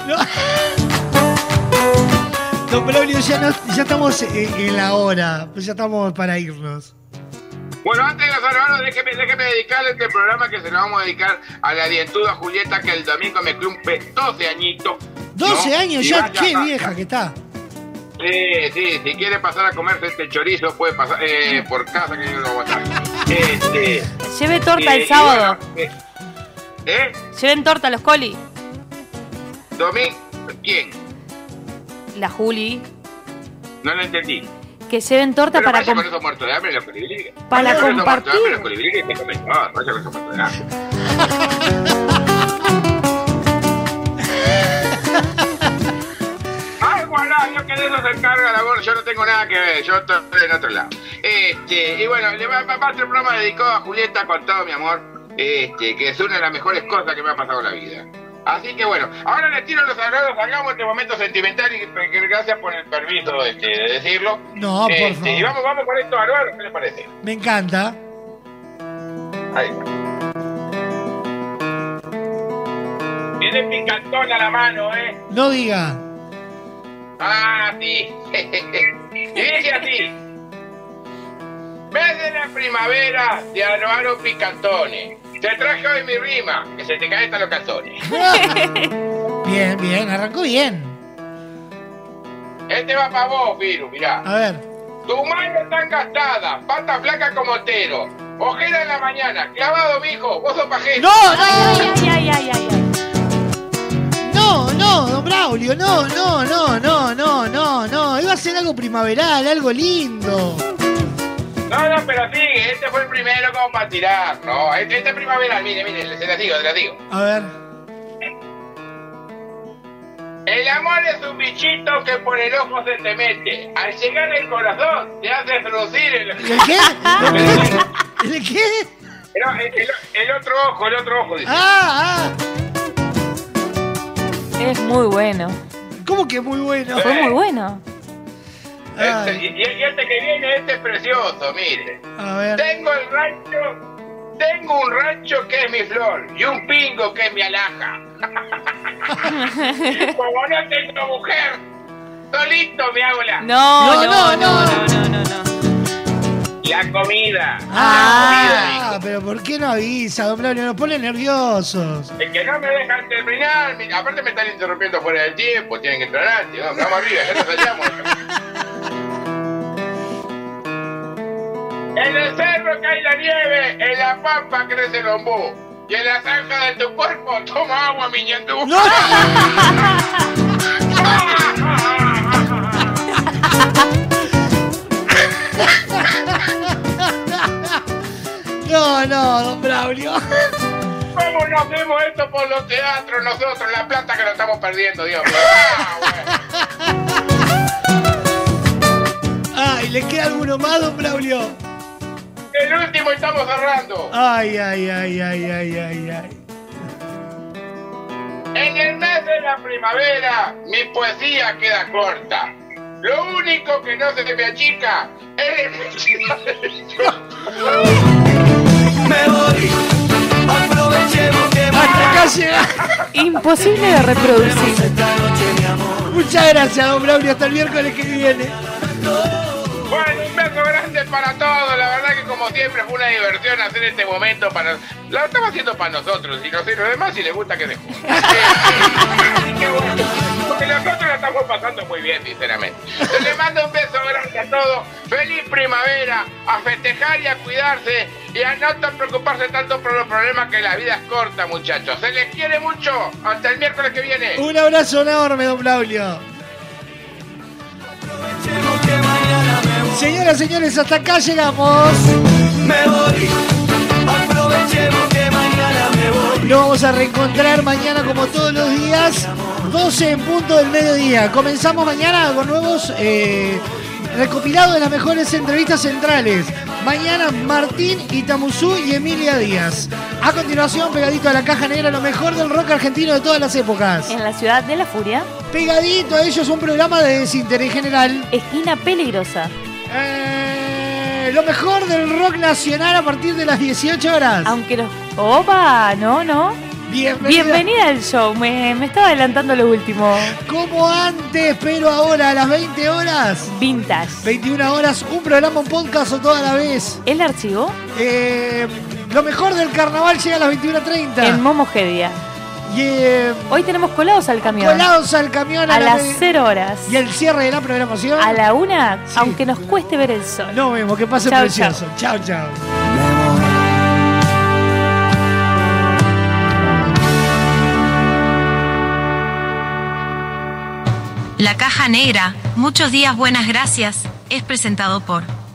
Don Braulio, ya, no- ya estamos en, la hora. Ya estamos para irnos. Bueno, antes de los hermanos, déjeme, déjeme dedicarle este programa que se lo vamos a dedicar a la dientuda Julieta que el domingo me cumple 12 añitos. 12 ¿no? años Y ya, vaya, qué vieja que está. Sí, sí, si quiere pasar a comerse este chorizo, puede pasar eh, por casa que yo lo voy a estar. Este, Lleve torta eh, el y sábado. bueno, eh, ¿Eh? Lleven torta a los coli. Domingo, ¿quién? La Juli. No lo entendí. Que lleven torta Pero para vaya con de hambre. Para Vaya con esos muertos de hambre compartir. Vaya con de hambre. [laughs] Ay, voilà, yo que de eso se encarga la voz, yo no tengo nada que ver, yo estoy en otro lado. Este, y bueno, le va, a un programa dedicado a Julieta con todo mi amor, este, que es una de las mejores cosas que me ha pasado en la vida. Así que bueno, ahora les tiro los sagrados, hagamos este momento sentimental y gracias por el permiso este, de decirlo. No, por Este, favor. Y vamos, vamos con esto, Álvaro, ¿qué les parece? Me encanta. Ahí. Tiene picantona la mano, ¿eh? No diga. Ah, sí. y dice así. Mes de la primavera de Álvaro Picantone. Te traje hoy mi rima, que se te caen hasta los calzones. [laughs] Bien, bien, arrancó bien. Este va para vos, Viru, mirá. A ver. Tu mano tan gastada, pata flaca como tero. Ojera en la mañana, clavado, mijo, vos sos pajero. ¡No, no! Ay, ay, ay, ay, ay. No, no, don Braulio, no, no, no, no, no, no, no. Iba a ser algo primaveral, algo lindo. No, no, pero sí, este fue el primero como para tirar. No, este, este es primaveral, mire, mire, se las digo, se las digo. A ver. El amor es un bichito que por el ojo se te mete. Al llegar el corazón te hace fruncir el... ¿El qué? ¿El qué? No, el, el- el otro ojo, el otro ojo. dice. Ah, Es muy bueno. ah. ¿Cómo que muy bueno? Fue muy bueno. Este, y, y este que viene, este es precioso, mire. A ver. Tengo el rancho, tengo un rancho que es mi flor y un pingo que es mi alhaja. [laughs] Como no tengo mujer, solito me hago la... No, No, no, no, no, no. no, no, no. La comida. Ah, pero ¿por qué no avisa, don Braulio? Nos pone nerviosos. Es que no me dejan terminar. mi- Aparte me están interrumpiendo fuera del tiempo. Tienen que entrar antes. Vamos, vamos arriba, ya nos hallamos. En el cerro cae la nieve, en la pampa crece el ombú. Y en la zanja de tu cuerpo toma agua, miñandú. ¡No! [laughs] No, no, don Braulio. [laughs] ¿Cómo nos vemos esto por los teatros nosotros? La plata que nos estamos perdiendo, Dios mío. Ah, Ay, ¿le queda alguno más, don Braulio? El último estamos cerrando. Ay, ay, ay, ay, ay, ay, ay. En el mes de la primavera, mi poesía queda corta. Lo único que no se me achica es el [laughs] [laughs] me voy. Aprovechemos que Hasta acá llega. Imposible de reproducir. Muchas gracias, don Braulio. Hasta el miércoles que viene. Bueno, un beso grande para todos. La verdad que como siempre fue una diversión hacer este momento para. Lo estamos haciendo para nosotros y no sé los demás si les gusta que dejo. Qué bueno. Porque nosotros la estamos pasando muy bien, sinceramente. Les mando un beso grande a todos. Feliz primavera. A festejar y a cuidarse. Y a no tan preocuparse tanto por los problemas que la vida es corta, muchachos. Se les quiere mucho. Hasta el miércoles que viene. Un abrazo enorme, don Braulio. Señoras, señores, hasta acá llegamos. Me voy, aprovechemos que mañana me voy. Nos vamos a reencontrar mañana como todos los días, 12 en punto del mediodía. Comenzamos mañana con nuevos eh, recopilados de las mejores entrevistas centrales. Mañana Martín Itamuzú y Emilia Díaz. A continuación, pegadito a la caja negra, lo mejor del rock argentino de todas las épocas. En la ciudad de la furia, Pegadito a ellos un programa de desinterés general. esquina peligrosa. Eh, lo mejor del rock nacional a partir de las 18 horas. Aunque los... Opa, no, no. Bienvenida. Bienvenida al show. Me, me estaba adelantando lo último. Como antes, pero ahora a las 20 horas. Vintage. 21 horas, un programa, un podcast o toda la vez. ¿El archivo? Eh, lo mejor del carnaval llega a las 21.30. En Momogedia. Y eh, Hoy tenemos colados al camión. colados al camión A la las me- 0 horas. Y el cierre de la programación. A la una, aunque nos cueste ver el sol. Nos vemos, que pase Chau, precioso. Chao, chao. La Caja Negra, muchos días buenas gracias, es presentado por